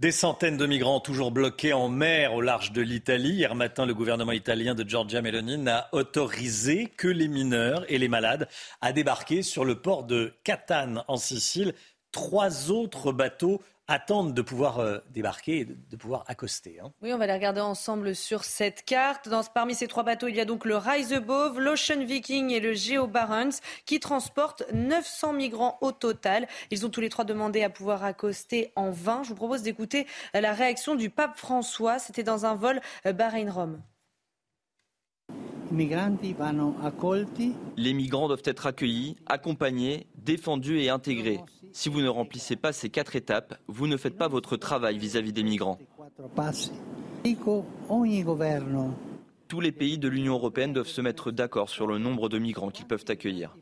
Des centaines de migrants toujours bloqués en mer au large de l'Italie. Hier matin, le gouvernement italien de Giorgia Meloni n'a autorisé que les mineurs et les malades à débarquer sur le port de Catane en Sicile. Trois autres bateaux attendent de pouvoir euh, débarquer et de, pouvoir accoster. Hein. Oui, on va les regarder ensemble sur cette carte. Parmi ces trois bateaux, il y a donc le Rise Above, l'Ocean Viking et le Geo Barents qui transportent 900 migrants au total. Ils ont tous les trois demandé à pouvoir accoster en vain. Je vous propose d'écouter la réaction du pape François. C'était dans un vol euh, Bahreïn-Rome. Les migrants doivent être accueillis, accompagnés, défendus et intégrés. Si vous ne remplissez pas ces quatre étapes, vous ne faites pas votre travail vis-à-vis des migrants. Tous les pays de l'Union européenne doivent se mettre d'accord sur le nombre de migrants qu'ils peuvent accueillir.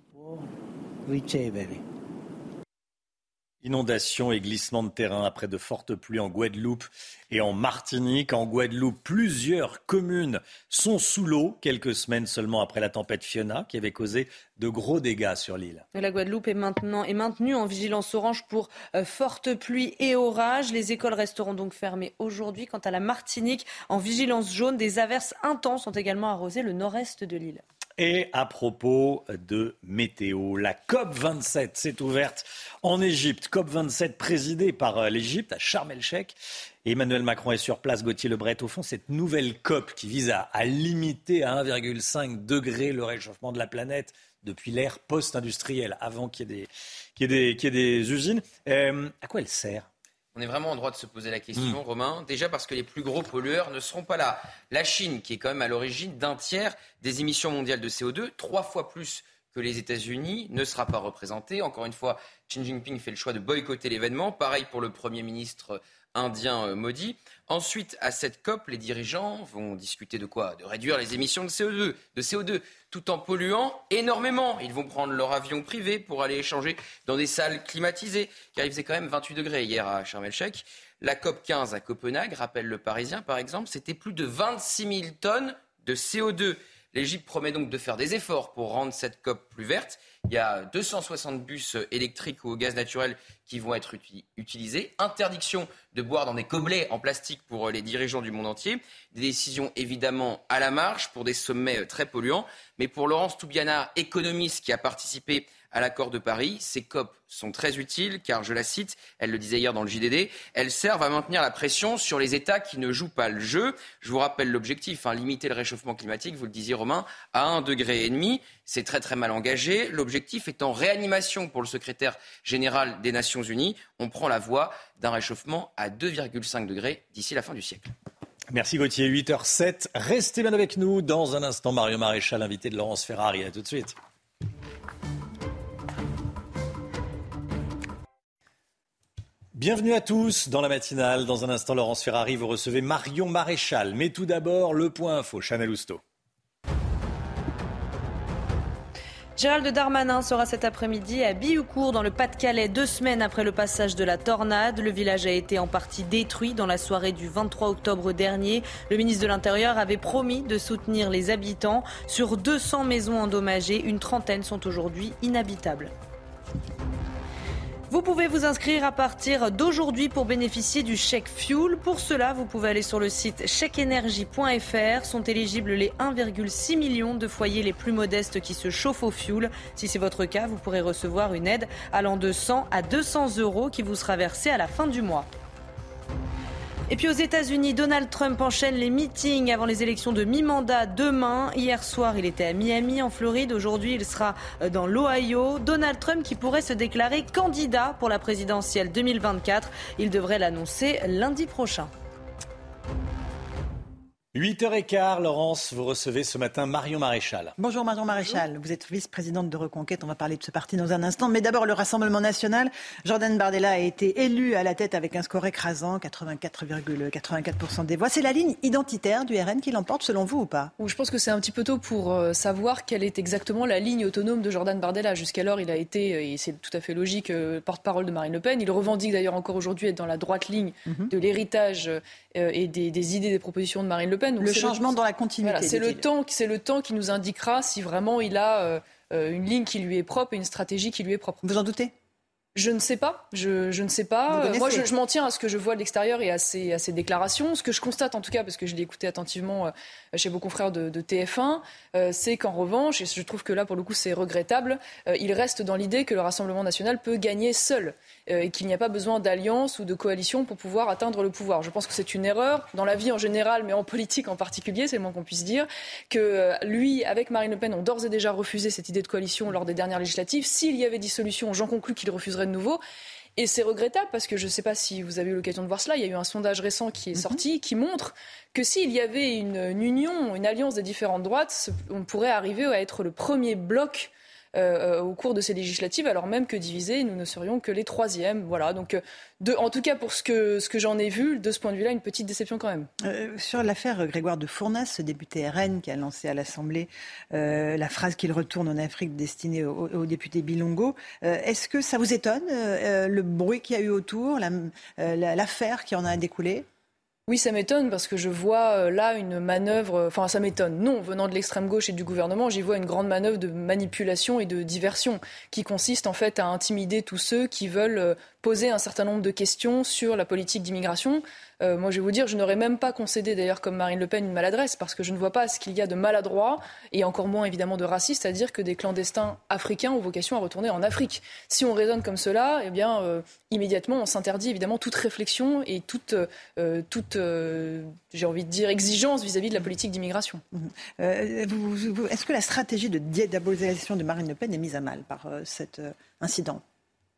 Inondations et glissements de terrain après de fortes pluies en Guadeloupe et en Martinique. En Guadeloupe, plusieurs communes sont sous l'eau quelques semaines seulement après la tempête Fiona qui avait causé de gros dégâts sur l'île. La Guadeloupe est maintenant est maintenue en vigilance orange pour euh, fortes pluies et orages. Les écoles resteront donc fermées aujourd'hui. Quant à la Martinique, en vigilance jaune, des averses intenses ont également arrosé le nord-est de l'île. Et à propos de météo, la COP27 s'est ouverte en Égypte. COP27 présidée par euh, l'Égypte à Sharm el-Sheikh. Emmanuel Macron est sur place, Gauthier Lebret. Au fond, cette nouvelle COP qui vise à, limiter à 1,5 degré le réchauffement de la planète depuis l'ère post-industrielle, avant qu'il y ait des, usines. Euh, à quoi elle sert? On est vraiment en droit de se poser la question, Romain. Déjà parce que les plus gros pollueurs ne seront pas là. La Chine, qui est quand même à l'origine d'un tiers des émissions mondiales de CO2, trois fois plus que les États-Unis, ne sera pas représentée. Encore une fois, Xi Jinping fait le choix de boycotter l'événement. Pareil pour le Premier ministre indien euh, Modi. Ensuite, à cette COP, les dirigeants vont discuter de quoi? De réduire les émissions de CO2, de CO2, tout en polluant énormément. Ils vont prendre leur avion privé pour aller échanger dans des salles climatisées, car il faisait quand même 28 degrés hier à Sharm el-Sheikh. La COP 15 à Copenhague, rappelle le Parisien par exemple, c'était plus de 26 000 tonnes de CO2. L'Égypte promet donc de faire des efforts pour rendre cette COP plus verte. Il y a 260 bus électriques ou au gaz naturel qui vont être utilisés. Interdiction de boire dans des gobelets en plastique pour les dirigeants du monde entier. Des décisions évidemment à la marge pour des sommets très polluants. Mais pour Laurence Toubiana, économiste qui a participé à l'accord de Paris. Ces COP sont très utiles car, je la cite, elle le disait hier dans le JDD, elles servent à maintenir la pression sur les États qui ne jouent pas le jeu. Je vous rappelle l'objectif, hein, limiter le réchauffement climatique, vous le disiez Romain, à un degré et demi. C'est très très mal engagé. L'objectif est en réanimation pour le secrétaire général des Nations Unies. On prend la voie d'un réchauffement à 2,5 degrés d'ici la fin du siècle. Merci Gauthier, 8h07. Restez bien avec nous. Dans un instant, Mario Maréchal, invité de Laurence Ferrari. À tout de suite. Bienvenue à tous dans la matinale. Dans un instant, Laurence Ferrari, vous recevez Marion Maréchal. Mais tout d'abord, le point info, Chanel Housteau. Gérald Darmanin sera cet après-midi à Bioucourt, dans le Pas-de-Calais, deux semaines après le passage de la tornade. Le village a été en partie détruit dans la soirée du 23 octobre dernier. Le ministre de l'Intérieur avait promis de soutenir les habitants. Sur 200 maisons endommagées, une trentaine sont aujourd'hui inhabitables. Vous pouvez vous inscrire à partir d'aujourd'hui pour bénéficier du chèque fuel. Pour cela, vous pouvez aller sur le site chèqueénergie.fr. Sont éligibles les 1,6 million de foyers les plus modestes qui se chauffent au fuel. Si c'est votre cas, vous pourrez recevoir une aide allant de 100 à 200 euros qui vous sera versée à la fin du mois. Et puis aux États-Unis, Donald Trump enchaîne les meetings avant les élections de mi-mandat demain. Hier soir, il était à Miami, en Floride. Aujourd'hui, il sera euh, dans l'Ohio. Donald Trump qui pourrait se déclarer candidat pour la présidentielle 2024. Il devrait l'annoncer lundi prochain. 8h15, Laurence, vous recevez ce matin Marion Maréchal. Bonjour Marion Maréchal, vous êtes vice-présidente de Reconquête, on va parler de ce parti dans un instant. Mais d'abord le Rassemblement national. Jordan Bardella a été élu à la tête avec un score écrasant, 84,84% des voix. C'est la ligne identitaire du RN qui l'emporte selon vous ou pas? Je pense que c'est un petit peu tôt pour euh, savoir quelle est exactement la ligne autonome de Jordan Bardella. Jusqu'alors, il a été, euh, et c'est tout à fait logique, euh, porte-parole de Marine Le Pen. Il revendique d'ailleurs encore aujourd'hui être dans la droite ligne mhm. de l'héritage et des, des idées, des propositions de Marine Le Pen. Le changement dans la continuité. c'est le temps, c'est le temps qui nous indiquera si vraiment il a euh, euh, une ligne qui lui est propre et une stratégie qui lui est propre. Vous en doutez? Je ne sais pas. Je, je ne sais pas. Moi, je, je m'en tiens à ce que je vois de l'extérieur et à ces, à ces, déclarations. Ce que je constate, en tout cas, parce que je l'ai écouté attentivement euh, chez vos confrères de, de TF1, euh, c'est qu'en revanche, et je trouve que là, pour le coup, c'est regrettable, euh, il reste dans l'idée que le Rassemblement national peut gagner seul et qu'il n'y a pas besoin d'alliance ou de coalition pour pouvoir atteindre le pouvoir. Je pense que c'est une erreur dans la vie en général, mais en politique en particulier, c'est le moins qu'on puisse dire, que lui, avec Marine Le Pen, ont d'ores et déjà refusé cette idée de coalition lors des dernières législatives. S'il y avait dissolution, j'en conclus qu'il refuserait de nouveau. Et c'est regrettable parce que je ne sais pas si vous avez eu l'occasion de voir cela. Il y a eu un sondage récent qui est mhm. sorti qui montre que s'il y avait une, une, union, une alliance des différentes droites, on pourrait arriver à être le premier bloc euh, au cours de ces législatives, alors même que divisés, nous ne serions que les troisièmes. Voilà. Donc, euh, en tout cas, pour ce que, ce que j'en ai vu, de ce point de vue-là, une petite déception quand même. Euh, sur l'affaire Grégoire de Fournas, ce député RN qui a lancé à l'Assemblée la phrase qu'il retourne en Afrique destinée au, député Bilongo, est-ce que ça vous étonne le bruit qu'il y a eu autour, l'affaire qui en a découlé? Oui, ça m'étonne parce que je vois euh, là une manœuvre. Enfin, ça m'étonne. Non, venant de l'extrême gauche et du gouvernement, j'y vois une grande manœuvre de manipulation et de diversion qui consiste en fait à intimider tous ceux qui veulent euh, poser un certain nombre de questions sur la politique d'immigration. Euh, moi, je vais vous dire, je n'aurais même pas concédé, d'ailleurs, comme Marine Le Pen, une maladresse, parce que je ne vois pas ce qu'il y a de maladroit, et encore moins, évidemment, de raciste, à dire que des clandestins africains ont vocation à retourner en Afrique. Si on raisonne comme cela, eh bien, euh, immédiatement, on s'interdit, évidemment, toute réflexion et toute, euh, toute j'ai envie de dire, exigence vis-à-vis de la politique d'immigration. Est-ce que la stratégie de diabolisation de Marine Le Pen est mise à mal par cet incident?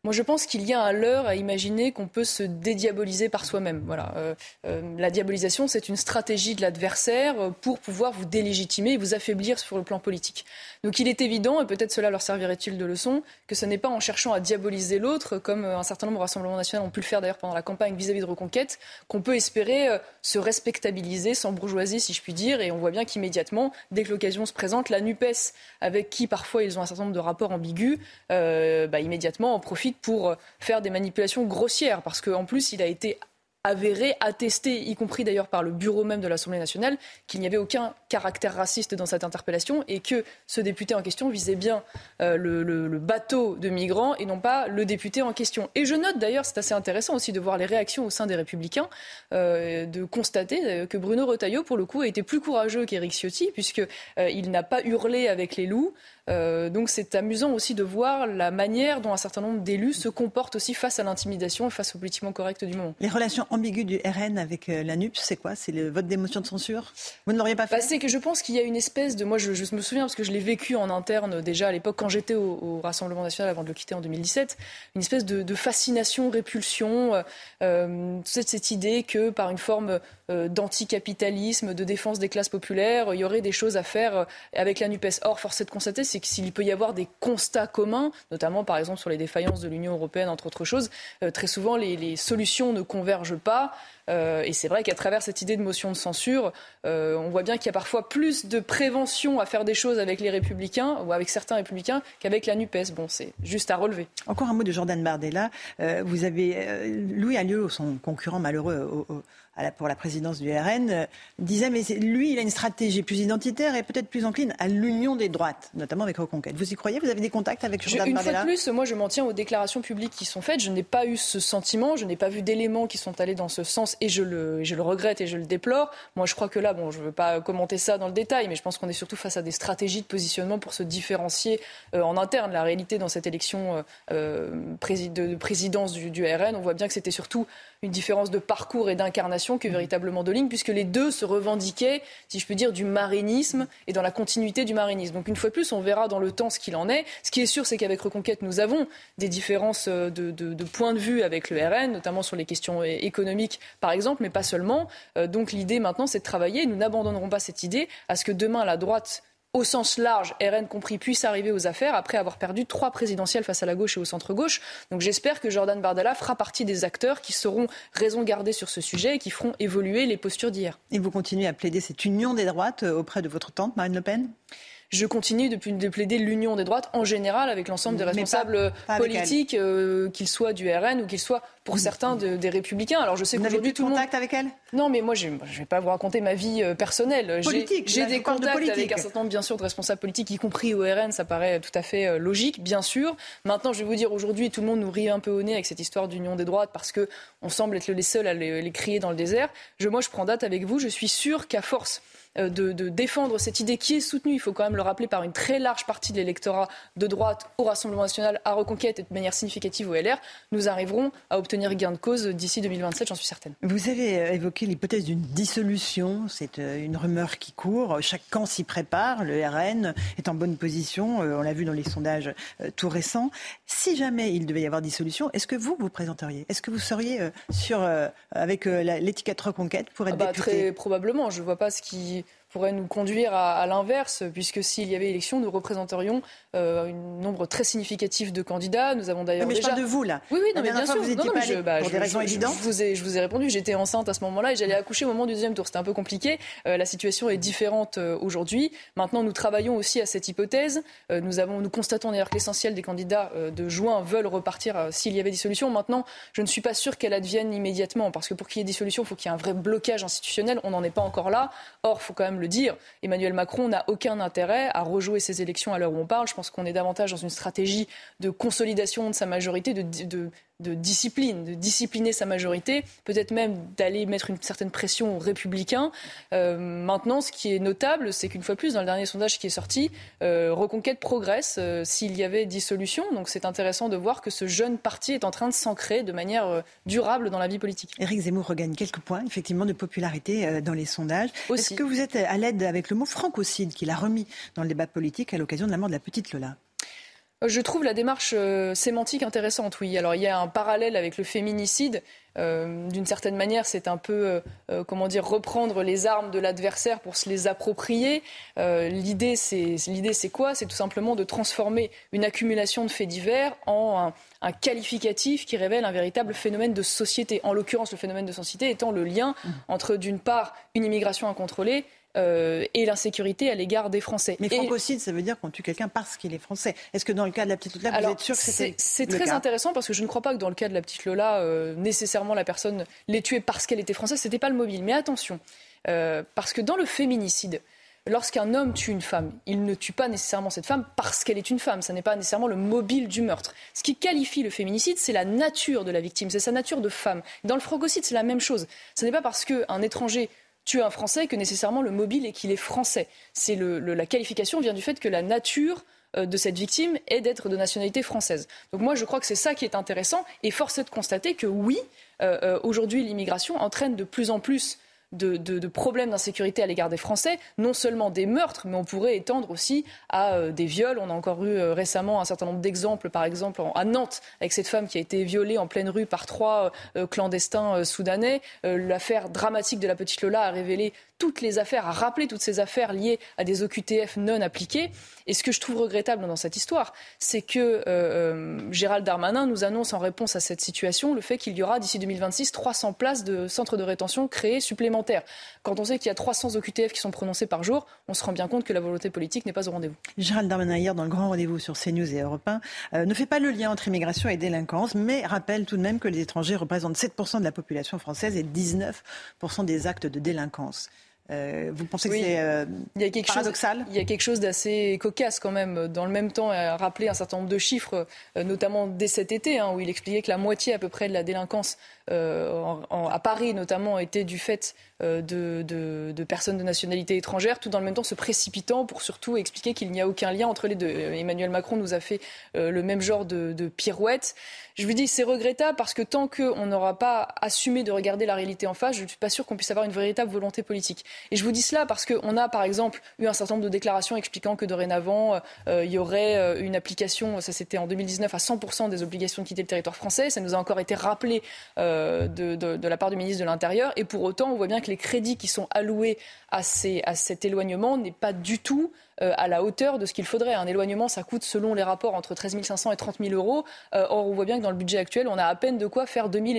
Moi, je pense qu'il y a un leurre à imaginer qu'on peut se dédiaboliser par soi-même. Voilà. Euh, euh, la diabolisation, c'est une stratégie de l'adversaire euh, pour pouvoir vous délégitimer et vous affaiblir sur le plan politique. Donc, il est évident, et peut-être cela leur servirait-il de leçon, que ce n'est pas en cherchant à diaboliser l'autre, comme un certain nombre de rassemblements nationaux ont pu le faire d'ailleurs pendant la campagne vis-à-vis de Reconquête, qu'on peut espérer se respectabiliser sans bourgeoisie, si je puis dire. Et on voit bien qu'immédiatement, dès que l'occasion se présente, la NUPES, avec qui parfois ils ont un certain nombre de rapports ambigus, bah, immédiatement en profite pour faire des manipulations grossières, parce qu'en plus, il a été avéré, attesté, y compris d'ailleurs par le bureau même de l'Assemblée nationale, qu'il n'y avait aucun caractère raciste dans cette interpellation et que ce député en question visait bien euh, le, bateau de migrants et non pas le député en question. Et je note d'ailleurs, c'est assez intéressant aussi de voir les réactions au sein des Républicains, euh, de constater euh, que Bruno Retailleau, pour le coup, a été plus courageux qu'Éric Ciotti, puisqu'il n'a pas hurlé avec les loups, euh, donc c'est amusant aussi de voir la manière dont un certain nombre d'élus se comportent aussi face à l'intimidation et face au politiquement correct du moment. Les relations ambiguës du RN avec euh, la NUP, c'est quoi? C'est le vote d'émotion de censure? Vous ne l'auriez pas fait? bah, C'est que je pense qu'il y a une espèce de... Moi, je, me souviens, parce que je l'ai vécu en interne déjà à l'époque, quand j'étais au, Rassemblement national avant de le quitter en 2017, une espèce de, fascination, répulsion, euh, euh cette idée que par une forme d'anticapitalisme, de défense des classes populaires, il y aurait des choses à faire avec la NUPES. Or, force est de constater, c'est s'il peut y avoir des constats communs, notamment par exemple sur les défaillances de l'Union européenne, entre autres choses, euh, très souvent les, solutions ne convergent pas. Euh, et c'est vrai qu'à travers cette idée de motion de censure, euh, on voit bien qu'il y a parfois plus de prévention à faire des choses avec les républicains ou avec certains républicains qu'avec la NUPES. Bon, c'est juste à relever. Encore un mot de Jordan Bardella. vous avez Louis Allieu, son concurrent malheureux au pour la présidence du RN, euh, disait mais lui, il a une stratégie plus identitaire et peut-être plus encline à l'union des droites, notamment avec Reconquête. Vous y croyez? Vous avez des contacts avec Jordan Une fois de plus, moi je m'en tiens aux déclarations publiques qui sont faites. Je n'ai pas eu ce sentiment, je n'ai pas vu d'éléments qui sont allés dans ce sens et je le, je le regrette et je le déplore. Moi je crois que là, bon, je ne veux pas commenter ça dans le détail, mais je pense qu'on est surtout face à des stratégies de positionnement pour se différencier euh, en interne. La réalité dans cette élection euh, de présidence du, du RN, on voit bien que c'était surtout une différence de parcours et d'incarnation que véritablement de ligne, puisque les deux se revendiquaient, si je peux dire, du marinisme et dans la continuité du marinisme. Donc une fois de plus, on verra dans le temps ce qu'il en est. Ce qui est sûr, c'est qu'avec Reconquête, nous avons des différences euh, de, de, points de vue avec le RN, notamment sur les questions économiques, par exemple, mais pas seulement. Euh, donc l'idée maintenant, c'est de travailler. Nous n'abandonnerons pas cette idée à ce que demain, la droite au sens large, RN compris, puisse arriver aux affaires après avoir perdu trois présidentielles face à la gauche et au centre-gauche. Donc j'espère que Jordan Bardella fera partie des acteurs qui seront raison gardée sur ce sujet et qui feront évoluer les postures d'hier. Et vous continuez à plaider cette union des droites euh, auprès de votre tante Marine Le Pen? Je continue de plaider l'union des droites en général avec l'ensemble des responsables politiques, euh, qu'ils soient du RN ou qu'ils soient pour certains des Républicains. Alors je sais qu'aujourd'hui tout le monde. contact avec elle? Non, mais moi je ne vais pas vous raconter ma vie euh, personnelle. Politique. J'ai des contacts avec un certain nombre bien sûr de responsables politiques, y compris au RN. Ça paraît tout à fait euh, logique, bien sûr. Maintenant, je vais vous dire aujourd'hui, tout le monde nous rit un peu au nez avec cette histoire d'union des droites parce que on semble être les seuls à les, les crier dans le désert. Je, moi, je prends date avec vous. Je suis sûr qu'à force euh, de, défendre cette idée qui est soutenue, il faut quand même le rappeler, par une très large partie de l'électorat de droite au Rassemblement national, à Reconquête et de manière significative au LR, nous arriverons à obtenir gain de cause d'ici 2027, j'en suis certaine. Vous avez euh, évoqué l'hypothèse d'une dissolution, c'est euh, une rumeur qui court, chaque camp s'y prépare, le RN est en bonne position, on l'a vu dans les sondages tout récents. Si jamais il devait y avoir dissolution, est-ce que vous vous présenteriez? Est-ce que vous seriez sur, avec l'étiquette Reconquête pour être ah bah, député? Très probablement, je ne vois pas ce qui pourrait nous conduire à, l'inverse, puisque s'il y avait élection, nous représenterions euh, un nombre très significatif de candidats. Nous avons d'ailleurs mais déjà... je parle de vous là. Oui, oui, non, mais bien sûr. Vous étiez pas je, bah, pour des raisons évidentes. Je vous, ai, je vous ai répondu. J'étais enceinte à ce moment-là et j'allais accoucher au moment du deuxième tour. C'était un peu compliqué. Euh, la situation est différente euh, aujourd'hui. Maintenant, nous travaillons aussi à cette hypothèse. Nous avons, nous constatons d'ailleurs que l'essentiel des candidats de juin veulent repartir s'il y avait dissolution. Maintenant, je ne suis pas sûr qu'elle advienne immédiatement, parce que pour qu'il y ait dissolution, il faut qu'il y ait un vrai blocage institutionnel. On n'en est pas encore là. Or, il faut quand même le dire. Emmanuel Macron n'a aucun intérêt à rejouer ces élections à l'heure où on parle. Je pense qu'on est davantage dans une stratégie de consolidation de sa majorité, de, de, de discipline, de discipliner sa majorité, peut-être même d'aller mettre une certaine pression aux républicains. Euh, maintenant, ce qui est notable, c'est qu'une fois plus, dans le dernier sondage qui est sorti, euh, Reconquête progresse euh, s'il y avait dissolution. Donc c'est intéressant de voir que ce jeune parti est en train de s'ancrer de manière durable dans la vie politique. Éric Zemmour regagne quelques points, effectivement, de popularité dans les sondages. Est-ce que vous êtes à l'aide avec le mot francocide qu'il a remis dans le débat politique à l'occasion de la mort de la petite Lola? Je trouve la démarche sémantique intéressante, oui. Alors il y a un parallèle avec le féminicide. Euh, d'une certaine manière, c'est un peu, euh, euh, comment dire, reprendre les armes de l'adversaire pour se les approprier. l'idée, c'est, l'idée, c'est quoi? C'est tout simplement de transformer une accumulation de faits divers en un, qualificatif qui révèle un véritable phénomène de société. En l'occurrence, le phénomène de société étant le lien mmh. entre, d'une part, une immigration incontrôlée euh, et l'insécurité à l'égard des Français. Mais francocide, ça veut dire qu'on tue quelqu'un parce qu'il est français. Est-ce que dans le cas de la petite Lola, vous êtes sûr que c'est C'est très intéressant parce que je ne crois pas que dans le cas de la petite Lola, euh, nécessairement la personne l'ait tuée parce qu'elle était française. C'était pas le mobile. Mais attention, euh, parce que dans le féminicide, lorsqu'un homme tue une femme, il ne tue pas nécessairement cette femme parce qu'elle est une femme. Ça n'est pas nécessairement le mobile du meurtre. Ce qui qualifie le féminicide, c'est la nature de la victime, c'est sa nature de femme. Dans le francocide, c'est la même chose. Ce n'est pas parce qu'un étranger tuer un Français que nécessairement le mobile est qu'il est français. C'est la qualification vient du fait que la nature euh, de cette victime est d'être de nationalité française. Donc moi, je crois que c'est ça qui est intéressant. Et force est de constater que oui, euh, euh, aujourd'hui, l'immigration entraîne de plus en plus de, problèmes d'insécurité à l'égard des Français, non seulement des meurtres, mais on pourrait étendre aussi à euh, des viols. On a encore eu euh, récemment un certain nombre d'exemples, par exemple à Nantes, avec cette femme qui a été violée en pleine rue par trois euh, clandestins soudanais. L'affaire dramatique de la petite Lola a révélé toutes les affaires, a rappelé toutes ces affaires liées à des OQTF non appliqués. Et ce que je trouve regrettable dans cette histoire, c'est que euh, euh, Gérald Darmanin nous annonce en réponse à cette situation le fait qu'il y aura d'ici 2026 300 places de centres de rétention créés supplémentaires. Quand on sait qu'il y a 300 OQTF qui sont prononcés par jour, on se rend bien compte que la volonté politique n'est pas au rendez-vous. Gérald Darmanin, hier, dans le grand rendez-vous sur CNews et Europe 1, euh, ne fait pas le lien entre immigration et délinquance, mais rappelle tout de même que les étrangers représentent 7% de la population française et 19% des actes de délinquance. Euh, vous pensez que c'est euh, il y a quelque paradoxal? Il y a quelque chose d'assez cocasse quand même. Dans le même temps, a rappelé un certain nombre de chiffres, euh, notamment dès cet été, hein, où il expliquait que la moitié à peu près de la délinquance à Paris notamment était du fait de, de, personnes de nationalité étrangère, tout dans le même temps se précipitant pour surtout expliquer qu'il n'y a aucun lien entre les deux. Emmanuel Macron nous a fait le même genre de, pirouette. Je vous dis, c'est regrettable parce que tant qu'on n'aura pas assumé de regarder la réalité en face, je ne suis pas sûr qu'on puisse avoir une véritable volonté politique. Et je vous dis cela parce qu'on a, par exemple, eu un certain nombre de déclarations expliquant que dorénavant, euh, il y aurait euh, une application, ça c'était en 2019, à 100% des obligations de quitter le territoire français. Ça nous a encore été rappelé euh, de, la part du ministre de l'Intérieur. Et pour autant, on voit bien que les crédits qui sont alloués à, ces, à cet éloignement n'est pas du tout à la hauteur de ce qu'il faudrait. Un éloignement, ça coûte, selon les rapports, entre 13 500 et 30 000 euros. or, on voit bien que dans le budget actuel, on a à peine de quoi faire 2000,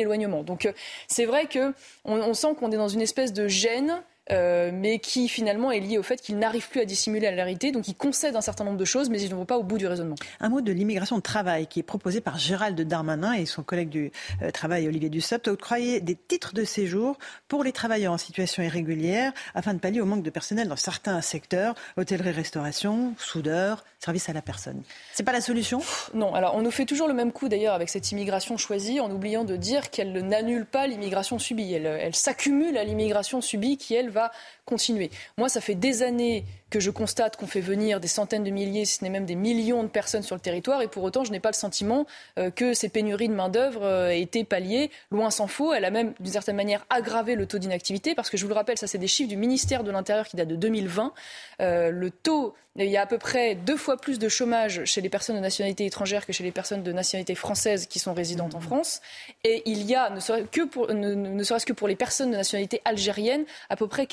éloignements. Donc, c'est vrai qu'on on sent qu'on est dans une espèce de gêne euh, mais qui finalement est lié au fait qu'il n'arrive plus à dissimuler la vérité. Donc il concède un certain nombre de choses, mais il ne va pas au bout du raisonnement. Un mot de l'immigration de travail qui est proposé par Gérald Darmanin et son collègue du euh, travail Olivier Dussopt. Octroyer des titres de séjour pour les travailleurs en situation irrégulière afin de pallier au manque de personnel dans certains secteurs, hôtellerie, restauration, soudeur, service à la personne. C'est pas la solution? Non. Alors on nous fait toujours le même coup d'ailleurs avec cette immigration choisie en oubliant de dire qu'elle n'annule pas l'immigration subie. Elle, elle s'accumule à l'immigration subie qui elle va continuer. Moi, ça fait des années que je constate qu'on fait venir des centaines de milliers, si ce n'est même des millions de personnes sur le territoire, et pour autant, je n'ai pas le sentiment euh, que ces pénuries de main-d'œuvre euh, aient été palliées. Loin s'en faut. Elle a même, d'une certaine manière, aggravé le taux d'inactivité, parce que je vous le rappelle, ça, c'est des chiffres du ministère de l'Intérieur qui datent de 2020. Euh, le taux, il y a à peu près deux fois plus de chômage chez les personnes de nationalité étrangère que chez les personnes de nationalité française qui sont résidentes en France. Et il y a, ne serait-ce que pour, ne serait-ce que pour les personnes de nationalité algérienne, à peu près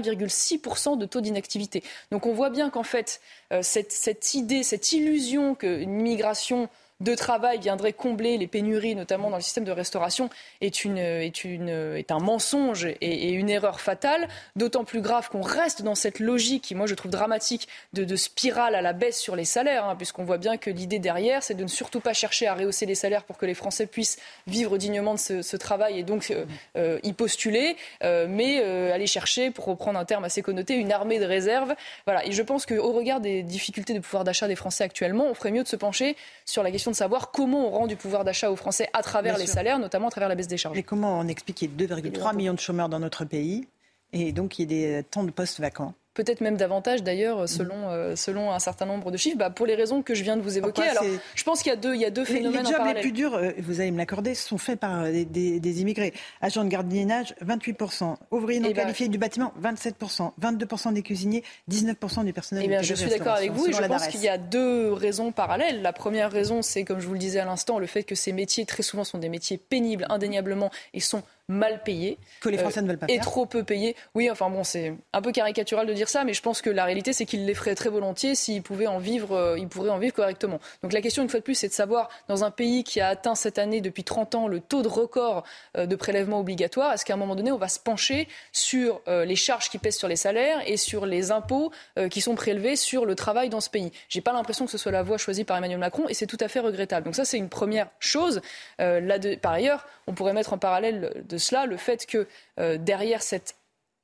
41,6% de taux d'inactivité. Donc on voit bien qu'en fait, euh, cette, cette, idée, cette illusion qu'une migration de travail viendrait combler les pénuries, notamment dans le système de restauration, est, une, est, une, est un mensonge et, une erreur fatale. D'autant plus grave qu'on reste dans cette logique, qui moi je trouve dramatique, de, de spirale à la baisse sur les salaires, hein, puisqu'on voit bien que l'idée derrière, c'est de ne surtout pas chercher à rehausser les salaires pour que les Français puissent vivre dignement de ce, travail et donc euh, euh, y postuler, euh, mais aller chercher, pour reprendre un terme assez connoté, une armée de réserve. Voilà. Et je pense qu'au regard des difficultés de pouvoir d'achat des Français actuellement, on ferait mieux de se pencher sur la question de savoir comment on rend du pouvoir d'achat aux Français à travers les salaires, notamment à travers la baisse des charges. Et comment on explique qu'il y ait 2,3 millions de chômeurs dans notre pays et donc il y ait des temps de postes vacants peut-être même davantage d'ailleurs, selon, euh, selon un certain nombre de chiffres, bah, pour les raisons que je viens de vous évoquer. Alors, je pense qu'il y a deux, il y a deux phénomènes les jobs en les plus durs, euh, vous allez me l'accorder, sont faits par euh, des, des, immigrés. Agents de gardiennage, 28%. Ouvriers non eh ben, qualifiés du bâtiment, 27%. 22% des cuisiniers, 19% du personnel. Eh bien, je suis d'accord avec vous et je pense qu'il y a deux raisons parallèles. La première raison, c'est, comme je vous le disais à l'instant, le fait que ces métiers, très souvent, sont des métiers pénibles, indéniablement, et sont mal payés. Que les Français ne veulent pas Et trop peu payés. Oui, enfin bon, c'est un peu caricatural de dire ça, mais je pense que la réalité, c'est qu'ils les feraient très volontiers s'ils pouvaient en vivre, euh, ils pourraient en vivre correctement. Donc la question, une fois de plus, c'est de savoir, dans un pays qui a atteint cette année, depuis 30 ans, le taux de record euh, de prélèvement obligatoire, est-ce qu'à un moment donné, on va se pencher sur euh, les charges qui pèsent sur les salaires et sur les impôts qui sont prélevés sur le travail dans ce pays? J'ai pas l'impression que ce soit la voie choisie par Emmanuel Macron et c'est tout à fait regrettable. Donc ça, c'est une première chose. là, de, par ailleurs, on pourrait mettre en parallèle de cela le fait que euh, derrière cet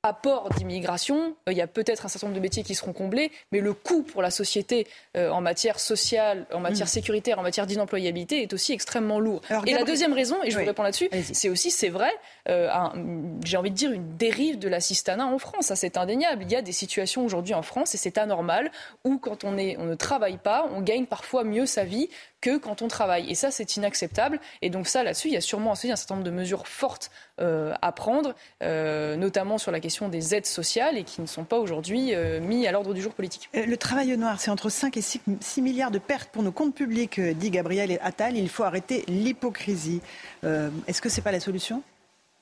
apport d'immigration, euh, il y a peut-être un certain nombre de métiers qui seront comblés, mais le coût pour la société euh, en matière sociale, en matière mm. sécuritaire, en matière d'inemployabilité est aussi extrêmement lourd. et la deuxième raison, et je vous réponds là-dessus, c'est aussi, c'est vrai, j'ai envie de dire une dérive de l'assistanat en France. Ça, c'est indéniable. Il y a des situations aujourd'hui en France, et c'est anormal, où quand on, est, on ne travaille pas, on gagne parfois mieux sa vie que quand on travaille. Et ça, c'est inacceptable. Et donc ça, là-dessus, il y a sûrement aussi un certain nombre de mesures fortes euh, à prendre, euh, notamment sur la question des aides sociales et qui ne sont pas aujourd'hui euh, mis à l'ordre du jour politique. Le travail noir, c'est entre 5 et 6, milliards de pertes pour nos comptes publics, dit Gabriel Attal. Il faut arrêter l'hypocrisie. Est-ce que ce n'est pas la solution?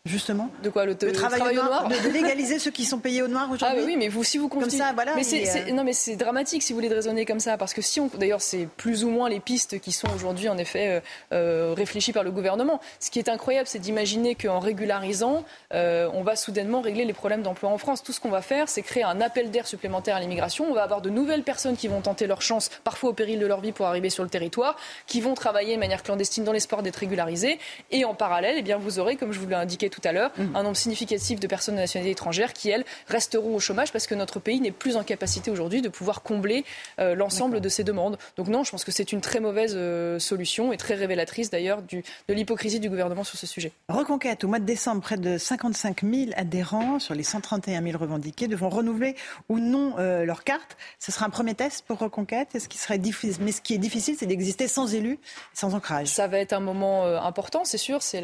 Justement. De quoi le, travail, au noir, De, légaliser ceux qui sont payés au noir aujourd'hui. Ah oui, mais vous, si vous continuez. Comme ça, voilà. Mais c'est, non, mais c'est dramatique si vous voulez de raisonner comme ça, parce que si on, d'ailleurs, c'est plus ou moins les pistes qui sont aujourd'hui en effet euh, euh, réfléchies par le gouvernement. Ce qui est incroyable, c'est d'imaginer qu'en régularisant, euh, on va soudainement régler les problèmes d'emploi en France. Tout ce qu'on va faire, c'est créer un appel d'air supplémentaire à l'immigration. On va avoir de nouvelles personnes qui vont tenter leur chance, parfois au péril de leur vie, pour arriver sur le territoire, qui vont travailler de manière clandestine dans l'espoir d'être régularisées. Et en parallèle, eh bien, vous aurez, comme je vous l'ai indiqué tout à l'heure, un nombre significatif de personnes de nationalité étrangère qui, elles, resteront au chômage parce que notre pays n'est plus en capacité aujourd'hui de pouvoir combler euh, l'ensemble de ces demandes. Donc non, je pense que c'est une très mauvaise euh, solution et très révélatrice d'ailleurs de l'hypocrisie du gouvernement sur ce sujet. Reconquête, au mois de décembre, près de 55 000 adhérents sur les 131 000 revendiqués devront renouveler ou non euh, leur carte. Ce sera un premier test pour Reconquête. Ce qui serait difficile, mais ce qui est difficile, c'est d'exister sans élus, sans ancrage? Ça va être un moment important, c'est sûr. C'est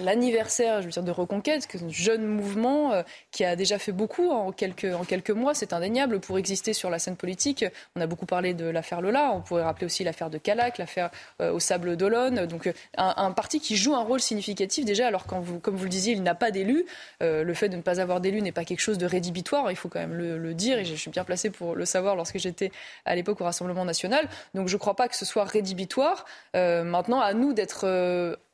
l'anniversaire, je veux dire, de Reconquête un jeune mouvement euh, qui a déjà fait beaucoup en quelques, en quelques mois, c'est indéniable, pour exister sur la scène politique. On a beaucoup parlé de l'affaire Lola, on pourrait rappeler aussi l'affaire de Calac, l'affaire euh, au Sable d'Olonne. Donc euh, un, parti qui joue un rôle significatif déjà, alors quand comme vous le disiez, il n'a pas d'élus. le fait de ne pas avoir d'élus n'est pas quelque chose de rédhibitoire, il faut quand même le, dire, et je suis bien placé pour le savoir lorsque j'étais à l'époque au Rassemblement national. Donc je ne crois pas que ce soit rédhibitoire. maintenant, à nous d'être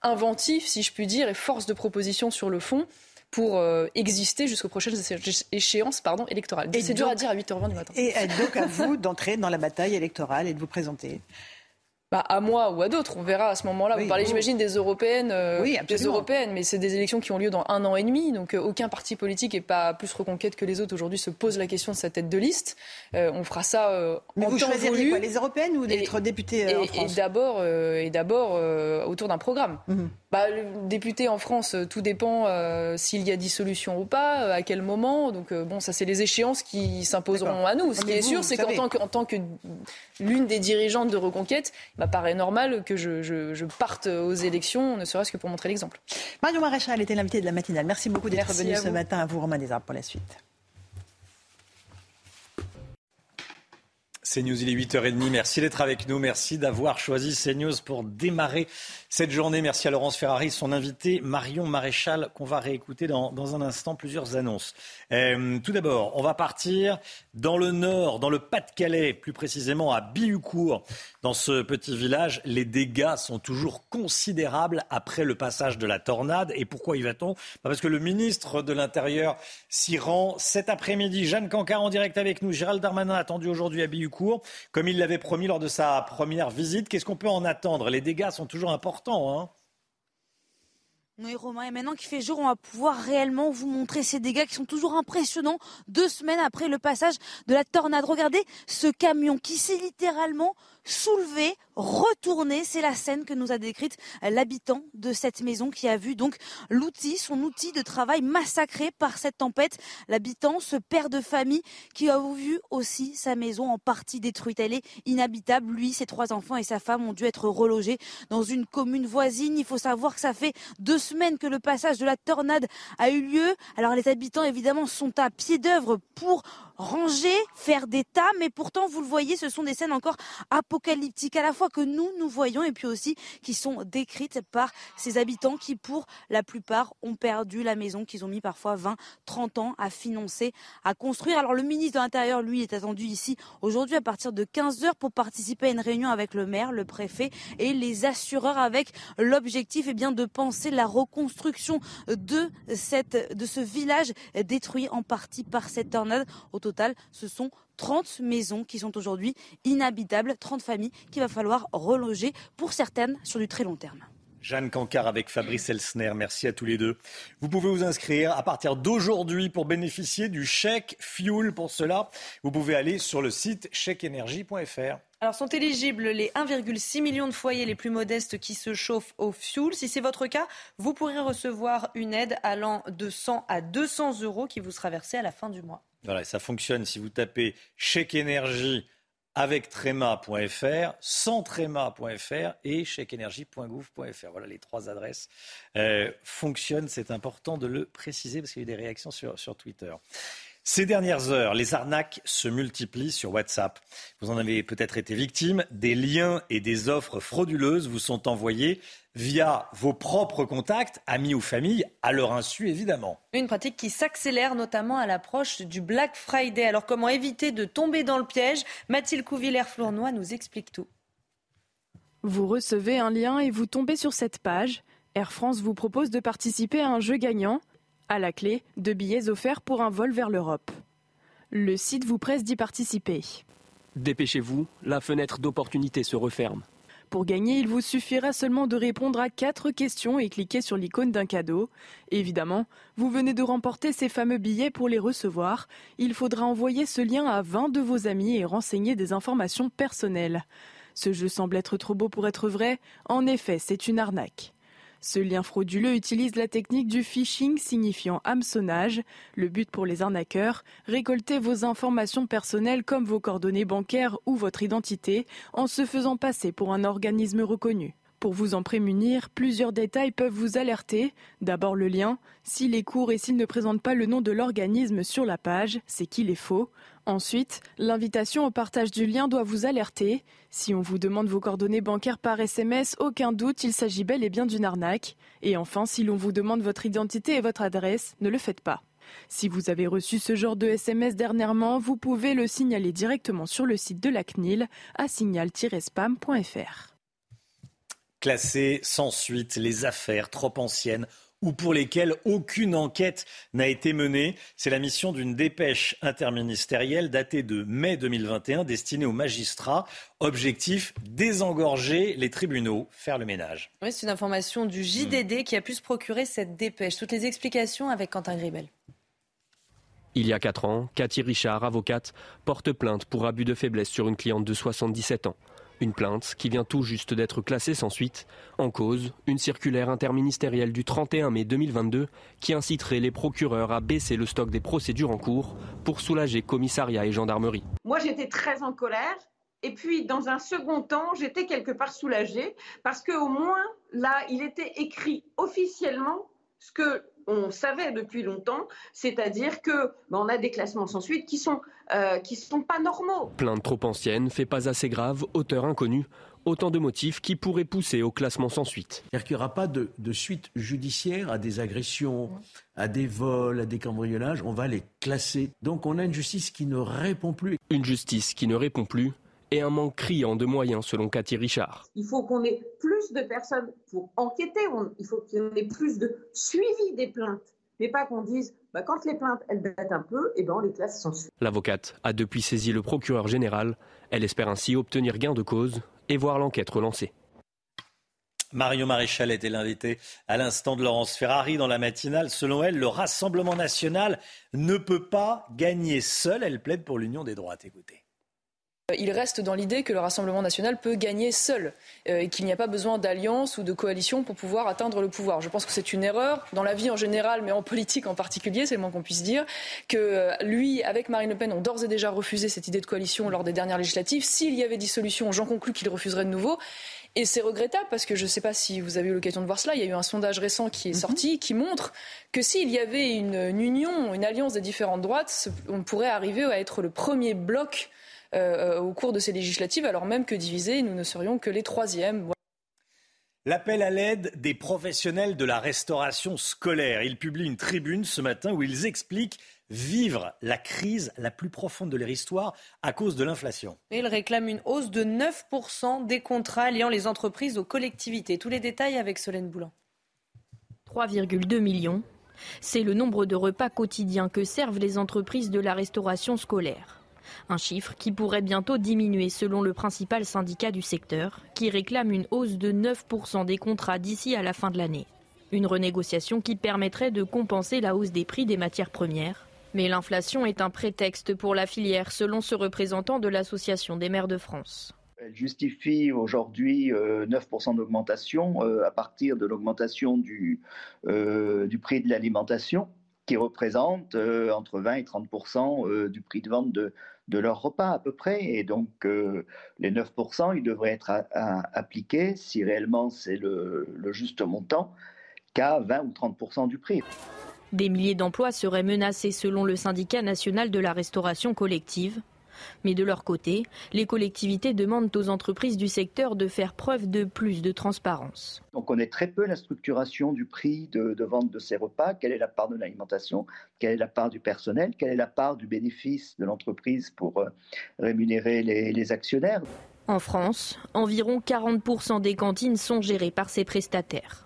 inventif, si je puis dire, et force de proposition sur le fond pour euh, exister jusqu'aux prochaines échéances pardon, électorales. C'est dur à dire à 8h20 du matin. Et donc à vous d'entrer dans la bataille électorale et de vous présenter bah, à moi ou à d'autres. On verra à ce moment-là. vous parlez, j'imagine, des européennes, euh, oui, des européennes, mais c'est des élections qui ont lieu dans un an et demi. Donc euh, aucun parti politique et pas plus reconquête que les autres aujourd'hui se pose la question de sa tête de liste. Euh, on fera ça mais en vous choisirez quoi, les européennes ou d'être député en France? Et d'abord, et d'abord autour d'un programme. Mhm. Bah, député en France, tout dépend s'il y a dissolution ou pas, à quel moment. Donc bon, ça c'est les échéances qui s'imposeront à nous. Ce qui est sûr, c'est qu'en tant que, l'une des dirigeantes de Reconquête, bah, paraît normal que je, parte aux élections, ne serait-ce que pour montrer l'exemple. Marion Maréchal était l'invité de la matinale. Merci beaucoup d'être venu ce matin. À vous, Romain Desarbres, pour la suite. CNews, il est 8h30. Merci d'être avec nous. Merci d'avoir choisi CNews pour démarrer cette journée. Merci à Laurence Ferrari, son invité Marion Maréchal, qu'on va réécouter dans, un instant plusieurs annonces. Euh, tout d'abord, on va partir dans le nord, dans le Pas-de-Calais, plus précisément à Bihucourt. Dans ce petit village, les dégâts sont toujours considérables après le passage de la tornade. Et pourquoi y va-t-on? Parce que le ministre de l'Intérieur s'y rend cet après-midi. Jeanne Cancard en direct avec nous. Gérald Darmanin attendu aujourd'hui à Bihucourt, comme il l'avait promis lors de sa première visite. Qu'est-ce qu'on peut en attendre? Les dégâts sont toujours importants Hein. Oui, Romain, et maintenant qu'il fait jour, on va pouvoir réellement vous montrer ces dégâts qui sont toujours impressionnants deux semaines après le passage de la tornade. Regardez ce camion qui s'est littéralement soulevé retourner. C'est la scène que nous a décrite l'habitant de cette maison qui a vu donc l'outil, son outil de travail massacré par cette tempête. L'habitant, ce père de famille qui a vu aussi sa maison en partie détruite. Elle est inhabitable. Lui, ses trois enfants et sa femme ont dû être relogés dans une commune voisine. Il faut savoir que ça fait deux semaines que le passage de la tornade a eu lieu. Alors les habitants évidemment sont à pied d'œuvre pour ranger, faire des tas, mais pourtant, vous le voyez, ce sont des scènes encore apocalyptiques, à la fois que nous, nous voyons, et puis aussi qui sont décrites par ces habitants qui, pour la plupart, ont perdu la maison qu'ils ont mis parfois 20, 30 ans à financer, à construire. Alors le ministre de l'Intérieur, lui, est attendu ici aujourd'hui à partir de 15 heures pour participer à une réunion avec le maire, le préfet et les assureurs avec l'objectif eh de penser la reconstruction de, cette, de ce village détruit en partie par cette tornade total, ce sont 30 maisons qui sont aujourd'hui inhabitables, 30 familles qu'il va falloir reloger pour certaines sur du très long terme. Jeanne Cancard avec Fabrice Elsner, merci à tous les deux. Vous pouvez vous inscrire à partir d'aujourd'hui pour bénéficier du chèque fuel. Pour cela, vous pouvez aller sur le site chèqueénergie.fr. Alors sont éligibles les 1,6 million de foyers les plus modestes qui se chauffent au fioul. Si c'est votre cas, vous pourrez recevoir une aide allant de 100 à 200 euros qui vous sera versée à la fin du mois. Voilà, ça fonctionne si vous tapez chèque énergie avec tréma.fr, sans tréma.fr et chèqueénergie.gouv.fr. Voilà les trois adresses euh, fonctionnent. C'est important de le préciser parce qu'il y a eu des réactions sur, sur Twitter. Ces dernières heures, les arnaques se multiplient sur WhatsApp. Vous en avez peut-être été victime. Des liens et des offres frauduleuses vous sont envoyés via vos propres contacts, amis ou famille, à leur insu évidemment. Une pratique qui s'accélère notamment à l'approche du Black Friday. Alors comment éviter de tomber dans le piège? Mathilde Couvillère-Flournoy nous explique tout. Vous recevez un lien et vous tombez sur cette page. Air France vous propose de participer à un jeu gagnant. À la clé, deux billets offerts pour un vol vers l'Europe. Le site vous presse d'y participer. Dépêchez-vous, la fenêtre d'opportunité se referme. Pour gagner, il vous suffira seulement de répondre à quatre questions et cliquer sur l'icône d'un cadeau. Évidemment, vous venez de remporter ces fameux billets pour les recevoir. Il faudra envoyer ce lien à 20 de vos amis et renseigner des informations personnelles. Ce jeu semble être trop beau pour être vrai. En effet, c'est une arnaque. Ce lien frauduleux utilise la technique du phishing signifiant hameçonnage. Le but pour les arnaqueurs, récolter vos informations personnelles comme vos coordonnées bancaires ou votre identité en se faisant passer pour un organisme reconnu. Pour vous en prémunir, plusieurs détails peuvent vous alerter. D'abord le lien. S'il est court et s'il ne présente pas le nom de l'organisme sur la page, c'est qu'il est faux. Ensuite, l'invitation au partage du lien doit vous alerter. Si on vous demande vos coordonnées bancaires par SMS, aucun doute, il s'agit bel et bien d'une arnaque. Et enfin, si l'on vous demande votre identité et votre adresse, ne le faites pas. Si vous avez reçu ce genre de SMS dernièrement, vous pouvez le signaler directement sur le site de la CNIL à signal-spam.fr. Classées sans suite les affaires trop anciennes ou pour lesquelles aucune enquête n'a été menée. C'est la mission d'une dépêche interministérielle datée de mai 2021 destinée aux magistrats. Objectif, désengorger les tribunaux, faire le ménage. Oui, c'est une information du JDD qui a pu se procurer cette dépêche. Toutes les explications avec Quentin Gribel. Il y a 4 ans, Cathy Richard, avocate, porte plainte pour abus de faiblesse sur une cliente de 77 ans. Une plainte qui vient tout juste d'être classée sans suite. En cause, une circulaire interministérielle du 31 mai 2022 qui inciterait les procureurs à baisser le stock des procédures en cours pour soulager commissariat et gendarmerie. Moi, j'étais très en colère. Et puis, dans un second temps, j'étais quelque part soulagée parce qu'au moins, là, il était écrit officiellement ce que on savait depuis longtemps, c'est-à-dire que ben, on a des classements sans suite qui sont euh, qui sont pas normaux. Plainte trop ancienne, fait pas assez grave, auteur inconnu. Autant de motifs qui pourraient pousser au classement sans suite. C'est-à-dire qu'il n'y aura pas de, de, suite judiciaire à des agressions, à des vols, à des cambriolages. On va les classer. Donc on a une justice qui ne répond plus. Une justice qui ne répond plus et un manque criant de moyens selon Cathy Richard. Il faut qu'on ait plus de personnes pour enquêter, il faut qu'on ait plus de suivi des plaintes, mais pas qu'on dise bah, quand les plaintes elles datent un peu, et eh ben on les classe sans suite. L'avocate a depuis saisi le procureur général. Elle espère ainsi obtenir gain de cause et voir l'enquête relancée. Mario Maréchal était l'invité à l'instant de Laurence Ferrari dans la matinale. Selon elle, le Rassemblement national ne peut pas gagner seul. Elle plaide pour l'union des droites. Écoutez. Il reste dans l'idée que le Rassemblement national peut gagner seul euh, et qu'il n'y a pas besoin d'alliance ou de coalition pour pouvoir atteindre le pouvoir. Je pense que c'est une erreur dans la vie en général, mais en politique en particulier, c'est le moins qu'on puisse dire, que euh, lui, avec Marine Le Pen, ont d'ores et déjà refusé cette idée de coalition lors des dernières législatives. S'il y avait dissolution, j'en conclus qu'il refuserait de nouveau. Et c'est regrettable parce que je ne sais pas si vous avez eu l'occasion de voir cela. Il y a eu un sondage récent qui est mhm. sorti qui montre que s'il y avait une, une, union, une alliance des différentes droites, on pourrait arriver à être le premier bloc euh, au cours de ces législatives, alors même que divisés, nous ne serions que les troisièmes. L'appel à l'aide des professionnels de la restauration scolaire. Ils publient une tribune ce matin où ils expliquent vivre la crise la plus profonde de leur histoire à cause de l'inflation. Ils réclament une hausse de 9% des contrats liant les entreprises aux collectivités. Tous les détails avec Solène Boulan. 3,2 millions. C'est le nombre de repas quotidiens que servent les entreprises de la restauration scolaire. Un chiffre qui pourrait bientôt diminuer selon le principal syndicat du secteur, qui réclame une hausse de 9% des contrats d'ici à la fin de l'année. Une renégociation qui permettrait de compenser la hausse des prix des matières premières. Mais l'inflation est un prétexte pour la filière, selon ce représentant de l'Association des maires de France. Elle justifie aujourd'hui 9% euh, d'augmentation euh, à partir de l'augmentation du, euh, du prix de l'alimentation, qui représente entre 20 et 30% du prix de vente de, de leur repas à peu près. Et donc euh, les 9%, ils devraient être appliqués, si réellement c'est le, le juste montant, qu'à 20 ou 30% du prix. Des milliers d'emplois seraient menacés selon le syndicat national de la restauration collective. Mais de leur côté, les collectivités demandent aux entreprises du secteur de faire preuve de plus de transparence. On connaît très peu la structuration du prix de, vente de ces repas, quelle est la part de l'alimentation, quelle est la part du personnel, quelle est la part du bénéfice de l'entreprise pour euh, rémunérer les actionnaires? En France, environ 40% des cantines sont gérées par ces prestataires.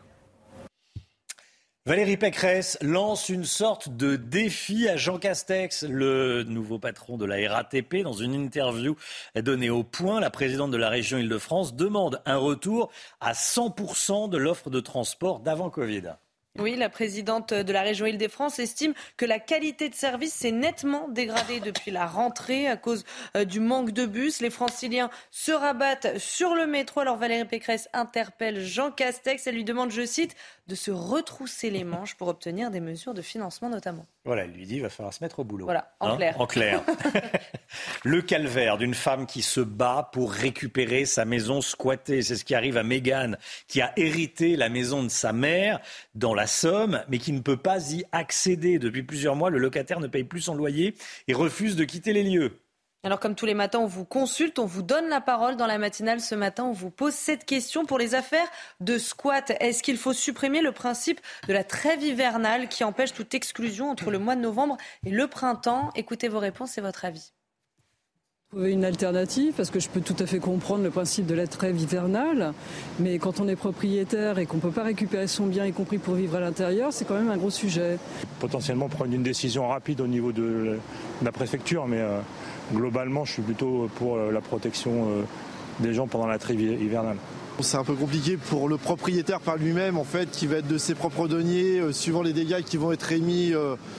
Valérie Pécresse lance une sorte de défi à Jean Castex, le nouveau patron de la RATP. Dans une interview donnée au point, la présidente de la région Île-de-France demande un retour à 100% de l'offre de transport d'avant Covid. Oui, la présidente de la région Île-de-France estime que la qualité de service s'est nettement dégradée depuis la rentrée à cause euh, du manque de bus. Les franciliens se rabattent sur le métro. Alors Valérie Pécresse interpelle Jean Castex. Elle lui demande, je cite, de se retrousser les manches pour obtenir des mesures de financement notamment. Voilà, elle lui dit, il va falloir se mettre au boulot. Voilà, en hein, clair. En clair. le calvaire d'une femme qui se bat pour récupérer sa maison squattée. C'est ce qui arrive à Mégane, qui a hérité la maison de sa mère dans la Somme, mais qui ne peut pas y accéder. Depuis plusieurs mois, le locataire ne paye plus son loyer et refuse de quitter les lieux. Alors comme tous les matins, on vous consulte, on vous donne la parole dans la matinale. Ce matin, on vous pose cette question pour les affaires de squat. Est-ce qu'il faut supprimer le principe de la trêve hivernale qui empêche toute exclusion entre le mois de novembre et le printemps? Écoutez vos réponses et votre avis. Trouver une alternative, parce que je peux tout à fait comprendre le principe de la trêve hivernale, mais quand on est propriétaire et qu'on ne peut pas récupérer son bien, y compris pour vivre à l'intérieur, c'est quand même un gros sujet. Potentiellement prendre une décision rapide au niveau de la préfecture, mais euh, globalement, je suis plutôt pour euh, la protection euh, des gens pendant la trêve hivernale. C'est un peu compliqué pour le propriétaire par lui-même, en fait, qui va être de ses propres deniers, euh, suivant les dégâts qui vont être émis,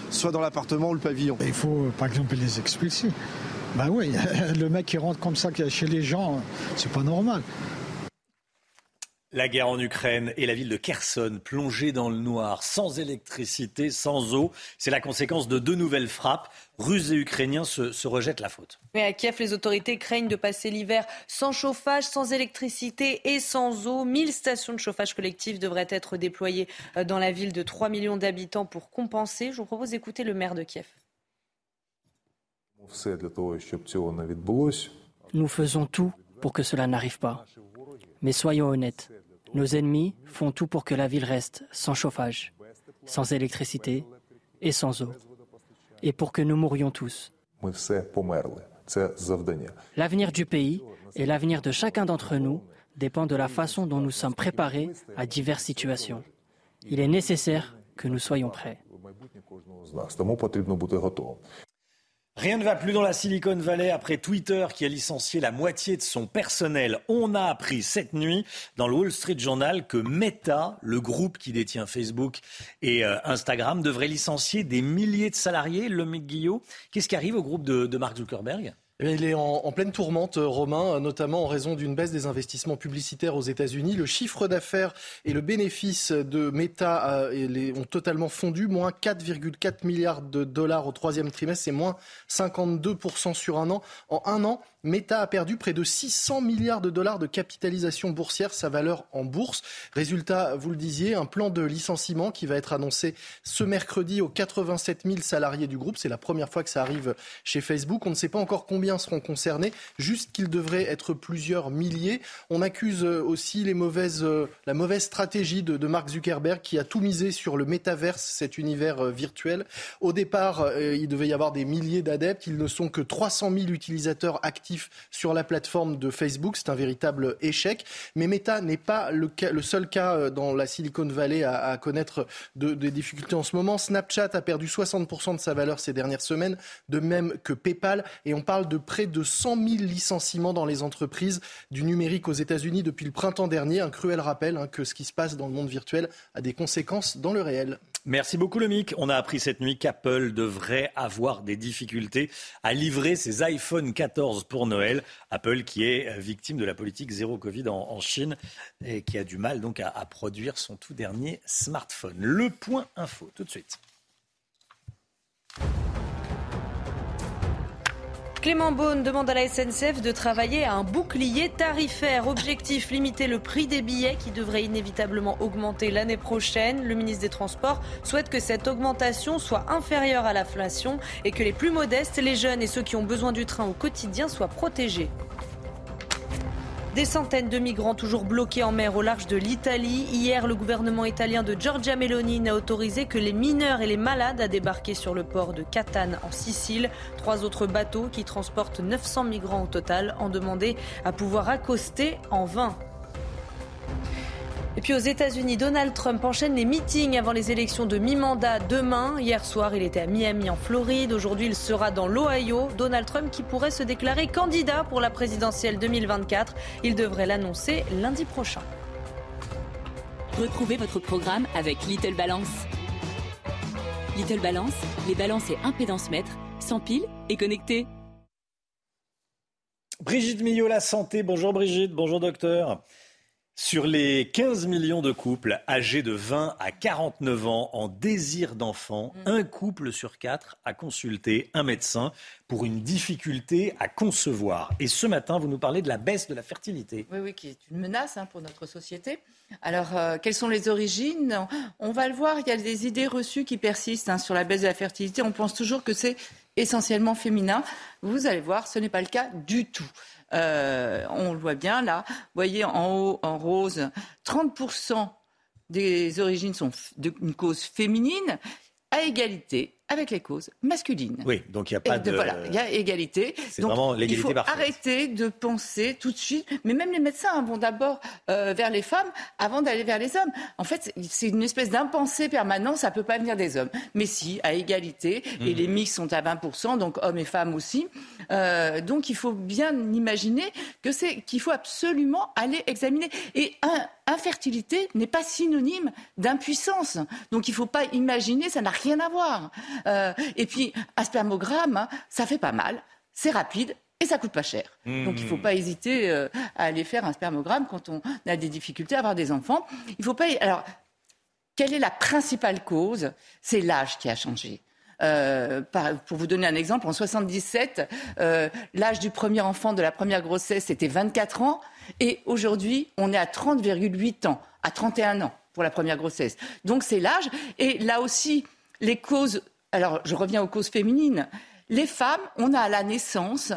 soit dans l'appartement ou le pavillon. Il faut, par exemple, les expulser. Ben oui, le mec qui rentre comme ça chez les gens, c'est pas normal. La guerre en Ukraine et la ville de Kherson plongée dans le noir, sans électricité, sans eau, c'est la conséquence de deux nouvelles frappes. Russes et Ukrainiens se, rejettent la faute. Mais à Kiev, les autorités craignent de passer l'hiver sans chauffage, sans électricité et sans eau. 1000 stations de chauffage collectif devraient être déployées euh, dans la ville de 3 millions d'habitants pour compenser. Je vous propose d'écouter le maire de Kiev. Nous faisons tout pour que cela n'arrive pas. Mais soyons honnêtes, nos ennemis font tout pour que la ville reste sans chauffage, sans électricité et sans eau, et pour que nous mourions tous. L'avenir du pays et l'avenir de chacun d'entre nous dépend de la façon dont nous sommes préparés à diverses situations. Il est nécessaire que nous soyons prêts. Rien ne va plus dans la Silicon Valley après Twitter qui a licencié la moitié de son personnel. On a appris cette nuit dans le Wall Street Journal que Meta, le groupe qui détient Facebook et euh, Instagram, devrait licencier des milliers de salariés. Le Guillot, qu'est-ce qui arrive au groupe de, Mark Zuckerberg? Il est en, pleine tourmente, euh, Romain, euh, notamment en raison d'une baisse des investissements publicitaires aux États-Unis. Le chiffre d'affaires et le bénéfice de Meta euh, ont totalement fondu, moins 4,4 milliards de dollars au troisième trimestre, c'est moins 52% sur un an. En un an, Meta a perdu près de 600 milliards de dollars de capitalisation boursière, sa valeur en bourse. Résultat, vous le disiez, un plan de licenciement qui va être annoncé ce mercredi aux 87 000 salariés du groupe. C'est la première fois que ça arrive chez Facebook. On ne sait pas encore combien seront concernés, juste qu'ils devraient être plusieurs milliers. On accuse aussi les mauvaises, la mauvaise stratégie de, Mark Zuckerberg qui a tout misé sur le métaverse, cet univers euh, virtuel. Au départ, euh, il devait y avoir des milliers d'adeptes. Ils ne sont que 300 000 utilisateurs actifs sur la plateforme de Facebook. C'est un véritable échec. Mais Meta n'est pas le, seul cas euh, dans la Silicon Valley à, connaître des difficultés en ce moment. Snapchat a perdu 60% de sa valeur ces dernières semaines, de même que PayPal. Et on parle de près de 100 000 licenciements dans les entreprises du numérique aux États-Unis depuis le printemps dernier. Un cruel rappel hein, que ce qui se passe dans le monde virtuel a des conséquences dans le réel. Merci beaucoup, Lomic. On a appris cette nuit qu'Apple devrait avoir des difficultés à livrer ses iPhone 14 pour Noël. Apple qui est euh, victime de la politique zéro Covid en, Chine et qui a du mal donc à, à produire son tout dernier smartphone. Le point info, tout de suite. Clément Beaune demande à la SNCF de travailler à un bouclier tarifaire. Objectif limiter le prix des billets qui devrait inévitablement augmenter l'année prochaine. Le ministre des Transports souhaite que cette augmentation soit inférieure à l'inflation et que les plus modestes, les jeunes et ceux qui ont besoin du train au quotidien soient protégés. Des centaines de migrants toujours bloqués en mer au large de l'Italie. Hier, le gouvernement italien de Giorgia Meloni n'a autorisé que les mineurs et les malades à débarquer sur le port de Catane en Sicile. Trois autres bateaux qui transportent 900 migrants au total ont demandé à pouvoir accoster en vain. Et puis aux États-Unis, Donald Trump enchaîne les meetings avant les élections de mi-mandat demain. Hier soir, il était à Miami en Floride. Aujourd'hui, il sera dans l'Ohio. Donald Trump qui pourrait se déclarer candidat pour la présidentielle 2024. Il devrait l'annoncer lundi prochain. Retrouvez votre programme avec Little Balance. Little Balance, les balances et impédance mètres, sans pile et connectés. Brigitte Millot, la santé. Bonjour Brigitte, bonjour docteur. Sur les 15 millions de couples âgés de 20 à 49 ans en désir d'enfant, mm. un couple sur quatre a consulté un médecin pour une difficulté à concevoir. Et ce matin, vous nous parlez de la baisse de la fertilité. Oui, oui, qui est une menace hein, pour notre société. Alors, euh, quelles sont les origines? On va le voir, il y a des idées reçues qui persistent hein, sur la baisse de la fertilité. On pense toujours que c'est essentiellement féminin. Vous allez voir, ce n'est pas le cas du tout. Euh, on le voit bien là. Vous voyez en haut, en rose, 30% des origines sont d'une cause féminine à égalité avec les causes masculines. Oui, donc il n'y a pas de... Voilà, il y a égalité. C'est vraiment l'égalité Il faut arrêter de penser tout de suite, mais même les médecins vont d'abord euh, vers les femmes avant d'aller vers les hommes. En fait, c'est une espèce d'impensée permanente, ça ne peut pas venir des hommes. Mais si, à égalité, et mhm. les mix sont à 20%, donc hommes et femmes aussi. Euh, donc il faut bien imaginer que c'est qu'il faut absolument aller examiner. Et un, infertilité n'est pas synonyme d'impuissance. Donc il ne faut pas imaginer, ça n'a rien à voir. Euh, et puis, un spermogramme, hein, ça fait pas mal, c'est rapide, et ça coûte pas cher. Mmh. Donc il ne faut pas hésiter euh, à aller faire un spermogramme quand on a des difficultés à avoir des enfants. Il faut pas. Alors, quelle est la principale cause? C'est l'âge qui a changé. Euh, pour vous donner un exemple, en 77, l'âge du premier enfant de la première grossesse était 24 ans, et aujourd'hui, on est à 30,8 ans, à 31 ans pour la première grossesse. Donc c'est l'âge. Et là aussi, les causes alors je reviens aux causes féminines. Les femmes, on a à la naissance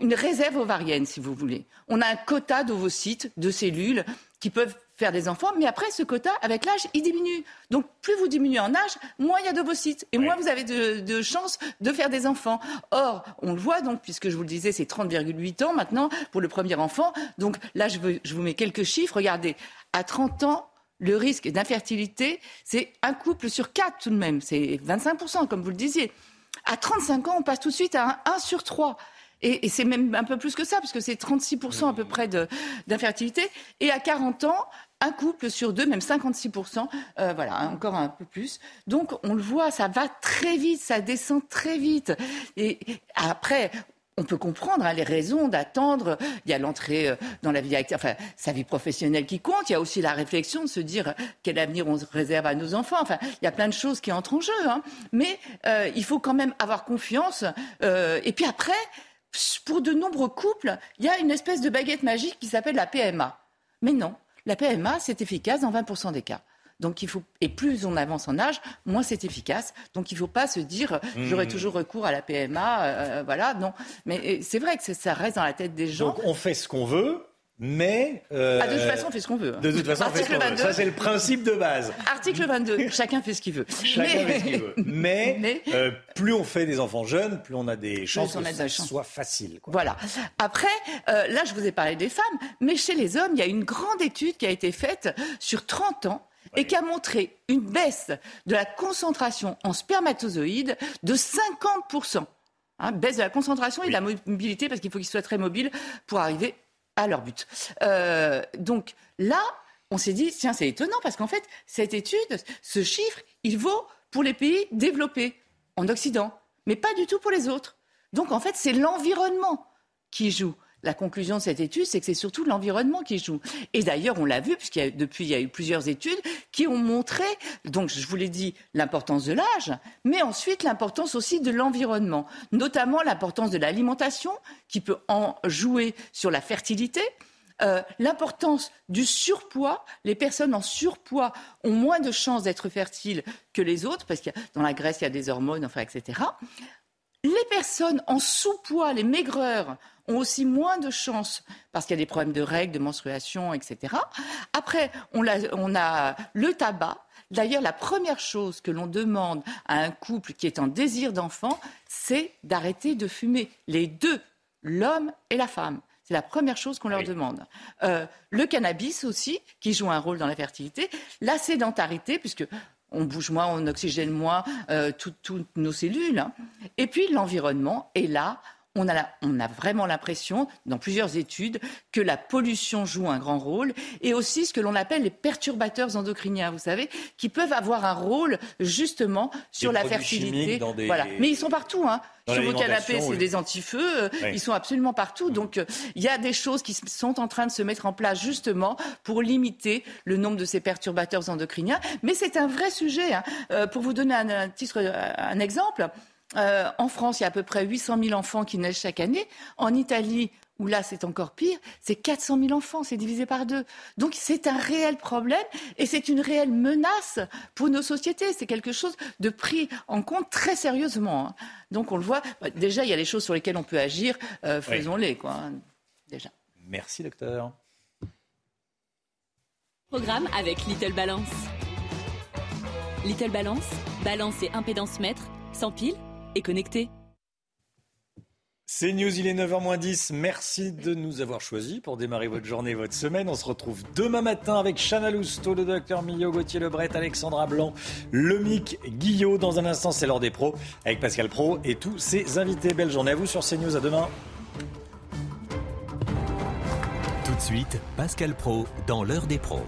une réserve ovarienne, si vous voulez. On a un quota d'ovocytes, de cellules qui peuvent faire des enfants, mais après, ce quota, avec l'âge, il diminue. Donc, plus vous diminuez en âge, moins il y a d'ovocytes, et moins vous avez de, chances de faire des enfants. Or, on le voit, donc, puisque je vous le disais, c'est 30,8 ans maintenant pour le premier enfant. Donc là, je, je vous mets quelques chiffres. Regardez, à 30 ans, le risque d'infertilité, c'est un couple sur quatre tout de même. C'est 25%, comme vous le disiez. À 35 ans, on passe tout de suite à un 1 sur 3. Et, c'est même un peu plus que ça, parce que c'est 36% à peu près d'infertilité. Et à 40 ans, un couple sur deux, même 56%, euh, voilà, encore un peu plus. Donc on le voit, ça va très vite, ça descend très vite. Et après, on peut comprendre hein, les raisons d'attendre. Il y a l'entrée euh, dans la vie active, enfin, sa vie professionnelle qui compte. Il y a aussi la réflexion de se dire quel avenir on réserve à nos enfants. Enfin, il y a plein de choses qui entrent en jeu. Hein. Mais euh, il faut quand même avoir confiance. Euh, et puis après, pour de nombreux couples, il y a une espèce de baguette magique qui s'appelle la PMA. Mais non, la PMA, c'est efficace dans 20% des cas. Donc il faut et plus on avance en âge, moins c'est efficace. Donc il ne faut pas se dire j'aurai mmh. toujours recours à la PMA, euh, voilà. Non, mais c'est vrai que ça reste dans la tête des gens. Donc on fait ce qu'on veut. Mais. Euh, ah, de toute façon, on fait ce qu'on veut. Hein. De toute façon, on fait ce qu'on veut. Ça, c'est le principe de base. Article 22. Chacun fait ce qu'il veut. Chacun fait ce qu'il veut. Mais, euh, plus on fait des enfants jeunes, plus on a des chances que ça soit facile. Voilà. Après, là, je vous ai parlé des femmes, mais chez les hommes, il y a une grande étude qui a été faite sur 30 ans et qui a montré une baisse de la concentration en spermatozoïdes de 50%. Hein, baisse de la concentration et de la mobilité, parce qu'il faut qu'ils soient très mobiles pour arriver à leur but. Euh, donc là, on s'est dit, tiens, c'est étonnant, parce qu'en fait, cette étude, ce chiffre, il vaut pour les pays développés, en Occident, mais pas du tout pour les autres. Donc en fait, c'est l'environnement qui joue. La conclusion de cette étude, c'est que c'est surtout l'environnement qui joue. Et d'ailleurs, on l'a vu, puisqu'il depuis, il y a eu plusieurs études qui ont montré, donc je vous l'ai dit, l'importance de l'âge, mais ensuite l'importance aussi de l'environnement, notamment l'importance de l'alimentation, qui peut en jouer sur la fertilité. Euh, l'importance du surpoids. Les personnes en surpoids ont moins de chances d'être fertiles que les autres, parce que dans la graisse, il y a des hormones, enfin, etc. Les personnes en sous-poids, les maigreurs, ont aussi moins de chances parce qu'il y a des problèmes de règles, de menstruation, etc. Après, on a, le tabac. D'ailleurs, la première chose que l'on demande à un couple qui est en désir d'enfant, c'est d'arrêter de fumer. Les deux, l'homme et la femme. C'est la première chose qu'on leur demande. Euh, le cannabis aussi, qui joue un rôle dans la fertilité. La sédentarité, puisque on bouge moins, on oxygène moins euh, toutes nos cellules. Hein. Et puis l'environnement. Et là, on a, vraiment l'impression, dans plusieurs études, que la pollution joue un grand rôle et aussi ce que l'on appelle les perturbateurs endocriniens, vous savez, qui peuvent avoir un rôle justement sur la fertilité. Voilà. Mais ils sont partout. Hein. sur vos canapés, c'est des antifeux. Euh, ils sont absolument partout. Donc, euh, il y a des choses qui sont en train de se mettre en place justement pour limiter le nombre de ces perturbateurs endocriniens. Mais c'est un vrai sujet. Hein. Euh, pour vous donner un, titre, un exemple, euh, en France, il y a à peu près 800 000 enfants qui naissent chaque année. En Italie, où là c'est encore pire, c'est 400 000 enfants, c'est divisé par deux. Donc c'est un réel problème et c'est une réelle menace pour nos sociétés. C'est quelque chose de pris en compte très sérieusement. Hein. Donc on le voit. Bah, déjà, il y a des choses sur lesquelles on peut agir. Euh, faisons-les, quoi. Hein, déjà. Merci, docteur. Programme avec Little Balance. Little Balance, balance et impédance mètre, sans pile et connecté. C'est News, il est 9h10. Merci de nous avoir choisis pour démarrer votre journée, votre semaine. On se retrouve demain matin avec Chana Lousteau, le docteur Millot, Gauthier Lebret, Alexandra Blanc, Lomic Guillot. Dans un instant, c'est l'heure des pros avec Pascal Pro et tous ses invités. Belle journée à vous sur CNews. À demain. Tout de suite, Pascal Pro dans l'heure des pros.